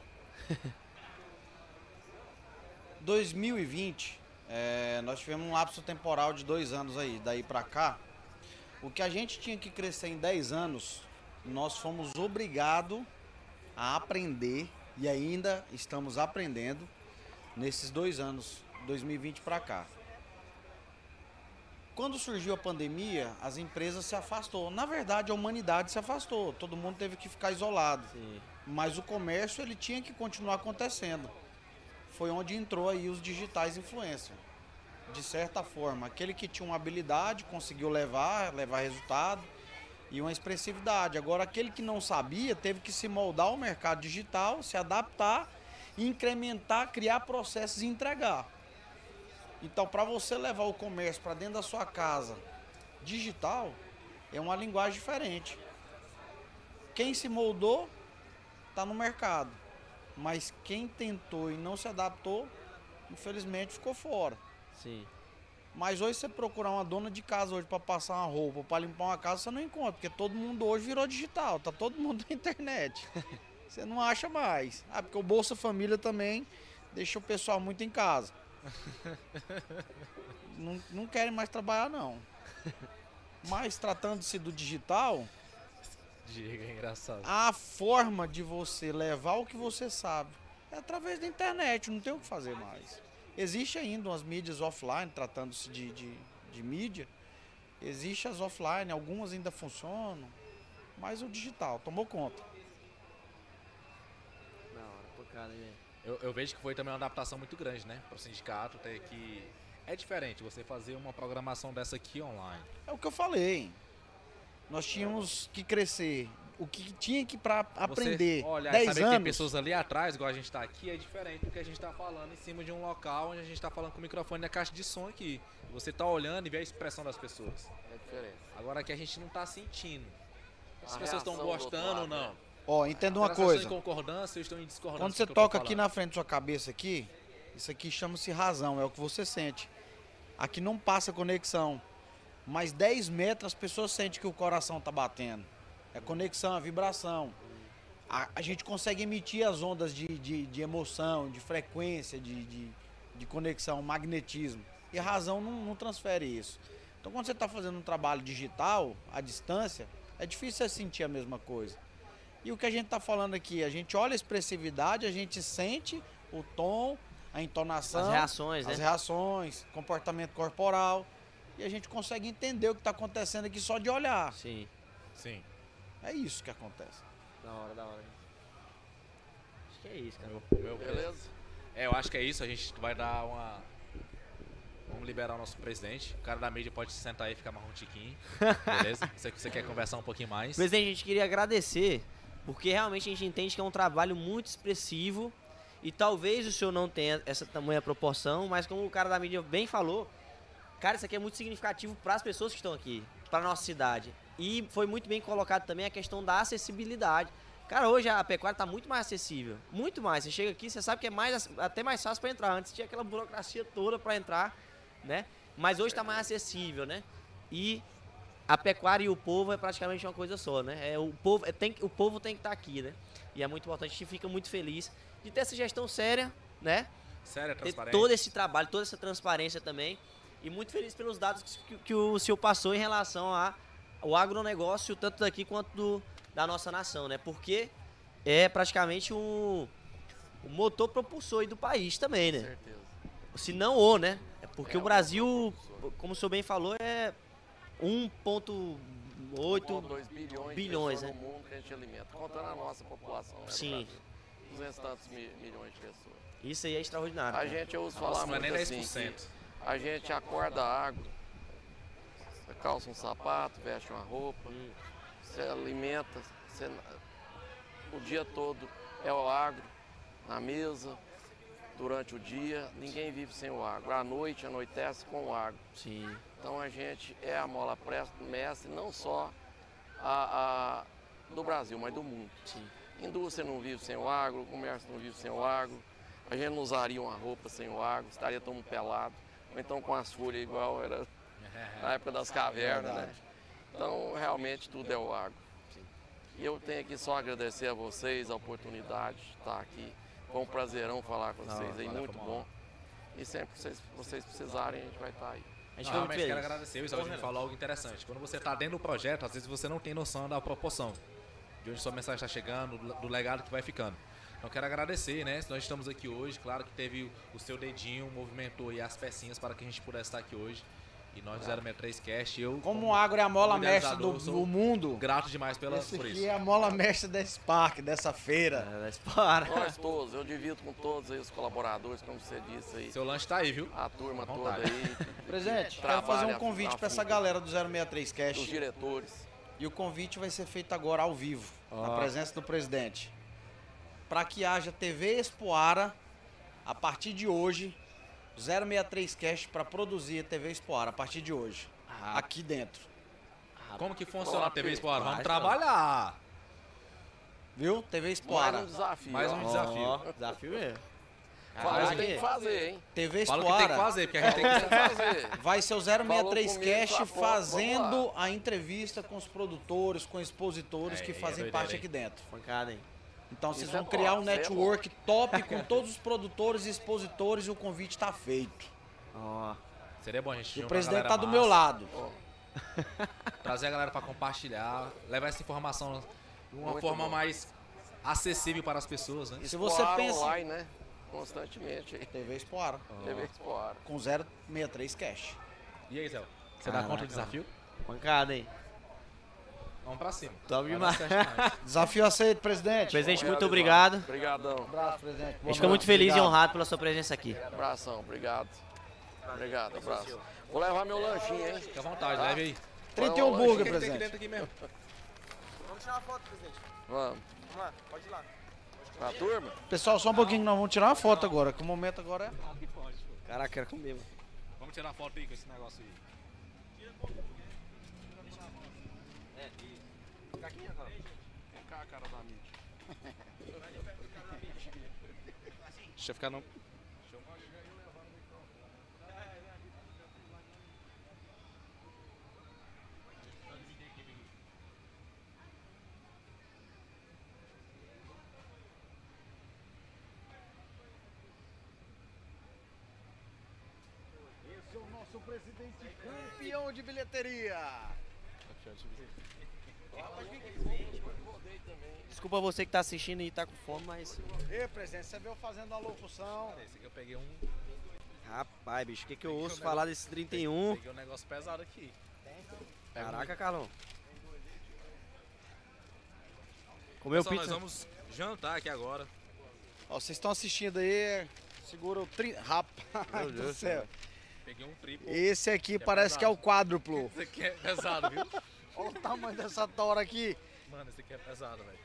[SPEAKER 4] 2020, é, nós tivemos um lapso temporal de dois anos aí, daí para cá. O que a gente tinha que crescer em 10 anos, nós fomos obrigados a aprender e ainda estamos aprendendo nesses dois anos, 2020 para cá. Quando surgiu a pandemia, as empresas se afastou. Na verdade, a humanidade se afastou. Todo mundo teve que ficar isolado. Sim. Mas o comércio ele tinha que continuar acontecendo. Foi onde entrou aí os digitais influencers. De certa forma, aquele que tinha uma habilidade conseguiu levar, levar resultado e uma expressividade. Agora, aquele que não sabia teve que se moldar ao mercado digital, se adaptar, incrementar, criar processos e entregar. Então, para você levar o comércio para dentro da sua casa digital, é uma linguagem diferente. Quem se moldou está no mercado, mas quem tentou e não se adaptou, infelizmente ficou fora.
[SPEAKER 2] Sim.
[SPEAKER 4] Mas hoje você procurar uma dona de casa hoje para passar uma roupa, para limpar uma casa, você não encontra, porque todo mundo hoje virou digital, tá todo mundo na internet. Você não acha mais. Ah, porque o Bolsa Família também deixa o pessoal muito em casa. não, não querem mais trabalhar, não. Mas tratando-se do digital.
[SPEAKER 1] Diga, é engraçado.
[SPEAKER 4] A forma de você levar o que você sabe é através da internet, não tem o que fazer mais. Existe ainda umas mídias offline, tratando-se de, de, de mídia. Existe as offline, algumas ainda funcionam, mas o digital tomou conta.
[SPEAKER 2] Da hora, pô, cara,
[SPEAKER 1] eu, eu, vejo que foi também uma adaptação muito grande, né? Para o sindicato ter que. É diferente você fazer uma programação dessa aqui online.
[SPEAKER 4] É o que eu falei. Nós tínhamos que crescer. O que tinha que para aprender.
[SPEAKER 1] Olha,
[SPEAKER 4] 10
[SPEAKER 1] saber
[SPEAKER 4] anos.
[SPEAKER 1] que tem pessoas ali atrás, igual a gente está aqui, é diferente do que a gente está falando em cima de um local onde a gente está falando com o microfone na caixa de som aqui. Você está olhando e vê a expressão das pessoas.
[SPEAKER 5] É diferente.
[SPEAKER 1] Agora que a gente não está sentindo. As pessoas estão gostando ou não. Né?
[SPEAKER 4] Ó, entenda uma coisa.
[SPEAKER 1] Estão em concordância ou estão em discordância?
[SPEAKER 4] Quando você toca aqui na frente da sua cabeça aqui, isso aqui chama-se razão, é o que você sente. Aqui não passa conexão. Mas 10 metros as pessoas sentem que o coração está batendo. É conexão, é vibração. A, a, gente consegue emitir as ondas de, de, de emoção, de frequência, de, de, de, conexão, magnetismo. E a razão não, não transfere isso. Então quando você está fazendo um trabalho digital, à distância, é difícil você sentir a mesma coisa. E o que a gente está falando aqui, a gente olha a expressividade, a gente sente o tom, a entonação,
[SPEAKER 2] as reações,
[SPEAKER 4] as
[SPEAKER 2] né?
[SPEAKER 4] reações, comportamento corporal, e a gente consegue entender o que está acontecendo aqui só de olhar.
[SPEAKER 2] Sim.
[SPEAKER 1] Sim.
[SPEAKER 4] É isso que acontece.
[SPEAKER 2] Da hora, da hora. Acho que é isso, cara.
[SPEAKER 1] Meu, meu Beleza? É, eu acho que é isso. A gente vai dar uma. Vamos liberar o nosso presidente. O cara da mídia pode se sentar aí e ficar mais um tiquinho. Beleza? você, você quer conversar um pouquinho mais?
[SPEAKER 2] Presidente, a gente queria agradecer porque realmente a gente entende que é um trabalho muito expressivo e talvez o senhor não tenha essa tamanha proporção, mas como o cara da mídia bem falou, cara, isso aqui é muito significativo para as pessoas que estão aqui, para nossa cidade. E foi muito bem colocado também a questão da acessibilidade. Cara, hoje a pecuária está muito mais acessível. Muito mais. Você chega aqui, você sabe que é mais, até mais fácil para entrar. Antes tinha aquela burocracia toda para entrar, né? Mas hoje está mais acessível, né? E a pecuária e o povo é praticamente uma coisa só, né? É, o, povo, é, tem, o povo tem que estar tá aqui, né? E é muito importante. A gente fica muito feliz de ter essa gestão séria, né?
[SPEAKER 1] Séria,
[SPEAKER 2] Ter
[SPEAKER 1] transparente.
[SPEAKER 2] todo esse trabalho, toda essa transparência também. E muito feliz pelos dados que, que o senhor passou em relação a, ao agronegócio, tanto daqui quanto do, da nossa nação, né? Porque é praticamente um, um motor propulsor aí do país também, né?
[SPEAKER 5] certeza.
[SPEAKER 2] Se não o, né? É porque
[SPEAKER 5] É,
[SPEAKER 2] o
[SPEAKER 5] o
[SPEAKER 2] Brasil,
[SPEAKER 5] propulsor.
[SPEAKER 2] como o senhor bem falou, é 1,8
[SPEAKER 5] 2 bilhões,
[SPEAKER 2] bilhões, né?
[SPEAKER 5] no mundo que a gente alimenta, contando a nossa população. Né,
[SPEAKER 2] Sim.
[SPEAKER 5] Brasil. 200 e tantos mi- milhões de pessoas.
[SPEAKER 2] Isso aí é extraordinário.
[SPEAKER 5] A
[SPEAKER 2] cara.
[SPEAKER 5] gente, eu uso
[SPEAKER 1] Nossa,
[SPEAKER 5] falar
[SPEAKER 1] não é
[SPEAKER 5] muito
[SPEAKER 1] nem
[SPEAKER 5] assim,
[SPEAKER 1] 10%.
[SPEAKER 5] que a gente acorda água, você calça um sapato, veste uma roupa, você alimenta, você, o dia todo é o agro na mesa, durante o dia, ninguém vive sem o agro. À noite, anoitece com o agro.
[SPEAKER 2] Sim.
[SPEAKER 5] Então a gente é a mola mestre não só a, a- do Brasil, mas do mundo.
[SPEAKER 2] Sim.
[SPEAKER 5] Indústria não vive sem o agro, o comércio não vive sem o agro. A gente não usaria uma roupa sem o agro, estaria todo mundo pelado. Ou então com as folhas igual era na época das cavernas, né? Então realmente tudo é o agro. E eu tenho aqui só agradecer a vocês a oportunidade de estar aqui. Foi um prazerão falar com vocês aí, muito bom. E sempre que vocês, vocês precisarem, a gente vai estar aí.
[SPEAKER 2] A gente
[SPEAKER 1] realmente quero
[SPEAKER 2] feliz.
[SPEAKER 1] agradecer. O Isaac me falou algo interessante. Quando você está dentro do projeto, às vezes você não tem noção da proporção. De onde sua mensagem está chegando, do do legado que vai ficando. Então quero agradecer, né? Nós estamos aqui hoje, claro que teve o seu dedinho, movimentou aí as pecinhas para que a gente pudesse estar aqui hoje. E nós do 063 Cast, eu
[SPEAKER 4] Como o agro é a mola
[SPEAKER 1] como
[SPEAKER 4] mestra do, do mundo,
[SPEAKER 1] grato demais pela,
[SPEAKER 4] esse
[SPEAKER 1] por
[SPEAKER 4] aqui
[SPEAKER 1] isso.
[SPEAKER 4] é a mola mestra desse parque, dessa feira.
[SPEAKER 2] É, mas para.
[SPEAKER 5] Nós todos, eu divido com todos aí os colaboradores, como você disse aí,
[SPEAKER 1] Seu lanche tá aí, viu?
[SPEAKER 5] a turma toda aí,
[SPEAKER 4] Presidente, quero fazer um
[SPEAKER 5] a-
[SPEAKER 4] convite
[SPEAKER 5] a
[SPEAKER 4] para essa galera do 063
[SPEAKER 5] os
[SPEAKER 4] Cast.
[SPEAKER 5] diretores.
[SPEAKER 4] E o convite vai ser feito agora ao vivo, na
[SPEAKER 2] Ó.
[SPEAKER 4] presença do presidente. Para que haja TV Expoara a partir de hoje, 063 Cast para produzir a TV Expoara a partir de hoje,
[SPEAKER 2] Ah,
[SPEAKER 4] aqui dentro.
[SPEAKER 1] Como que funciona a TV Explora? Vamos trabalhar!
[SPEAKER 4] Viu? TV
[SPEAKER 5] Mais
[SPEAKER 4] Expoara.
[SPEAKER 5] um desafio.
[SPEAKER 1] Mais um desafio.
[SPEAKER 2] Ó, desafio mesmo.
[SPEAKER 5] Fala que tem que fazer, hein?
[SPEAKER 4] TV
[SPEAKER 1] Fala o que tem que fazer, porque a gente tem que
[SPEAKER 5] fazer.
[SPEAKER 4] vai ser o 063
[SPEAKER 5] comigo,
[SPEAKER 4] Cast
[SPEAKER 5] tá
[SPEAKER 4] fazendo a entrevista com os produtores, com expositores
[SPEAKER 1] É,
[SPEAKER 4] que
[SPEAKER 1] é
[SPEAKER 4] fazem
[SPEAKER 1] doideira,
[SPEAKER 4] parte
[SPEAKER 1] hein?
[SPEAKER 4] aqui dentro.
[SPEAKER 2] Pancada, hein?
[SPEAKER 4] Então vocês
[SPEAKER 5] Isso
[SPEAKER 4] vão
[SPEAKER 5] é
[SPEAKER 4] criar
[SPEAKER 5] bom,
[SPEAKER 4] um
[SPEAKER 5] é
[SPEAKER 4] network top com todos os produtores e expositores e o convite está feito.
[SPEAKER 2] Ó.
[SPEAKER 1] Seria bom a gente
[SPEAKER 4] E o presidente tá do
[SPEAKER 1] massa,
[SPEAKER 4] meu lado.
[SPEAKER 1] Trazer a galera para compartilhar, levar essa informação de uma
[SPEAKER 5] Muito
[SPEAKER 1] forma
[SPEAKER 5] bom.
[SPEAKER 1] mais acessível para as pessoas, né?
[SPEAKER 4] Se você pensa-
[SPEAKER 5] online, né? Constantemente aí.
[SPEAKER 4] TV Expoara.
[SPEAKER 5] TV Expoar.
[SPEAKER 4] Com 063 Cash.
[SPEAKER 1] E aí, Zé? Você dá
[SPEAKER 2] Caraca,
[SPEAKER 1] conta do desafio?
[SPEAKER 2] Pancada, hein?
[SPEAKER 1] Vamos pra cima.
[SPEAKER 2] Top demais.
[SPEAKER 4] Desafio aceito, presidente.
[SPEAKER 2] Presidente, muito obrigado.
[SPEAKER 5] Obrigadão.
[SPEAKER 4] abraço, presidente.
[SPEAKER 2] A gente fica muito feliz e honrado pela sua presença aqui.
[SPEAKER 5] Abração, obrigado. Obrigado, abraço. Vou levar meu lanchinho, hein?
[SPEAKER 1] Fica à vontade, leve aí.
[SPEAKER 4] 31
[SPEAKER 5] Vai,
[SPEAKER 4] burger, presidente.
[SPEAKER 1] dentro aqui mesmo.
[SPEAKER 2] Vamos tirar uma foto, presidente.
[SPEAKER 5] Vamos.
[SPEAKER 2] Vamos lá, pode ir lá.
[SPEAKER 5] Pra turma?
[SPEAKER 4] Pessoal, só um pouquinho, nós vamos tirar uma foto agora, que o momento agora é.
[SPEAKER 2] Caraca, quero comer, mano.
[SPEAKER 1] Vamos tirar foto aí com esse negócio aí.
[SPEAKER 5] Vem cá, cara da mídia.
[SPEAKER 1] Deixa eu ficar no...
[SPEAKER 4] Esse é o nosso presidente campeão de bilheteria.
[SPEAKER 2] Desculpa você que tá assistindo e tá com fome, mas.
[SPEAKER 4] Ei, presidente, você veio fazendo a locução.
[SPEAKER 1] Esse aqui eu peguei um,
[SPEAKER 2] Rapaz, bicho, o que, que eu ouço falar desse 31?
[SPEAKER 1] peguei um negócio pesado aqui. Um-
[SPEAKER 2] Caraca, Carlão. Comeu
[SPEAKER 1] Pessoal,
[SPEAKER 2] pizza?
[SPEAKER 1] nós vamos jantar aqui agora.
[SPEAKER 4] Ó, vocês estão assistindo aí, segura o tri... Rapaz
[SPEAKER 2] Meu
[SPEAKER 4] do
[SPEAKER 2] Deus,
[SPEAKER 4] céu.
[SPEAKER 1] Peguei um triplo.
[SPEAKER 4] Esse aqui
[SPEAKER 1] Que é
[SPEAKER 4] parece que é o quádruplo.
[SPEAKER 1] Esse aqui é pesado, viu?
[SPEAKER 4] Olha o tamanho dessa tora aqui.
[SPEAKER 1] Mano, esse aqui é pesado, velho.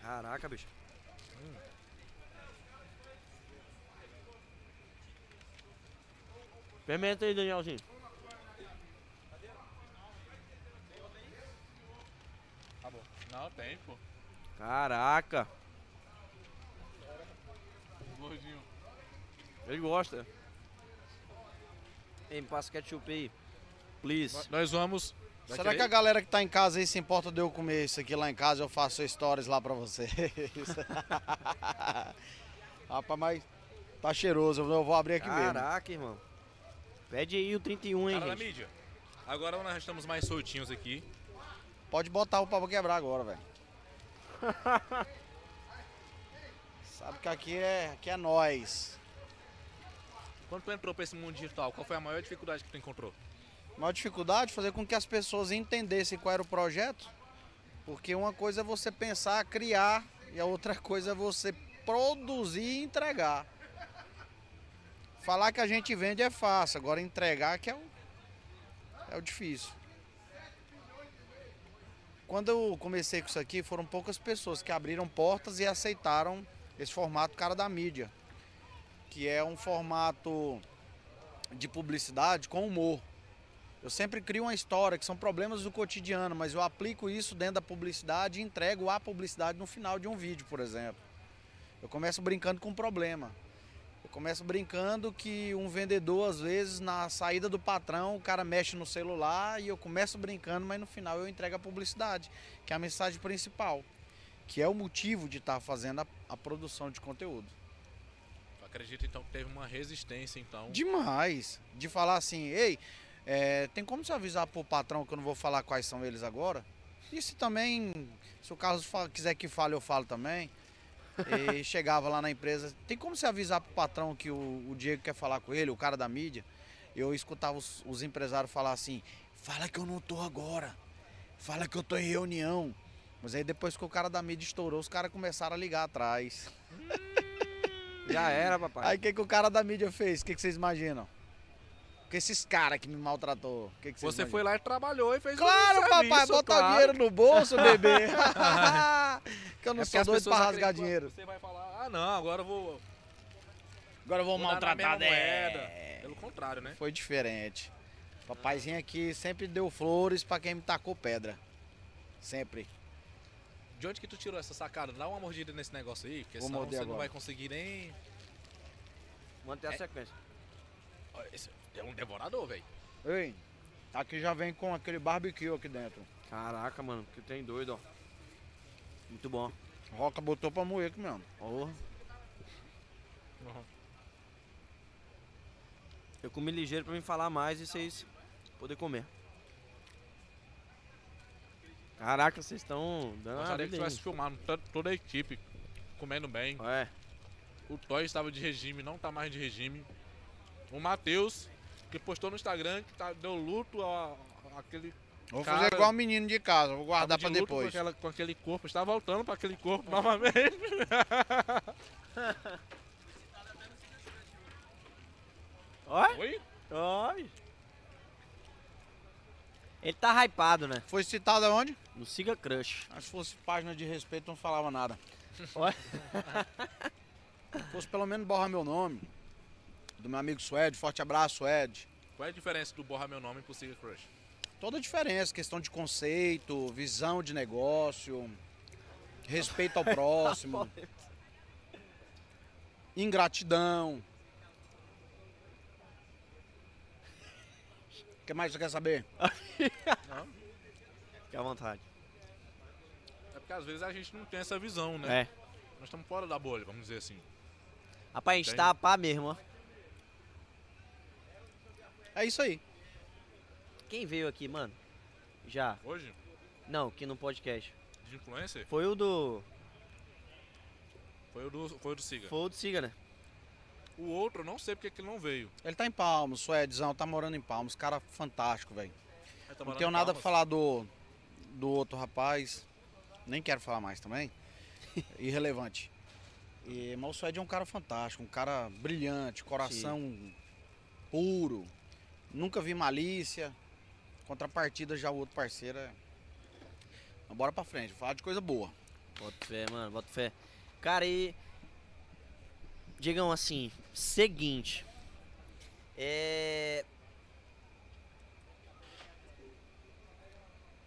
[SPEAKER 2] Caraca, bicho. Experimenta aí, Danielzinho.
[SPEAKER 1] Não, tem, pô.
[SPEAKER 2] Caraca.
[SPEAKER 1] Gordinho.
[SPEAKER 2] Ele gosta. Ei, me passa ketchup aí. Please.
[SPEAKER 1] Nós vamos. Vai
[SPEAKER 4] Será que a galera que tá em casa aí se importa de eu comer isso aqui lá em casa? Eu faço stories lá pra vocês. Rapaz, mas tá cheiroso. Eu vou abrir aqui mesmo.
[SPEAKER 2] Caraca, irmão. Pede aí o 31, hein,
[SPEAKER 1] Cara da
[SPEAKER 2] gente.
[SPEAKER 1] mídia. Agora nós estamos mais soltinhos aqui.
[SPEAKER 4] Pode botar o pau pra quebrar agora, velho. Sabe que aqui é, aqui é nós.
[SPEAKER 1] Quando tu entrou pra esse mundo digital, qual foi a maior dificuldade que tu encontrou?
[SPEAKER 4] Maior dificuldade fazer com que as pessoas entendessem qual era o projeto. Porque uma coisa é você pensar, criar, e a outra coisa é você produzir e entregar. Falar que a gente vende é fácil, agora entregar que é o, é o difícil. Quando eu comecei com isso aqui, foram poucas pessoas que abriram portas e aceitaram esse formato cara da mídia, que é um formato de publicidade com humor. Eu sempre crio uma história que são problemas do cotidiano, mas eu aplico isso dentro da publicidade e entrego a publicidade no final de um vídeo, por exemplo. Eu começo brincando com um problema. Eu começo brincando que um vendedor, às vezes, na saída do patrão, o cara mexe no celular e eu começo brincando, mas no final eu entrego a publicidade, que é a mensagem principal, que é o motivo de estar fazendo a, a produção de conteúdo.
[SPEAKER 1] Tu acredita então que teve uma resistência então?
[SPEAKER 4] Demais. De falar assim, ei, é, tem como você avisar pro patrão que eu não vou falar quais são eles agora? E se também, se o Carlos quiser que fale, eu falo também. E chegava lá na empresa, tem como você avisar pro patrão que o, o Diego quer falar com ele, o cara da mídia? Eu escutava os, os empresários falar assim, fala que eu não tô agora, fala que eu tô em reunião. Mas aí depois que o cara da mídia estourou, os caras começaram a ligar atrás.
[SPEAKER 2] Já era, papai.
[SPEAKER 4] Aí o que, que o cara da mídia fez? O que, que vocês imaginam? Que esses caras que me maltratou. O que, que
[SPEAKER 1] Você foi lá e trabalhou e fez
[SPEAKER 4] Claro,
[SPEAKER 1] um
[SPEAKER 4] papai,
[SPEAKER 1] serviço,
[SPEAKER 4] botar
[SPEAKER 1] claro.
[SPEAKER 4] dinheiro no bolso, bebê. que eu não
[SPEAKER 1] É
[SPEAKER 4] sou doido pra rasgar dinheiro.
[SPEAKER 1] Você vai falar, ah não, agora eu vou,
[SPEAKER 4] Agora eu vou
[SPEAKER 1] vou
[SPEAKER 4] maltratar
[SPEAKER 1] mesma
[SPEAKER 4] é.
[SPEAKER 1] moeda. Pelo contrário, né?
[SPEAKER 4] Foi diferente. Papaizinho aqui sempre deu flores pra quem me tacou pedra. Sempre.
[SPEAKER 1] De onde que tu tirou essa sacada? Dá uma mordida nesse negócio aí, porque
[SPEAKER 4] Vou
[SPEAKER 1] senão você não
[SPEAKER 4] agora.
[SPEAKER 1] vai conseguir nem...
[SPEAKER 2] Manter a sequência.
[SPEAKER 1] Esse é um devorador, velho.
[SPEAKER 4] Ei, aqui já vem com aquele barbecue aqui dentro.
[SPEAKER 2] Caraca, mano, que tem doido, ó. Muito bom.
[SPEAKER 4] Roca botou pra moer aqui mesmo.
[SPEAKER 2] Porra. Eu comi ligeiro pra me falar mais e vocês poderem comer. Caraca, vocês estão dando uma
[SPEAKER 1] Gostaria que tivesse filmado to- toda a equipe comendo bem.
[SPEAKER 2] É,
[SPEAKER 1] O Toy estava de regime, não tá mais de regime. O Matheus, que postou no Instagram que tá, deu luto a, a- aquele.
[SPEAKER 4] Vou
[SPEAKER 1] Cara,
[SPEAKER 4] fazer igual o menino de casa, vou guardar pra
[SPEAKER 1] de luto
[SPEAKER 4] depois.
[SPEAKER 1] Com, aquela- com aquele corpo, está voltando para aquele corpo novamente.
[SPEAKER 2] Oi?
[SPEAKER 1] Oi?
[SPEAKER 2] Oi. Ele tá hypado, né?
[SPEAKER 4] Foi citado aonde?
[SPEAKER 2] No Siga Crush.
[SPEAKER 4] Ah, Se fosse página de respeito, não falava nada.
[SPEAKER 2] Oi?
[SPEAKER 4] Se fosse pelo menos borrar meu nome. Do meu amigo Suede, forte abraço, Suede.
[SPEAKER 1] Qual é a diferença do borrar meu nome pro Siga Crush?
[SPEAKER 4] Toda a diferença, questão de conceito, visão de negócio, respeito ao próximo, ingratidão. O que mais você quer saber?
[SPEAKER 2] Fique à vontade.
[SPEAKER 1] É porque às vezes a gente não tem essa visão, né?
[SPEAKER 2] É.
[SPEAKER 1] Nós estamos fora da bolha, vamos dizer assim.
[SPEAKER 2] Rapaz, a gente
[SPEAKER 1] Tem.
[SPEAKER 2] tá a pá mesmo, ó.
[SPEAKER 4] É isso aí.
[SPEAKER 2] Quem veio aqui, mano? Já.
[SPEAKER 1] Hoje,
[SPEAKER 2] Não, aqui no podcast.
[SPEAKER 1] de influencer,
[SPEAKER 2] Foi o do.
[SPEAKER 1] foi o do, foi o do Siga.
[SPEAKER 2] Foi o do Siga, né?
[SPEAKER 1] O outro, eu não sei porque que ele não veio.
[SPEAKER 4] Ele tá em Palmos, Suedzão, tá morando em Palmos. Cara fantástico, velho.
[SPEAKER 1] Tá
[SPEAKER 4] Não tenho nada pra
[SPEAKER 1] Palmas.
[SPEAKER 4] falar do, do outro rapaz. Nem quero falar mais também. Irrelevante. E, mas o Suede é um cara fantástico, um cara brilhante, coração puro. Nunca vi malícia. Contrapartida já o outro parceiro é. Bora pra frente, falar de coisa boa.
[SPEAKER 2] Bota fé, mano, bota fé. Cara, e. Digam assim, seguinte. É.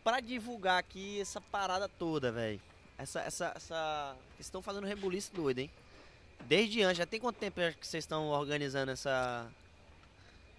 [SPEAKER 2] pra divulgar aqui essa parada toda, velho. Essa, essa, essa. Estão fazendo rebuliço doido, hein? Desde antes, já tem quanto tempo que vocês estão organizando essa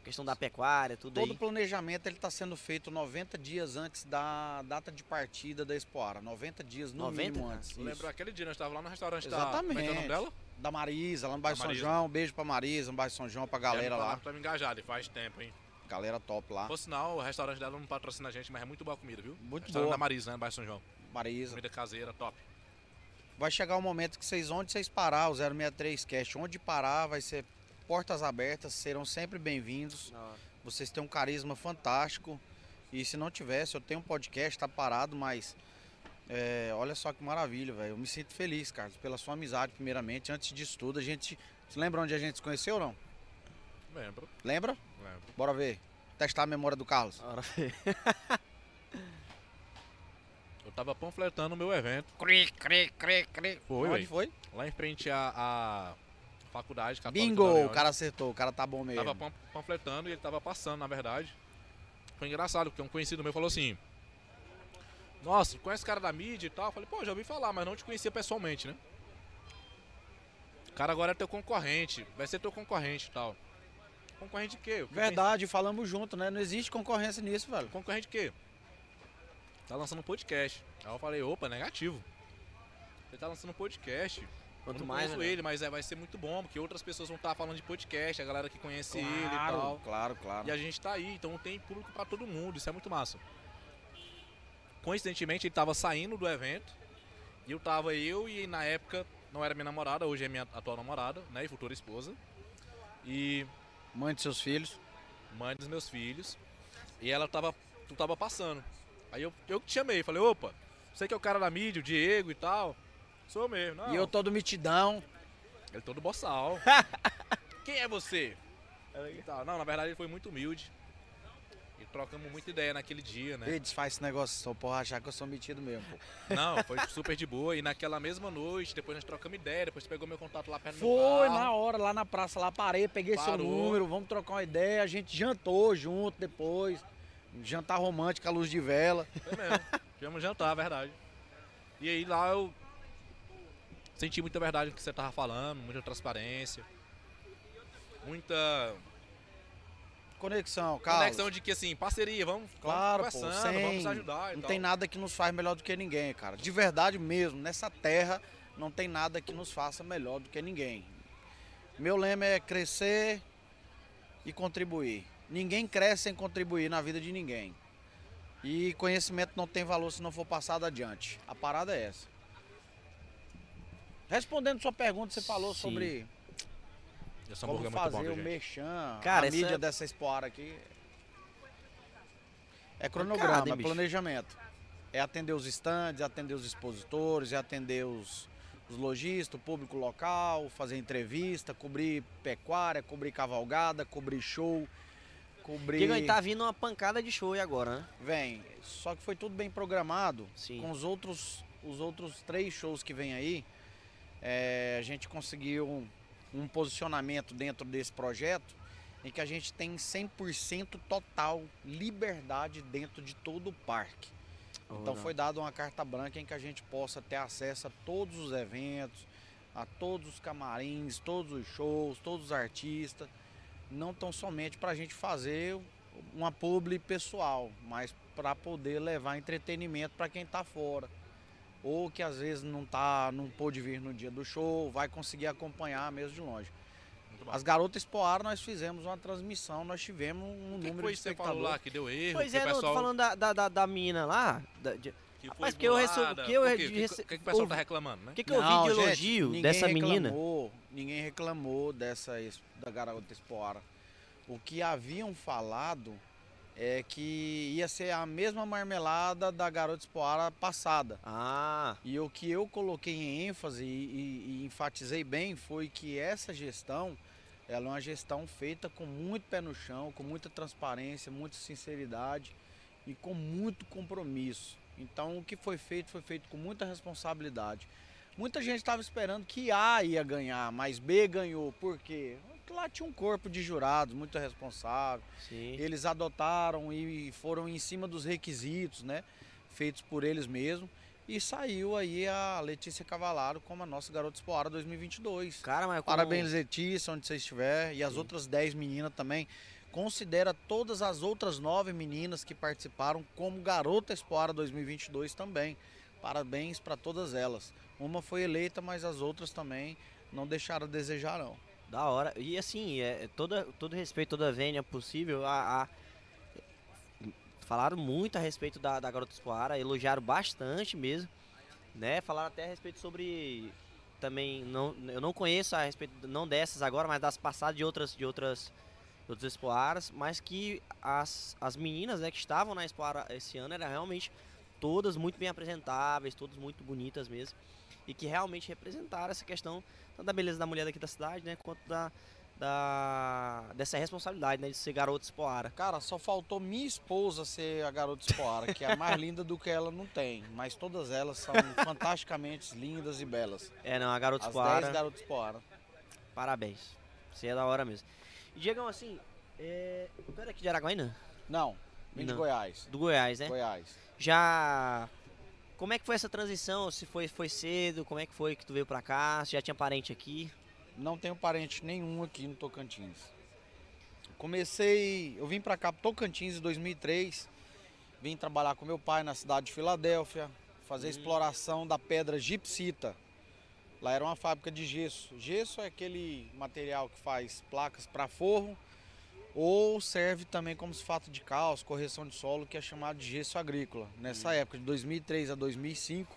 [SPEAKER 2] questão da pecuária, tudo
[SPEAKER 4] Todo
[SPEAKER 2] aí?
[SPEAKER 4] o planejamento ele está sendo feito 90 dias antes da data de partida da Expoara. 90 dias no
[SPEAKER 2] 90?
[SPEAKER 4] mínimo antes. Isso.
[SPEAKER 1] aquele dia, nós estávamos lá no restaurante
[SPEAKER 4] Exatamente.
[SPEAKER 1] da... Como é que é o nome dela?
[SPEAKER 4] Da Marisa, lá no bairro São
[SPEAKER 1] Marisa.
[SPEAKER 4] João. Beijo pra Marisa, no bairro São João, pra galera lá.
[SPEAKER 1] Tá me engajado, e faz tempo, hein?
[SPEAKER 4] Galera top lá.
[SPEAKER 1] Por sinal, o restaurante dela não patrocina a gente, mas é muito boa a comida, viu?
[SPEAKER 4] Muito
[SPEAKER 1] restaurante
[SPEAKER 4] boa.
[SPEAKER 1] da Marisa, né? Bairro São João.
[SPEAKER 4] Marisa.
[SPEAKER 1] Comida caseira, top.
[SPEAKER 4] Vai chegar o momento que vocês, onde vocês parar, o 063 Cast, onde parar, vai ser portas abertas, serão sempre bem-vindos. Vocês têm um carisma fantástico. E se não tivesse, eu tenho um podcast, tá parado, mas é, olha só que maravilha, velho. Eu me sinto feliz, Carlos, pela sua amizade, primeiramente. Antes disso tudo, a gente. Você lembra onde a gente se conheceu ou não?
[SPEAKER 1] Lembro,
[SPEAKER 4] Lembra?
[SPEAKER 1] lembro.
[SPEAKER 4] Bora ver. Testar a memória do Carlos.
[SPEAKER 2] Ora,
[SPEAKER 1] Eu tava panfletando o meu evento.
[SPEAKER 4] Cri, cri, cri, cri.
[SPEAKER 1] Foi,
[SPEAKER 4] Onde foi?
[SPEAKER 1] Lá em frente à, à faculdade católica
[SPEAKER 4] Bingo! O cara acertou, o cara tá bom mesmo.
[SPEAKER 1] Tava pan- panfletando e ele tava passando, na verdade. Foi engraçado, porque um conhecido meu falou assim: Nossa, conhece o cara da mídia e tal? Eu falei, pô, já ouvi falar, mas não te conhecia pessoalmente, né? O cara agora é teu concorrente, vai ser teu concorrente e tal. Concorrente de quê?
[SPEAKER 4] Verdade, falamos junto, né? Não existe concorrência nisso, velho.
[SPEAKER 1] Concorrente de quê? Tá lançando um podcast. Aí eu falei, opa, negativo. Ele tá lançando um podcast. Eu
[SPEAKER 2] Quanto
[SPEAKER 1] não
[SPEAKER 2] mais,
[SPEAKER 1] conheço
[SPEAKER 2] né?
[SPEAKER 1] ele, mas é, vai ser muito bom, porque outras pessoas vão estar falando de podcast, a galera que conhece ele e
[SPEAKER 4] Claro,
[SPEAKER 1] tal.
[SPEAKER 4] claro, claro.
[SPEAKER 1] E a gente tá aí, então tem público pra todo mundo, isso é muito massa. Coincidentemente, ele tava saindo do evento, e eu tava eu e na época não era minha namorada, hoje é minha atual namorada, né, e futura esposa. E
[SPEAKER 4] Mãe de seus filhos.
[SPEAKER 1] mãe dos meus filhos. E ela tava, tu tava passando. Aí eu, eu te chamei, falei, opa, você que é o cara da mídia, o Diego e tal. Sou mesmo, não.
[SPEAKER 4] E eu todo mitidão.
[SPEAKER 1] Ele todo boçal. Quem é você? Tal. Não, na verdade ele foi muito humilde. E trocamos muita ideia naquele dia, né?
[SPEAKER 4] Ei, desfaz esse negócio só porra achar que eu sou metido mesmo, pô.
[SPEAKER 1] Não, foi super de boa. E naquela mesma noite, depois nós trocamos ideia, depois você pegou meu contato lá perto do
[SPEAKER 4] Foi na hora, lá na praça, lá parei, peguei seu
[SPEAKER 1] Parou.
[SPEAKER 4] número, vamos trocar uma ideia. A gente jantou junto depois. Jantar romântico à luz de vela.
[SPEAKER 1] Foi mesmo. Tivemos jantar, verdade. E aí lá eu senti muita verdade no que você tava falando, muita transparência. Muita
[SPEAKER 4] Conexão, Carlos.
[SPEAKER 1] conexão de que assim, parceria, vamos,
[SPEAKER 4] Claro, pô,
[SPEAKER 1] vamos conversando,
[SPEAKER 4] sem-
[SPEAKER 1] vamos ajudar
[SPEAKER 4] Não
[SPEAKER 1] tal.
[SPEAKER 4] tem nada que nos faz melhor do que ninguém, cara. De verdade mesmo, nessa terra não tem nada que nos faça melhor do que ninguém. Meu lema é crescer e contribuir. Ninguém cresce sem contribuir na vida de ninguém. E conhecimento não tem valor se não for passado adiante. A parada é essa. Respondendo sua pergunta, você falou
[SPEAKER 2] Sim.
[SPEAKER 4] sobre
[SPEAKER 1] Esse
[SPEAKER 4] como
[SPEAKER 1] é muito
[SPEAKER 4] fazer
[SPEAKER 1] bom,
[SPEAKER 4] o merchan,
[SPEAKER 2] Cara,
[SPEAKER 4] a mídia
[SPEAKER 2] é-
[SPEAKER 4] dessa expoara aqui. É cronograma,
[SPEAKER 2] hein,
[SPEAKER 4] é planejamento. É atender os estandes, é atender os expositores, é atender os, os lojistas, o público local, fazer entrevista, cobrir pecuária, cobrir cavalgada, cobrir show, cobrir...
[SPEAKER 2] Porque tá vindo uma pancada de show aí agora, né?
[SPEAKER 4] Vem, só que foi tudo bem programado.
[SPEAKER 2] Sim.
[SPEAKER 4] Com os outros, os outros três shows que vem aí, é, a gente conseguiu um, um posicionamento dentro desse projeto em que a gente tem 100% total liberdade dentro de todo o parque. Então
[SPEAKER 2] Olha.
[SPEAKER 4] foi dada uma carta branca em que a gente possa ter acesso a todos os eventos, a todos os camarins, todos os shows, todos os artistas. Não tão somente para a gente fazer uma publi pessoal, mas para poder levar entretenimento para quem está fora. Ou que às vezes não tá, não pôde vir no dia do show, vai conseguir acompanhar mesmo de longe. As garotas Expoar, nós fizemos uma transmissão, nós tivemos um
[SPEAKER 1] que
[SPEAKER 4] número
[SPEAKER 1] foi
[SPEAKER 4] de
[SPEAKER 1] que você falou
[SPEAKER 4] espectadores.
[SPEAKER 1] lá que deu erro?
[SPEAKER 2] Pois
[SPEAKER 1] que
[SPEAKER 2] é,
[SPEAKER 1] o
[SPEAKER 2] não, tô
[SPEAKER 1] pessoal,
[SPEAKER 2] falando da, da, da, da mina lá. da- de-
[SPEAKER 1] que foi
[SPEAKER 2] Rapaz, que eu recebi- que eu
[SPEAKER 1] Por
[SPEAKER 2] re-
[SPEAKER 1] quê? O que,
[SPEAKER 2] rece-
[SPEAKER 1] que, que o pessoal tá
[SPEAKER 2] ouvi-
[SPEAKER 1] reclamando, né?
[SPEAKER 2] O que, que eu
[SPEAKER 4] Não,
[SPEAKER 2] vi de
[SPEAKER 4] gente,
[SPEAKER 2] elogio
[SPEAKER 4] ninguém
[SPEAKER 2] dessa menina?
[SPEAKER 4] reclamou, Ninguém reclamou dessa da garota Expoara. O que haviam falado é que ia ser a mesma marmelada da garota Expoara passada.
[SPEAKER 2] Ah,
[SPEAKER 4] E o que eu coloquei em ênfase e, e- e enfatizei bem foi que essa gestão ela é uma gestão feita com muito pé no chão, com muita transparência, muita sinceridade e com muito compromisso. Então o que foi feito foi feito com muita responsabilidade. Muita gente estava esperando que A ia ganhar, mas B ganhou. Por quê? Lá tinha um corpo de jurados muito responsável
[SPEAKER 2] sim.
[SPEAKER 4] eles adotaram e foram em cima dos requisitos, né? feitos por eles mesmos. E saiu aí a Letícia Cavalaro como a nossa garota Espoara 2022.
[SPEAKER 2] Cara, mas como...
[SPEAKER 4] Parabéns, Letícia, onde você estiver. E as
[SPEAKER 2] Sim.
[SPEAKER 4] outras 10 meninas também. Considera todas as outras nove meninas que participaram como garota Espoara 2022 também. Parabéns para todas elas. Uma foi eleita, mas as outras também não deixaram a desejar, não.
[SPEAKER 2] Da hora. E assim, é, toda, todo respeito, toda vênia possível, a, a- falaram muito a respeito da, da Garota Espoara, elogiaram bastante mesmo, né? Falaram até a respeito sobre também, não, eu não conheço a respeito, não dessas agora, mas das passadas de outras, de outras, de outras Espoaras, mas que as, as meninas né, que estavam na Espoara esse ano eram realmente todas muito bem apresentáveis, todas muito bonitas mesmo, e que realmente representaram essa questão tanto da beleza da mulher daqui da cidade, né, quanto da, da dessa responsabilidade, né, de ser garota espoara.
[SPEAKER 4] Cara, só faltou minha esposa ser a garota Espoara, que é mais linda do que ela não tem. Mas todas elas são fantasticamente lindas e belas.
[SPEAKER 2] É, não, a garota
[SPEAKER 4] As
[SPEAKER 2] espoara,
[SPEAKER 4] 10 garotas Espoara.
[SPEAKER 2] parabéns. Você é da hora mesmo. E Diegão, assim, é... tu é daqui de Araguaína?
[SPEAKER 4] Não, vim de. Goiás.
[SPEAKER 2] Do Goiás, né?
[SPEAKER 4] Goiás.
[SPEAKER 2] Já... Como é que foi essa transição? Se foi, foi cedo? Como é que foi que tu veio pra cá? Se já tinha parente aqui?
[SPEAKER 4] Não tenho parente nenhum aqui no Tocantins. Comecei, eu vim pra cá pro Tocantins em 2003. Vim trabalhar com meu pai na cidade de Filadélfia, fazer
[SPEAKER 2] Hum.
[SPEAKER 4] exploração da pedra gipsita. Lá era uma fábrica de gesso. Gesso é aquele material que faz placas para forro ou serve também como sulfato de cálcio, correção de solo, que é chamado de gesso agrícola. Nessa época, de 2003 a 2005,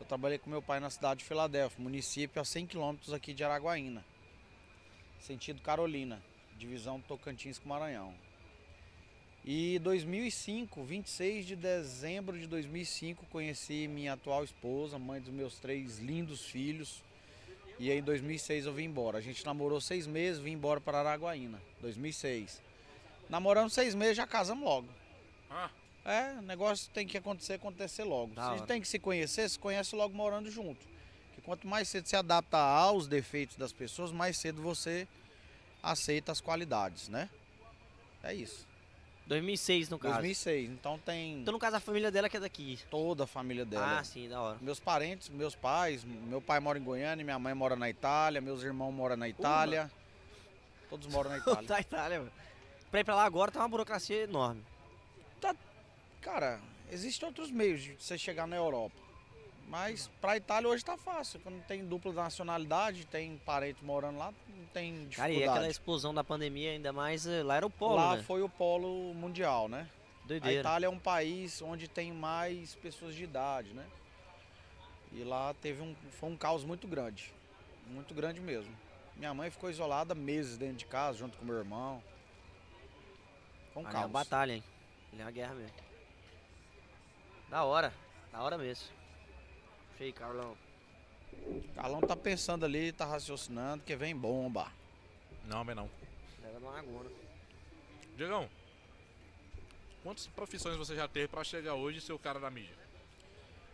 [SPEAKER 4] eu trabalhei com meu pai na cidade de Filadélfia, município a 100 quilômetros aqui de Araguaína, sentido Carolina, divisão Tocantins com Maranhão. E 2005, 26 de dezembro de 2005, conheci minha atual esposa, mãe dos meus três lindos filhos. E aí em 2006 eu vim embora. A gente namorou seis meses, vim embora para Araguaína, 2006. Namoramos seis meses, já casamos logo.
[SPEAKER 1] Ah.
[SPEAKER 4] É, o negócio tem que acontecer, acontecer logo.
[SPEAKER 2] Da
[SPEAKER 4] Se a
[SPEAKER 2] hora.
[SPEAKER 4] gente tem que se conhecer, se conhece logo morando junto. Que quanto mais cedo se adapta aos defeitos das pessoas, mais cedo você aceita as qualidades, né? É isso.
[SPEAKER 2] 2006, no caso.
[SPEAKER 4] 2006, então tem
[SPEAKER 2] Então, no caso, a família dela que é daqui.
[SPEAKER 4] toda a família dela.
[SPEAKER 2] Ah, sim, da hora.
[SPEAKER 4] Meus parentes, meus pais, meu pai mora em Goiânia, minha mãe mora na Itália, meus irmãos moram na Itália. Todos moram na Itália.
[SPEAKER 2] da Itália, mano. Pra ir pra lá agora tá uma burocracia enorme.
[SPEAKER 4] Cara, existem outros meios de você chegar na Europa. Mas pra Itália hoje tá fácil. Quando tem dupla nacionalidade, tem parente morando lá, não tem dificuldade.
[SPEAKER 2] Cara, e aquela explosão da pandemia, ainda mais, eh, lá era o polo,
[SPEAKER 4] lá
[SPEAKER 2] né?
[SPEAKER 4] foi o polo mundial, né? A
[SPEAKER 2] Doideira.
[SPEAKER 4] Itália é um país onde tem mais pessoas de idade, né? E lá teve um, foi um caos muito grande. Muito grande mesmo. Minha mãe ficou isolada meses dentro de casa, junto com meu irmão. Foi um
[SPEAKER 2] Ali é uma
[SPEAKER 4] caos.
[SPEAKER 2] batalha, hein? É uma guerra mesmo. Da hora. Da hora mesmo. Cheio, Carlão.
[SPEAKER 4] Carlão tá pensando ali, tá raciocinando, que vem bomba.
[SPEAKER 1] Não, mas não.
[SPEAKER 2] Leva uma agona.
[SPEAKER 1] Diegão, quantas profissões você já teve pra chegar hoje e ser o cara da mídia?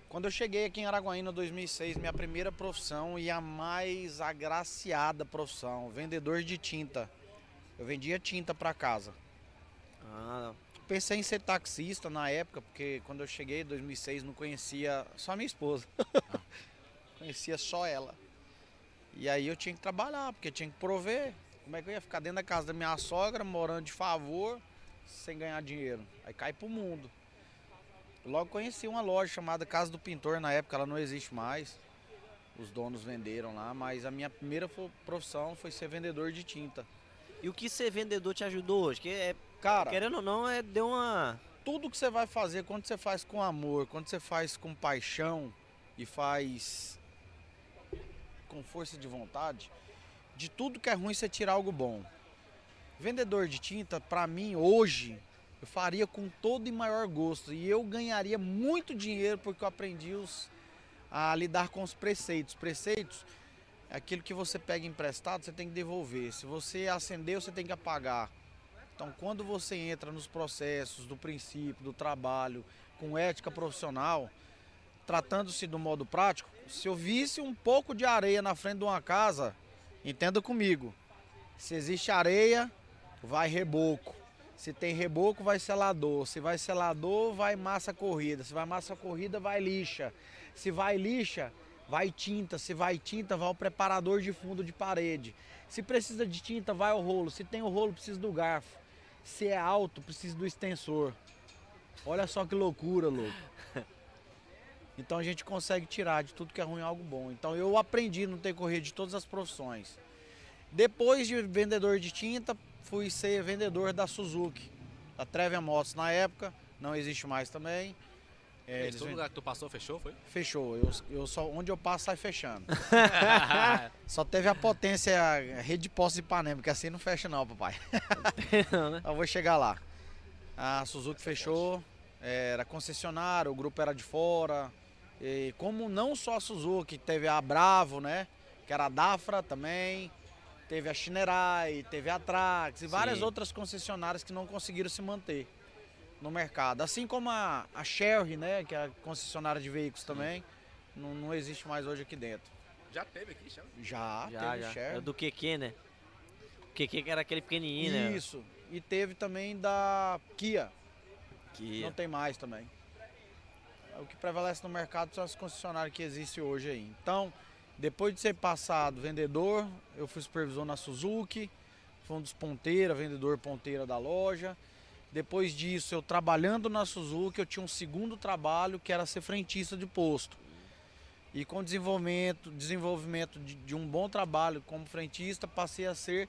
[SPEAKER 4] Quando eu cheguei aqui em Araguaína em 2006, minha primeira profissão e a mais agraciada profissão, vendedor de tinta. Eu vendia tinta para casa.
[SPEAKER 2] Ah,
[SPEAKER 4] Pensei em ser taxista na época, porque quando eu cheguei em 2006 não conhecia só minha esposa. conhecia só ela. E aí eu tinha que trabalhar, porque tinha que prover. Como é que eu ia ficar dentro da casa da minha sogra, morando de favor, sem ganhar dinheiro? Aí cai pro mundo. Logo conheci uma loja chamada Casa do Pintor, na época ela não existe mais. Os donos venderam lá, mas a minha primeira profissão foi ser vendedor de tinta.
[SPEAKER 2] E o que ser vendedor te ajudou hoje? Que é,
[SPEAKER 4] Cara,
[SPEAKER 2] querendo ou não, é, deu uma.
[SPEAKER 4] tudo que você vai fazer, quando você faz com amor, quando você faz com paixão e faz com força de vontade, de tudo que é ruim você tira algo bom. Vendedor de tinta, pra mim, hoje, eu faria com todo e maior gosto. E eu ganharia muito dinheiro porque eu aprendi os, a lidar com os preceitos. Preceitos é aquilo que você pega emprestado, você tem que devolver. Se você acendeu, você tem que apagar. Então, quando você entra nos processos do princípio, do trabalho, com ética profissional, tratando-se do modo prático, se eu visse um pouco de areia na frente de uma casa, entenda comigo. Se existe areia, vai reboco. Se tem reboco, vai selador. Se vai selador, vai massa corrida. Se vai massa corrida, vai lixa. Se vai lixa, vai tinta. Se vai tinta, vai o preparador de fundo de parede. Se precisa de tinta, vai o rolo. Se tem o rolo, precisa do garfo. Se é alto, precisa do extensor. Olha só que loucura, louco. Então a gente consegue tirar de tudo que é ruim algo bom. Então eu aprendi no decorrer de todas as profissões. Depois de vendedor de tinta, fui ser vendedor da Suzuki, da Trevia Motos na época, não existe mais também.
[SPEAKER 1] É, eles todo vend... lugar que tu passou fechou, foi?
[SPEAKER 4] Fechou. Eu, eu só, onde eu passo sai fechando. só teve a potência, a rede de postos de Ipanema, que assim não fecha não, papai. não, né? Eu vou chegar lá. A Suzuki fechou, era concessionário, o grupo era de fora. E como não só a Suzuki, teve a Bravo, né? Que era a Dafra também. Teve a Shinerai, teve a Trax e várias Sim. outras concessionárias que não conseguiram se manter no mercado. Assim como a, a Sherry, né, que é a concessionária de veículos também, não, não existe mais hoje aqui dentro.
[SPEAKER 1] Já teve aqui, Sherry?
[SPEAKER 4] Já, já teve já. Sherry.
[SPEAKER 2] É do QQ, né? O QQ que era aquele pequenininho, né?
[SPEAKER 4] Isso. E teve também da Kia. Kia. Não tem mais também. O que prevalece no mercado são as concessionárias que existem hoje aí. Então, depois de ser passado vendedor, eu fui supervisor na Suzuki, fui um dos ponteira, vendedor ponteira da loja. Depois disso, eu trabalhando na Suzuki, eu tinha um segundo trabalho que era ser frentista de posto. E com desenvolvimento, desenvolvimento de, de um bom trabalho como frentista, passei a ser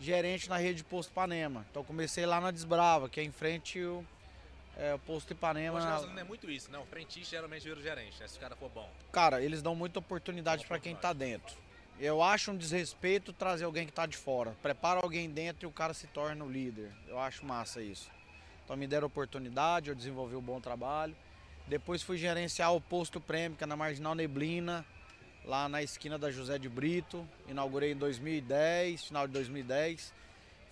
[SPEAKER 4] gerente na rede de posto Panema. Então comecei lá na Desbrava, que é em frente ao é, o posto Ipanema.
[SPEAKER 1] Hoje não é muito isso, não. O frentista geralmente vira o gerente, né? Se o cara for bom.
[SPEAKER 4] Cara, eles dão muita oportunidade para quem tá dentro. Eu acho um desrespeito trazer alguém que tá de fora. Prepara alguém dentro e o cara se torna o líder. Eu acho massa isso. Então me deram oportunidade, eu desenvolvi um bom trabalho. Depois fui gerenciar o posto prêmio, que é na Marginal Neblina, lá na esquina da José de Brito. Inaugurei em 2010, final de 2010.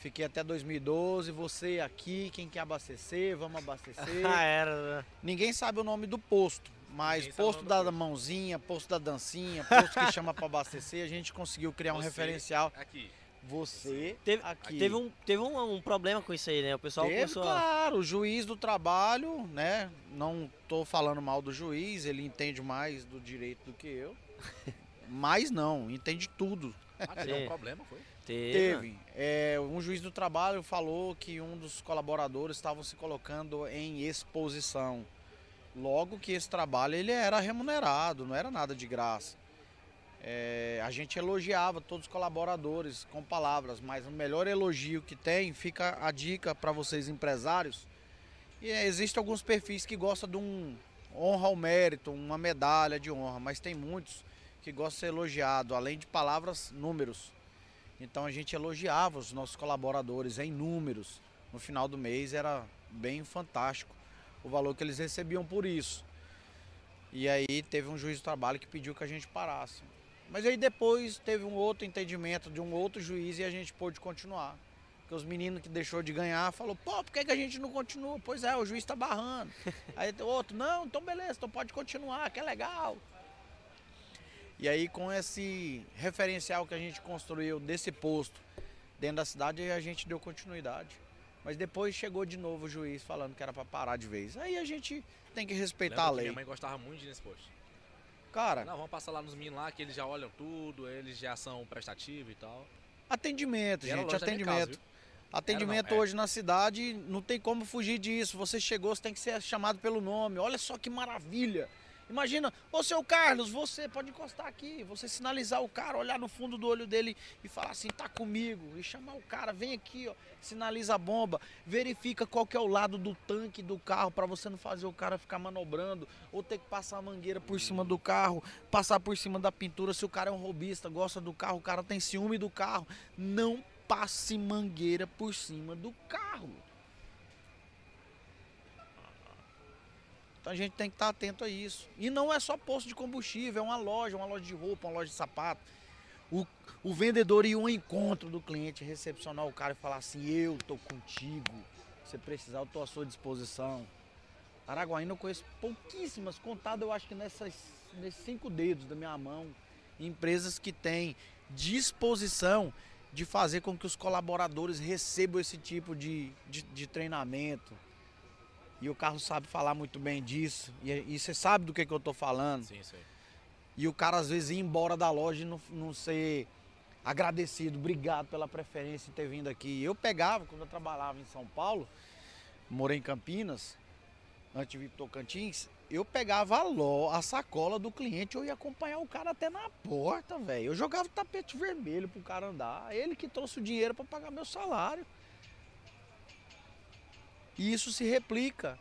[SPEAKER 4] Fiquei até 2012, você aqui, quem quer abastecer, vamos abastecer.
[SPEAKER 2] ah, era. Né?
[SPEAKER 4] Ninguém sabe o nome do posto, mas Ninguém posto da mãozinha, posto da dancinha, posto que chama para abastecer, a gente conseguiu criar você, um referencial.
[SPEAKER 1] Aqui.
[SPEAKER 4] Você
[SPEAKER 2] teve,
[SPEAKER 4] aqui.
[SPEAKER 2] Teve, um, teve um, um, problema com isso aí, né? O pessoal
[SPEAKER 4] teve,
[SPEAKER 2] começou
[SPEAKER 4] claro, o juiz do trabalho, né? Não tô falando mal do juiz, ele entende mais do direito do que eu. mas não, entende tudo.
[SPEAKER 1] Ah, teve um problema, foi?
[SPEAKER 4] Teve. Teve. É, um juiz do trabalho falou que um dos colaboradores estava se colocando em exposição. Logo que esse trabalho ele era remunerado, não era nada de graça. É, a gente elogiava todos os colaboradores com palavras, mas o melhor elogio que tem, fica a dica para vocês empresários. E é, existem alguns perfis que gostam de um honra ao mérito, uma medalha de honra, mas tem muitos que gostam de ser elogiado, além de palavras, números. Então a gente elogiava os nossos colaboradores em números. No final do mês era bem fantástico o valor que eles recebiam por isso. E aí teve um juiz do trabalho que pediu que a gente parasse. Mas aí depois teve um outro entendimento de um outro juiz e a gente pôde continuar. Porque os meninos que deixou de ganhar falou, pô, por que, que a gente não continua? Pois é, o juiz está barrando. aí outro, não, então beleza, então pode continuar, que é legal. E aí com esse referencial que a gente construiu desse posto dentro da cidade, a gente deu continuidade. Mas depois chegou de novo o juiz falando que era para parar de vez. Aí a gente tem que respeitar Lembra a lei.
[SPEAKER 1] minha mãe gostava muito de ir nesse posto.
[SPEAKER 4] Cara.
[SPEAKER 1] Não, vamos passar lá nos meninos lá que eles já olham tudo, eles já são prestativos e tal.
[SPEAKER 4] Atendimento, gente, atendimento. Casa, atendimento não, é. hoje na cidade, não tem como fugir disso. Você chegou, você tem que ser chamado pelo nome. Olha só que maravilha. Imagina, ô seu Carlos, você pode encostar aqui, você sinalizar o cara, olhar no fundo do olho dele e falar assim, tá comigo, e chamar o cara, vem aqui, ó, sinaliza a bomba, verifica qual que é o lado do tanque do carro para você não fazer o cara ficar manobrando ou ter que passar a mangueira por cima do carro, passar por cima da pintura. Se o cara é um robista, gosta do carro, o cara tem ciúme do carro, não passe mangueira por cima do carro. Então a gente tem que estar atento a isso. E não é só posto de combustível, é uma loja, uma loja de roupa, uma loja de sapato. O, o vendedor ir ao encontro do cliente, recepcionar o cara e falar assim, eu tô contigo. Se precisar, eu tô à sua disposição. Araguaína eu conheço pouquíssimas, contado eu acho que nessas, nesses cinco dedos da minha mão, empresas que têm disposição de fazer com que os colaboradores recebam esse tipo de, de, de treinamento. E o Carlos sabe falar muito bem disso. E, e você sabe do que, que eu tô falando.
[SPEAKER 1] Sim, aí.
[SPEAKER 4] E o cara às vezes ir embora da loja e não, não ser agradecido, obrigado pela preferência em ter vindo aqui. Eu pegava, quando eu trabalhava em São Paulo, morei em Campinas, antes de vir para Tocantins, eu pegava a, lo, a sacola do cliente, eu ia acompanhar o cara até na porta, velho. Eu jogava o tapete vermelho pro cara andar. Ele que trouxe o dinheiro para pagar meu salário. E isso se replica.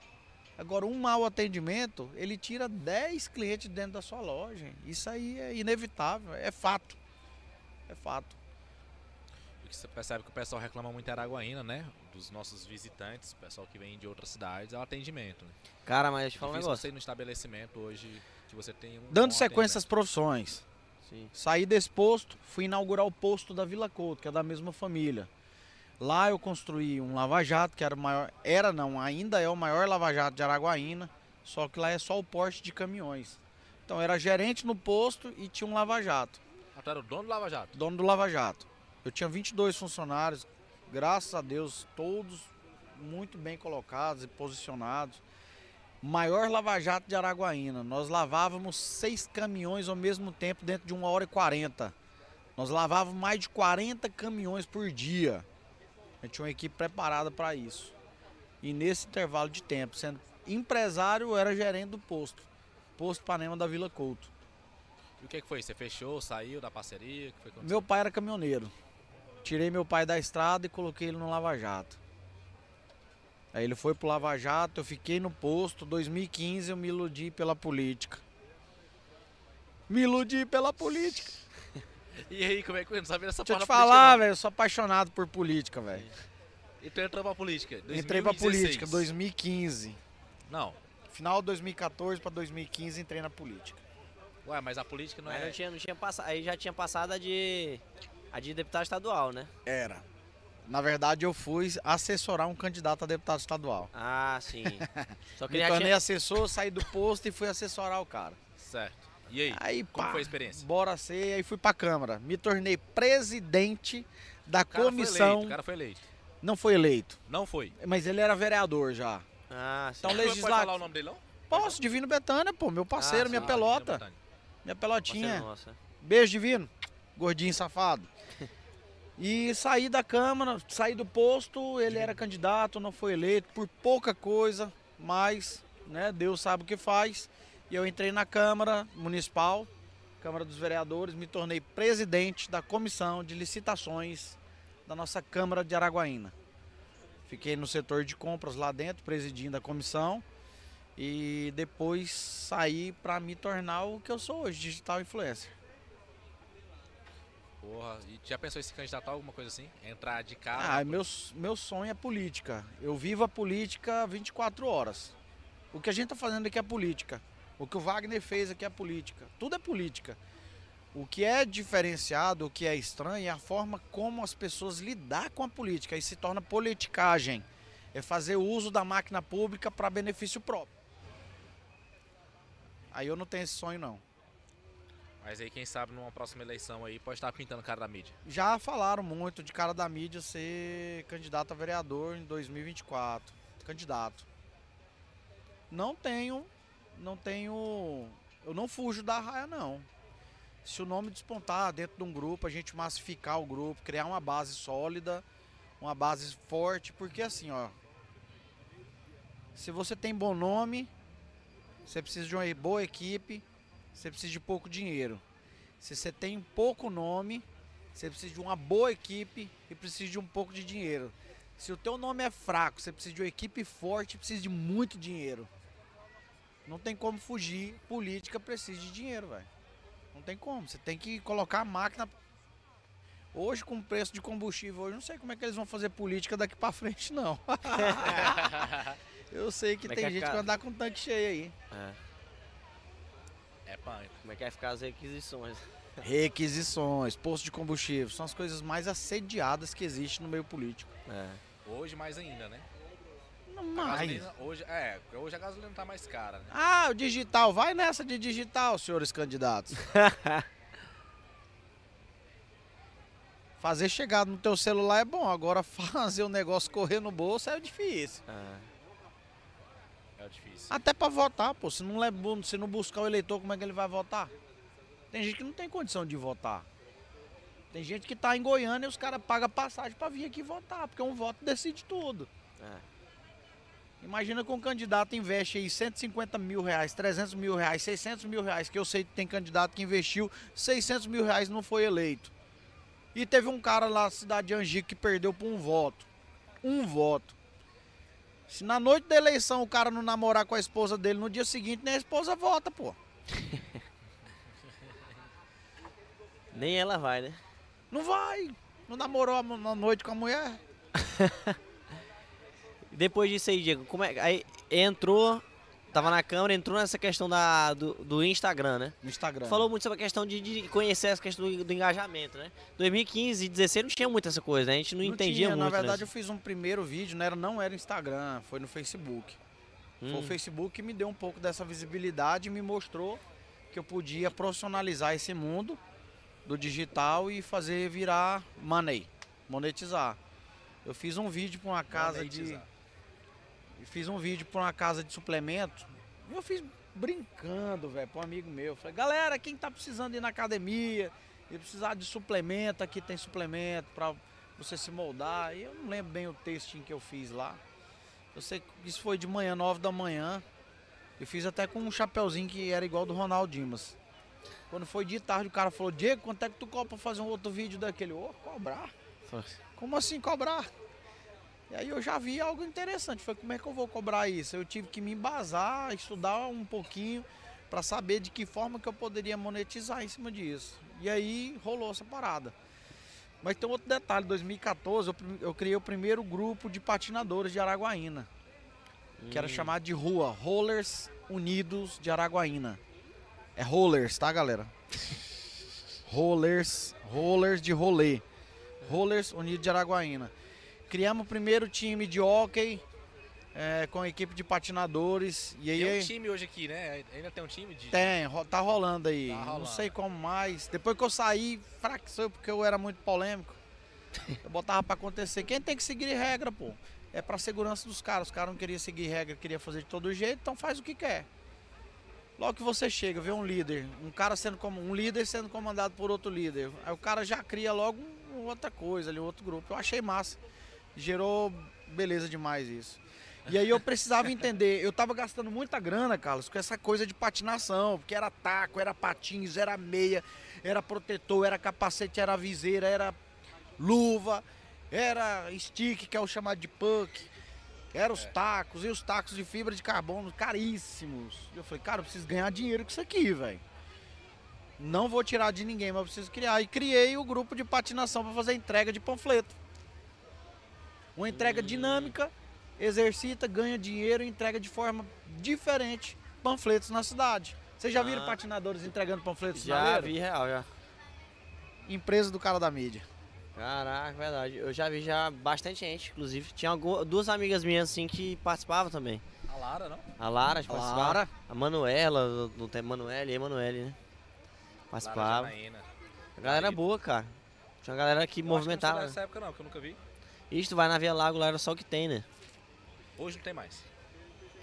[SPEAKER 4] Agora, um mau atendimento, ele tira 10 clientes dentro da sua loja. Isso aí é inevitável, é fato. É fato.
[SPEAKER 1] O que você percebe que o pessoal reclama muito em Araguaína, né? Dos nossos visitantes, pessoal que vem de outras cidades, é o atendimento. Né?
[SPEAKER 2] Cara, mas deixa eu falar um negócio.
[SPEAKER 1] você no estabelecimento hoje que você tem um
[SPEAKER 4] Dando sequência às profissões.
[SPEAKER 2] Sim.
[SPEAKER 4] Saí desse posto, fui inaugurar o posto da Vila Couto, que é da mesma família. Lá eu construí um lava-jato, que era o maior, era não, ainda é o maior lava-jato de Araguaína, só que lá é só o porte de caminhões. Então era gerente no posto e tinha um lava-jato,
[SPEAKER 1] Ah, tu era o dono do Lava Jato?
[SPEAKER 4] dono do lava-jato. Eu tinha 22 funcionários, graças a Deus, todos muito bem colocados e posicionados. Maior lava-jato de Araguaína. Nós lavávamos seis caminhões ao mesmo tempo dentro de uma hora e quarenta. Nós lavávamos mais de 40 caminhões por dia. A gente tinha uma equipe preparada para isso. E nesse intervalo de tempo, sendo empresário, eu era gerente do posto. Posto Panema da Vila Couto.
[SPEAKER 1] E o que, que foi? Você fechou, saiu da parceria? O que foi que aconteceu?
[SPEAKER 4] Meu pai era caminhoneiro. Tirei meu pai da estrada e coloquei ele no Lava Jato. Aí ele foi pro Lava Jato, eu fiquei no posto. 2015 eu me iludi pela política. Me iludi pela política.
[SPEAKER 1] E aí, como é que eu não sabia dessa
[SPEAKER 4] Deixa eu te falar, velho, eu sou apaixonado por política, velho.
[SPEAKER 1] E tu entrou pra política?
[SPEAKER 4] Entrei pra
[SPEAKER 1] 2016.
[SPEAKER 4] política 2015.
[SPEAKER 1] Não.
[SPEAKER 4] Final de 2014 pra 2015 entrei na política.
[SPEAKER 1] Ué, mas a política não
[SPEAKER 2] Mas
[SPEAKER 1] é...
[SPEAKER 2] não tinha, não tinha passado. Aí já tinha passado a de. A de deputado estadual, né?
[SPEAKER 4] Era. Na verdade, eu fui assessorar um candidato a deputado estadual.
[SPEAKER 2] Ah, sim. Só que
[SPEAKER 4] Me tornei
[SPEAKER 2] tinha.
[SPEAKER 4] assessor, saí do posto e fui assessorar o cara.
[SPEAKER 1] Certo. E aí?
[SPEAKER 4] Aí,
[SPEAKER 1] Como
[SPEAKER 4] pá,
[SPEAKER 1] foi a experiência?
[SPEAKER 4] Bora ser, aí fui pra Câmara. Me tornei presidente da
[SPEAKER 1] O cara foi
[SPEAKER 4] comissão.
[SPEAKER 1] eleito, o cara foi eleito.
[SPEAKER 4] Não foi eleito,
[SPEAKER 1] Não foi.
[SPEAKER 4] mas ele era vereador já.
[SPEAKER 2] Ah, sim.
[SPEAKER 4] Então,
[SPEAKER 1] Não pode falar o nome dele, não?
[SPEAKER 4] Posso, Divino Betânia, pô, meu parceiro,
[SPEAKER 2] Ah,
[SPEAKER 4] minha
[SPEAKER 2] sim,
[SPEAKER 4] pelota. Minha pelotinha.
[SPEAKER 2] nosso, né?
[SPEAKER 4] Beijo, Divino. Gordinho safado. E saí da Câmara, saí do posto, ele era candidato, não foi eleito por pouca coisa, mas né, Deus sabe o que faz. E eu entrei na Câmara Municipal, Câmara dos Vereadores, me tornei presidente da comissão de licitações da nossa Câmara de Araguaína. Fiquei no setor de compras lá dentro, presidindo a comissão. E depois saí para me tornar o que eu sou hoje, digital influencer.
[SPEAKER 1] Porra, e já pensou em se candidatar a alguma coisa assim? Entrar de cara?
[SPEAKER 4] Ah, meu, meu sonho é política. Eu vivo a política 24 horas. O que a gente tá fazendo aqui é política. O que o Wagner fez aqui é política. Tudo é política. O que é diferenciado, o que é estranho é a forma como as pessoas lidar com a política. Aí se torna politicagem. É fazer uso da máquina pública para benefício próprio. Aí eu não tenho esse sonho não.
[SPEAKER 1] Mas aí, quem sabe, numa próxima eleição aí, pode estar pintando cara da mídia.
[SPEAKER 4] Já falaram muito de cara da mídia ser candidato a vereador em 2024. Candidato. Não tenho, não tenho, eu não fujo da raia não. Se o nome despontar dentro de um grupo, a gente massificar o grupo, criar uma base sólida, uma base forte, porque assim, ó, se você tem bom nome, você precisa de uma boa equipe, você precisa de pouco dinheiro. Se você tem pouco nome, você precisa de uma boa equipe e precisa de um pouco de dinheiro. Se o teu nome é fraco, você precisa de uma equipe forte precisa de muito dinheiro. Não tem como fugir, política precisa de dinheiro, velho. Não tem como, você tem que colocar a máquina Hoje com o preço de combustível, hoje não sei como é que eles vão fazer política daqui pra frente não. Eu sei que
[SPEAKER 2] Como é
[SPEAKER 4] tem
[SPEAKER 2] que é
[SPEAKER 4] gente que
[SPEAKER 2] ficar?
[SPEAKER 4] vai andar com tanque cheio aí.
[SPEAKER 2] É.
[SPEAKER 1] É pânico.
[SPEAKER 2] Como é que vai ficar as requisições?
[SPEAKER 4] Requisições, posto de combustível, são as coisas mais assediadas que existem no meio político.
[SPEAKER 2] É.
[SPEAKER 1] Hoje mais ainda, né?
[SPEAKER 4] Não mais.
[SPEAKER 1] gasolina, hoje, é, hoje a gasolina tá mais cara, né?
[SPEAKER 4] Ah, o digital, vai nessa de digital, senhores candidatos. Fazer chegar no teu celular é bom, agora fazer o negócio correr no bolso é difícil.
[SPEAKER 1] É difícil.
[SPEAKER 4] Até pra votar, pô. Se não, se não buscar o eleitor, como é que ele vai votar? Tem gente que não tem condição de votar. Tem gente que tá em Goiânia e os caras pagam passagem pra vir aqui votar, porque um voto decide tudo.
[SPEAKER 2] É.
[SPEAKER 4] Imagina que um candidato investe aí 150 mil reais, 300 mil reais, 600 mil reais, que eu sei que tem candidato que investiu 600 mil reais e não foi eleito. E teve um cara lá na cidade de Angico que perdeu por um voto. Um voto. Se na noite da eleição o cara não namorar com a esposa dele, no dia seguinte nem a esposa vota, pô.
[SPEAKER 2] Nem ela vai, né?
[SPEAKER 4] Não vai. Não namorou na noite com a mulher.
[SPEAKER 2] Depois disso aí, Diego, como é. Aí entrou, tava na câmera, entrou nessa questão da, do, do Instagram, né?
[SPEAKER 4] No Instagram.
[SPEAKER 2] Falou muito sobre a questão de, de conhecer essa questão do, do engajamento, né? 2015 e 2016 não tinha muito essa coisa, né? A gente não, entendia
[SPEAKER 4] tinha,
[SPEAKER 2] muito.
[SPEAKER 4] Na verdade,
[SPEAKER 2] né?
[SPEAKER 4] eu fiz um primeiro vídeo, não era, não era Instagram, foi no Facebook. Foi o
[SPEAKER 2] Hum.
[SPEAKER 4] Facebook que me deu um pouco dessa visibilidade e me mostrou que eu podia profissionalizar esse mundo do digital e fazer virar money, monetizar. Eu fiz um vídeo para uma casa de Eu fiz um vídeo para uma casa de suplemento. Eu fiz brincando, velho, para um amigo meu. Falei, galera, quem tá precisando ir na academia e precisar de suplemento, aqui tem suplemento para você se moldar. E eu não lembro bem o textinho que eu fiz lá. Eu sei que isso foi de manhã, 9 da manhã. Eu fiz até com um chapeuzinho que era igual do Ronaldo Dimas. Quando foi de tarde, o cara falou, Diego, quanto é que tu cobra pra fazer um outro vídeo daquele? Ô, cobrar? Como assim cobrar? E aí eu já vi algo interessante. Foi como é que eu vou cobrar isso? Eu tive que me embasar, estudar um pouquinho para saber de que forma que eu poderia monetizar em cima disso. E aí rolou essa parada. Mas tem outro detalhe, em 2014 eu, eu criei o primeiro grupo de patinadores de Araguaína, que era
[SPEAKER 2] Hum.
[SPEAKER 4] chamado de rua Rollers Unidos de Araguaína. É rollers, tá, galera? rollers, rollers de rolê. Rollers Unidos de Araguaína. Criamos o primeiro time de hockey é, com a equipe de patinadores. E aí
[SPEAKER 1] Tem um time hoje aqui, né? Ainda tem um time de.
[SPEAKER 4] tem, tá rolando aí.
[SPEAKER 1] Tá
[SPEAKER 4] Não
[SPEAKER 1] rolando.
[SPEAKER 4] sei como mais. Depois que eu saí, fraqueceu porque eu era muito polêmico. Eu botava pra acontecer. Quem tem que seguir regra, pô? É pra segurança dos caras. Os caras não queriam seguir regra, queria fazer de todo jeito, então faz o que quer. Logo que você chega, vê um líder, um cara sendo como um líder sendo comandado por outro líder. Aí o cara já cria logo um- outra coisa ali, outro grupo. Eu achei massa. Gerou beleza demais isso. E aí eu precisava entender, eu tava gastando muita grana, Carlos, com essa coisa de patinação, porque era taco, era patins, era meia, era protetor, era capacete, era viseira, era luva, era stick, que é o chamado de puck, era os tacos, e os tacos de fibra de carbono caríssimos. E eu falei, cara, eu preciso ganhar dinheiro com isso aqui, velho. Não vou tirar de ninguém, mas eu preciso criar. E criei o grupo de patinação para fazer entrega de panfleto. Uma entrega dinâmica, exercita, ganha dinheiro e entrega de forma diferente panfletos na cidade. Vocês já viram
[SPEAKER 2] Ah.
[SPEAKER 4] patinadores entregando panfletos na
[SPEAKER 2] Já vi real, já.
[SPEAKER 4] Empresa do cara da mídia.
[SPEAKER 2] Caraca, verdade. Eu já vi já bastante gente, inclusive. Tinha algu- duas amigas minhas assim que participavam também.
[SPEAKER 1] A Lara, não?
[SPEAKER 2] A Lara
[SPEAKER 4] A
[SPEAKER 2] participava.
[SPEAKER 4] Lara.
[SPEAKER 2] A Manuela, do- do tempo Manuela e Emanuele, né?
[SPEAKER 1] Lara
[SPEAKER 2] Participava.
[SPEAKER 1] Janaína.
[SPEAKER 2] A galera boa, cara. Tinha uma galera que
[SPEAKER 1] Eu acho
[SPEAKER 2] movimentava.
[SPEAKER 1] não sou dessa época não, que eu nunca vi.
[SPEAKER 2] Isso, tu vai na Via Lago, lá era só o que tem, né?
[SPEAKER 1] Hoje não tem mais.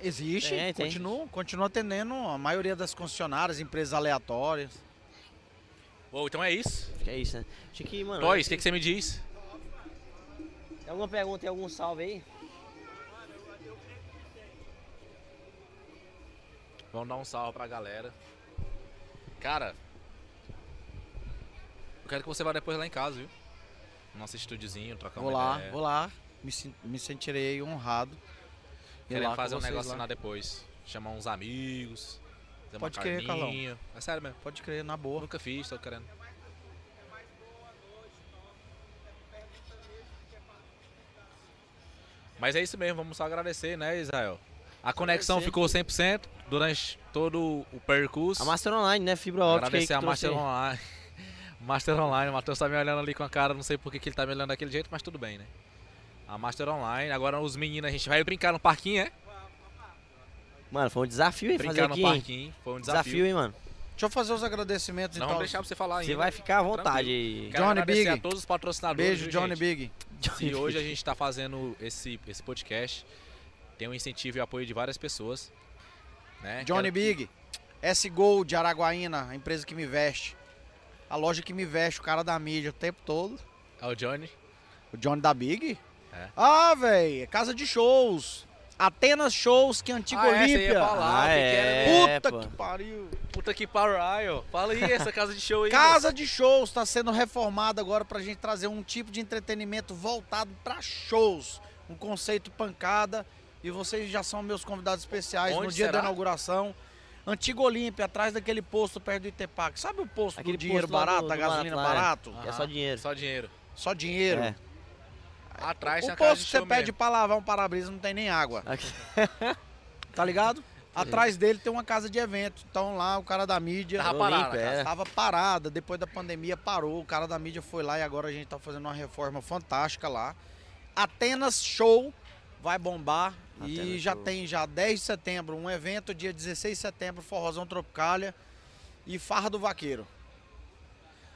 [SPEAKER 4] Existe,
[SPEAKER 2] Tem, tem.
[SPEAKER 4] continua, continua atendendo a maioria das concessionárias, empresas aleatórias.
[SPEAKER 1] Bom, então é isso.
[SPEAKER 2] Acho que é isso, né? Acho que, mano.
[SPEAKER 1] Toys, o que, que você me diz?
[SPEAKER 2] Tem alguma pergunta, tem algum salve aí?
[SPEAKER 1] Vamos dar um salve pra galera. Cara, eu quero que você vá depois lá em casa, viu? Nosso estúdiozinho, trocar
[SPEAKER 4] Vou
[SPEAKER 1] uma
[SPEAKER 4] lá,
[SPEAKER 1] ideia.
[SPEAKER 4] vou lá. Me, me sentirei honrado.
[SPEAKER 1] Querendo fazer um negócio
[SPEAKER 4] lá.
[SPEAKER 1] lá depois. Chamar uns amigos. Fazer
[SPEAKER 4] Pode
[SPEAKER 1] uma
[SPEAKER 4] crer,
[SPEAKER 1] carninha. É sério mesmo.
[SPEAKER 4] Pode crer, na boa.
[SPEAKER 1] Nunca fiz, tô querendo. Mas é isso mesmo, vamos só agradecer, né, Israel? A conexão ficou 100% durante todo o percurso.
[SPEAKER 2] A Master Online, né? Fibra ótica. aí
[SPEAKER 1] Agradecer
[SPEAKER 2] que
[SPEAKER 1] a Master
[SPEAKER 2] aí.
[SPEAKER 1] Online. Master Online, o Matheus tá me olhando ali com a cara, não sei por que que ele tá me olhando daquele jeito, mas tudo bem, né? A Master Online, agora os meninos, a gente vai brincar no parquinho, é?
[SPEAKER 2] Mano, foi um desafio, hein? Fazer
[SPEAKER 1] Brincar no
[SPEAKER 2] aqui, hein?
[SPEAKER 1] parquinho, foi um
[SPEAKER 2] Desafio,
[SPEAKER 1] desafio.
[SPEAKER 2] hein, mano?
[SPEAKER 4] Deixa eu fazer os agradecimentos
[SPEAKER 1] Não
[SPEAKER 4] então.
[SPEAKER 1] vamos deixar pra você falar ainda.
[SPEAKER 2] Você vai ficar à vontade.
[SPEAKER 1] Quero
[SPEAKER 4] Johnny
[SPEAKER 1] agradecer
[SPEAKER 4] Big.
[SPEAKER 1] a todos os patrocinadores.
[SPEAKER 4] Beijo,
[SPEAKER 1] viu,
[SPEAKER 4] Johnny
[SPEAKER 1] gente?
[SPEAKER 4] Big.
[SPEAKER 1] Se hoje a gente está fazendo esse, esse podcast, tem um incentivo e apoio de várias pessoas. Né?
[SPEAKER 4] Johnny
[SPEAKER 1] Quero-
[SPEAKER 4] Big. S Gold de Araguaína, a empresa que me veste. A loja que me veste, o cara da mídia o tempo todo.
[SPEAKER 1] É o Johnny.
[SPEAKER 4] O Johnny da Big?
[SPEAKER 1] É.
[SPEAKER 4] Ah, velho, é casa de shows. Atenas Shows, que é antiga
[SPEAKER 1] Ah, é,
[SPEAKER 4] Olímpia.
[SPEAKER 1] falar,
[SPEAKER 2] Ah,
[SPEAKER 1] que
[SPEAKER 2] é.
[SPEAKER 1] era-
[SPEAKER 4] Puta
[SPEAKER 2] pô.
[SPEAKER 4] que pariu.
[SPEAKER 1] Puta que pariu. Fala aí, essa casa de show aí.
[SPEAKER 4] Casa de shows está sendo reformada agora pra gente trazer um tipo de entretenimento voltado pra shows. Um conceito pancada. E vocês já são meus convidados especiais
[SPEAKER 1] Onde
[SPEAKER 4] no dia
[SPEAKER 1] será?
[SPEAKER 4] da inauguração. Antiga Olímpia, atrás daquele posto perto do Itepac. Sabe o posto
[SPEAKER 2] Aquele
[SPEAKER 4] do dinheiro
[SPEAKER 2] posto
[SPEAKER 4] barato,
[SPEAKER 2] do- do
[SPEAKER 4] gasolina
[SPEAKER 2] barato lá, é.
[SPEAKER 4] barato?
[SPEAKER 2] É só dinheiro.
[SPEAKER 1] Só dinheiro.
[SPEAKER 4] Só dinheiro.
[SPEAKER 2] É.
[SPEAKER 1] Atrás
[SPEAKER 4] O
[SPEAKER 1] a
[SPEAKER 4] posto
[SPEAKER 1] de
[SPEAKER 4] que você pede
[SPEAKER 1] mesmo.
[SPEAKER 4] pra lavar um para-brisa não tem nem água.
[SPEAKER 2] Aqui.
[SPEAKER 4] Tá ligado? Atrás dele tem uma casa de evento. Então lá o cara da mídia.
[SPEAKER 1] Tava parada,
[SPEAKER 2] é.
[SPEAKER 4] Tava parada, depois da pandemia parou. O cara da mídia foi lá e agora a gente tá fazendo uma reforma fantástica lá. Atenas Show vai bombar e já
[SPEAKER 2] Show.
[SPEAKER 4] tem já 10 de setembro um evento, dia 16 de setembro, Forrozão Tropicália e Farra do Vaqueiro.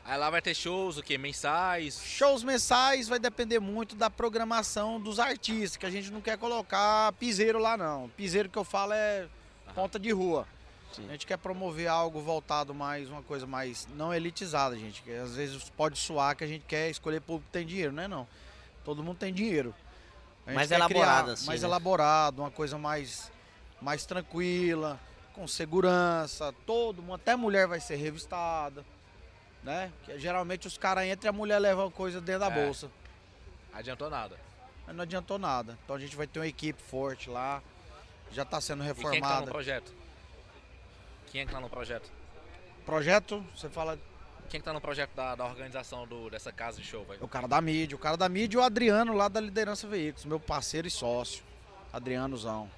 [SPEAKER 1] Aí lá vai ter shows, o quê? Mensais.
[SPEAKER 4] Shows mensais vai depender muito da programação dos artistas, que a gente não quer colocar piseiro lá não. Piseiro que eu falo é ponta de rua.
[SPEAKER 2] Sim.
[SPEAKER 4] A gente quer promover algo voltado mais, uma coisa mais não elitizada, gente. Que às vezes pode soar que a gente quer escolher público que tem dinheiro, não é não. Todo mundo tem dinheiro.
[SPEAKER 2] Mais
[SPEAKER 4] criar
[SPEAKER 2] assim,
[SPEAKER 4] Mais
[SPEAKER 2] né?
[SPEAKER 4] elaborado, uma coisa mais, mais tranquila, com segurança, todo mundo, até mulher vai ser revistada, né? Que geralmente os caras entram e a mulher leva coisa dentro da
[SPEAKER 1] É.
[SPEAKER 4] bolsa.
[SPEAKER 1] Adiantou nada.
[SPEAKER 4] Mas não adiantou nada. Então a gente vai ter uma equipe forte lá. Já está sendo
[SPEAKER 1] E quem é que tá no
[SPEAKER 4] reformada.
[SPEAKER 1] projeto? Quem é que tá no projeto?
[SPEAKER 4] Projeto, você fala
[SPEAKER 1] Quem que tá no projeto da, da organização do, dessa casa de show, velho?
[SPEAKER 4] o cara da mídia, o cara da mídia e o Adriano lá da Liderança Veículos, meu parceiro e sócio. Adrianozão.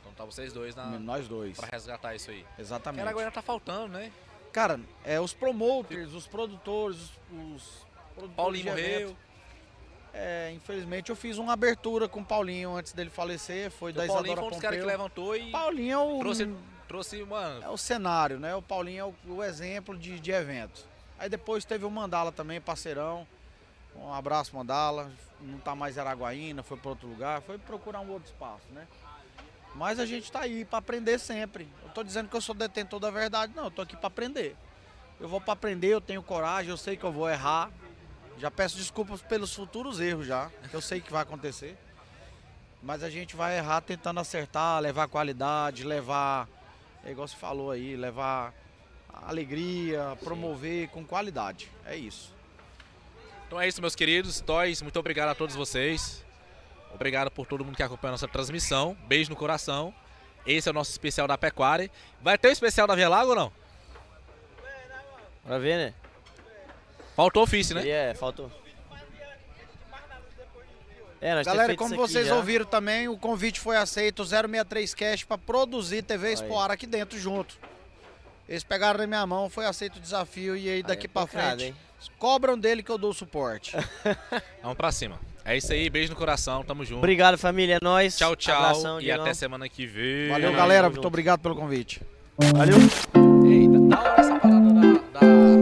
[SPEAKER 1] Então tá vocês dois na,
[SPEAKER 4] Nós dois.
[SPEAKER 1] pra resgatar isso aí.
[SPEAKER 4] Exatamente.
[SPEAKER 1] Porque agora tá faltando, né?
[SPEAKER 4] Cara, é os promoters, os produtores, os, os produtores
[SPEAKER 1] Paulinho morreu.
[SPEAKER 4] É, infelizmente eu fiz uma abertura com o Paulinho antes dele falecer, foi da
[SPEAKER 1] Paulinho
[SPEAKER 4] Isadora
[SPEAKER 1] foi um dos caras que levantou e
[SPEAKER 4] Paulinho é o,
[SPEAKER 1] trouxe, trouxe, mano.
[SPEAKER 4] é o cenário, né? O Paulinho é o, o exemplo de, de evento. Aí depois teve o Mandala também, parceirão. Um abraço, Mandala. Não tá mais em Araguaína, foi para outro lugar, foi procurar um outro espaço, né? Mas a gente tá aí para aprender sempre. Eu tô dizendo que eu sou detentor da verdade, não, eu tô aqui para aprender. Eu vou para aprender, eu tenho coragem, eu sei que eu vou errar. Já peço desculpas pelos futuros erros já, que eu sei que vai acontecer. Mas a gente vai errar tentando acertar, levar qualidade, levar, é igual você falou aí, levar alegria, promover com qualidade. É isso.
[SPEAKER 1] Então é isso, meus queridos. Toys, muito obrigado a todos vocês. Obrigado por todo mundo que acompanha a nossa transmissão. Beijo no coração. Esse é o nosso especial da Pecuária. Vai ter o especial da Via Lago ou não?
[SPEAKER 2] Pra ver, né?
[SPEAKER 1] Faltou ofício, né?
[SPEAKER 2] E é, faltou. É, nós
[SPEAKER 4] Galera, como vocês
[SPEAKER 2] já.
[SPEAKER 4] ouviram também, o convite foi aceito, o 063 Cast para produzir TV Expoar aqui dentro junto. Eles pegaram na minha mão, foi aceito o desafio e aí daqui
[SPEAKER 2] é
[SPEAKER 4] pra frente
[SPEAKER 2] hein?
[SPEAKER 4] cobram dele que eu dou o suporte.
[SPEAKER 1] Vamos pra cima. É isso aí, beijo no coração, tamo junto.
[SPEAKER 2] Obrigado, família. É nóis.
[SPEAKER 1] Tchau, tchau.
[SPEAKER 2] Abração,
[SPEAKER 1] e até semana que vem.
[SPEAKER 4] Valeu, galera. Muito obrigado pelo convite.
[SPEAKER 2] Valeu.
[SPEAKER 1] Eita, da hora essa parada.